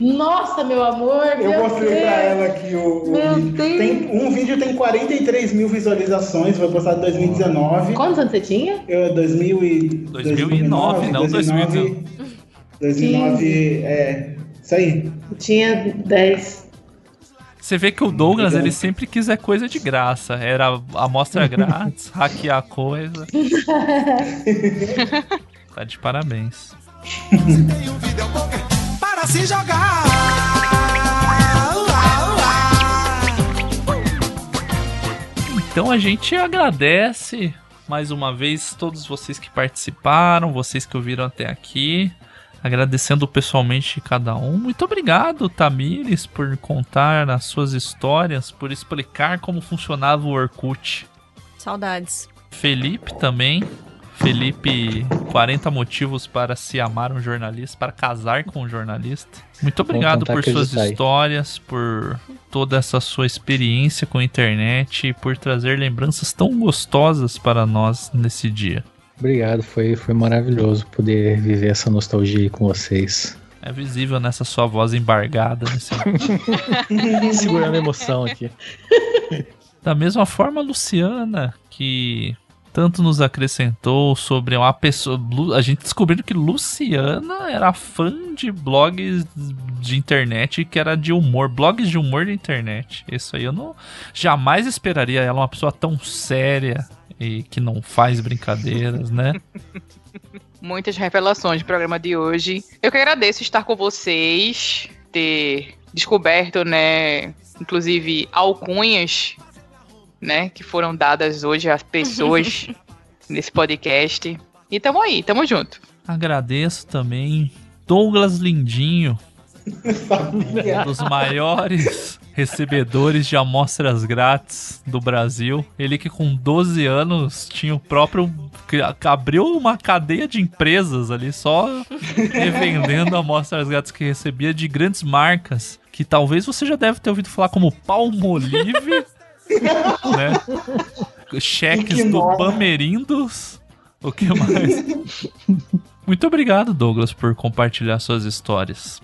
Nossa, meu amor, Eu meu mostrei Deus. pra ela aqui o, o Meu vídeo. Deus. Tem, um vídeo tem 43 mil visualizações, foi postado em 2019. Quantos anos você tinha? Eu, 2000 e, 2009, não 2009. 2009, é. Isso aí. Eu tinha 10. Você vê que o Douglas, ele sempre quis é coisa de graça. Era amostra grátis, hackear coisa. Tá de parabéns. Para se jogar. Então a gente agradece mais uma vez todos vocês que participaram, vocês que ouviram até aqui. Agradecendo pessoalmente cada um. Muito obrigado, Tamires, por contar as suas histórias, por explicar como funcionava o Orkut. Saudades. Felipe também. Felipe, 40 motivos para se amar um jornalista, para casar com um jornalista. Muito obrigado por suas histórias, por toda essa sua experiência com a internet e por trazer lembranças tão gostosas para nós nesse dia. Obrigado, foi, foi maravilhoso poder viver essa nostalgia aí com vocês. É visível nessa sua voz embargada. Nesse... Segurando a emoção aqui. Da mesma forma, a Luciana, que tanto nos acrescentou sobre uma pessoa. A gente descobriu que Luciana era fã de blogs de internet que era de humor, blogs de humor de internet. Isso aí eu não jamais esperaria ela uma pessoa tão séria e que não faz brincadeiras, né? Muitas revelações do programa de hoje. Eu que agradeço estar com vocês, ter descoberto, né, inclusive alcunhas, né, que foram dadas hoje às pessoas nesse podcast. E tamo aí, tamo junto. Agradeço também Douglas Lindinho, um dos maiores recebedores de amostras grátis do Brasil. Ele que com 12 anos tinha o próprio. que abriu uma cadeia de empresas ali, só revendendo amostras grátis que recebia de grandes marcas. Que talvez você já deve ter ouvido falar como Palmolive, né? Cheques do. Bamerindos. O que mais? Muito obrigado, Douglas, por compartilhar suas histórias.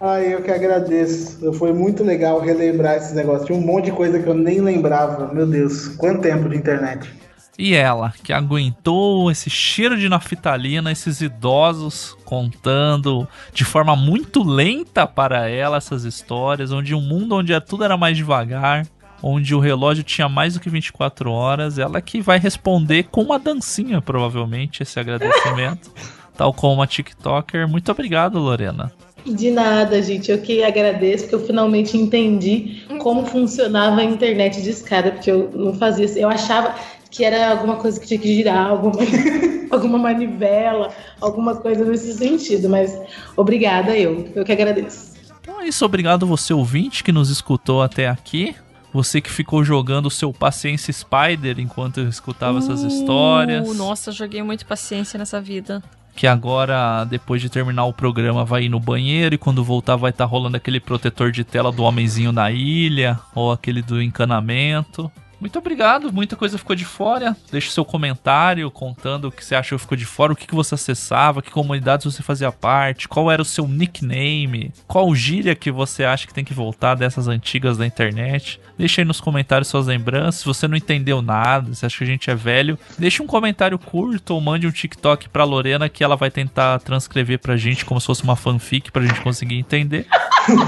Ai, eu que agradeço. Foi muito legal relembrar esses negócios. Tinha um monte de coisa que eu nem lembrava. Meu Deus, quanto tempo de internet. E ela, que aguentou esse cheiro de naftalina, esses idosos contando de forma muito lenta para ela essas histórias, onde um mundo onde é- tudo era mais devagar, onde o relógio tinha mais do que 24 horas, ela que vai responder com uma dancinha, provavelmente, esse agradecimento, tal como uma TikToker. Muito obrigado, Lorena. De nada, gente. Eu que agradeço, porque eu finalmente entendi como funcionava a internet de escada, porque eu não fazia isso. Eu achava que era alguma coisa que tinha que girar, alguma, alguma manivela, alguma coisa nesse sentido. Mas obrigada, eu. Eu que agradeço. Então é isso, obrigado você ouvinte que nos escutou até aqui. Você que ficou jogando o seu Paciência Spider enquanto eu escutava essas histórias. Uh, nossa, joguei muito paciência nessa vida. Que agora, depois de terminar o programa, vai ir no banheiro e quando voltar vai estar rolando aquele protetor de tela do homenzinho na ilha ou aquele do encanamento. Muito obrigado, muita coisa ficou de fora. Deixe seu comentário contando o que você achou que ficou de fora, o que, que você acessava, que comunidades você fazia parte, qual era o seu nickname, qual gíria que você acha que tem que voltar dessas antigas da internet. Deixe aí nos comentários suas lembranças. Se você não entendeu nada, se acha que a gente é velho, deixe um comentário curto ou mande um TikTok pra Lorena que ela vai tentar transcrever pra gente como se fosse uma fanfic pra gente conseguir entender.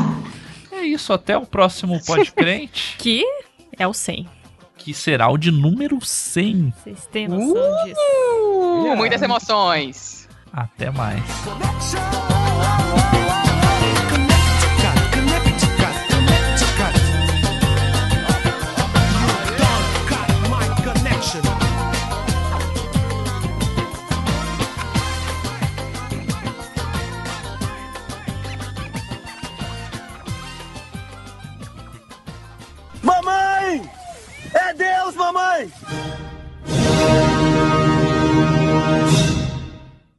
é isso, até o próximo Podcrente. que é o 100 que será o de número 100. Vocês têm noção uh! disso? Uh, muitas emoções. Até mais. Deus, mamãe!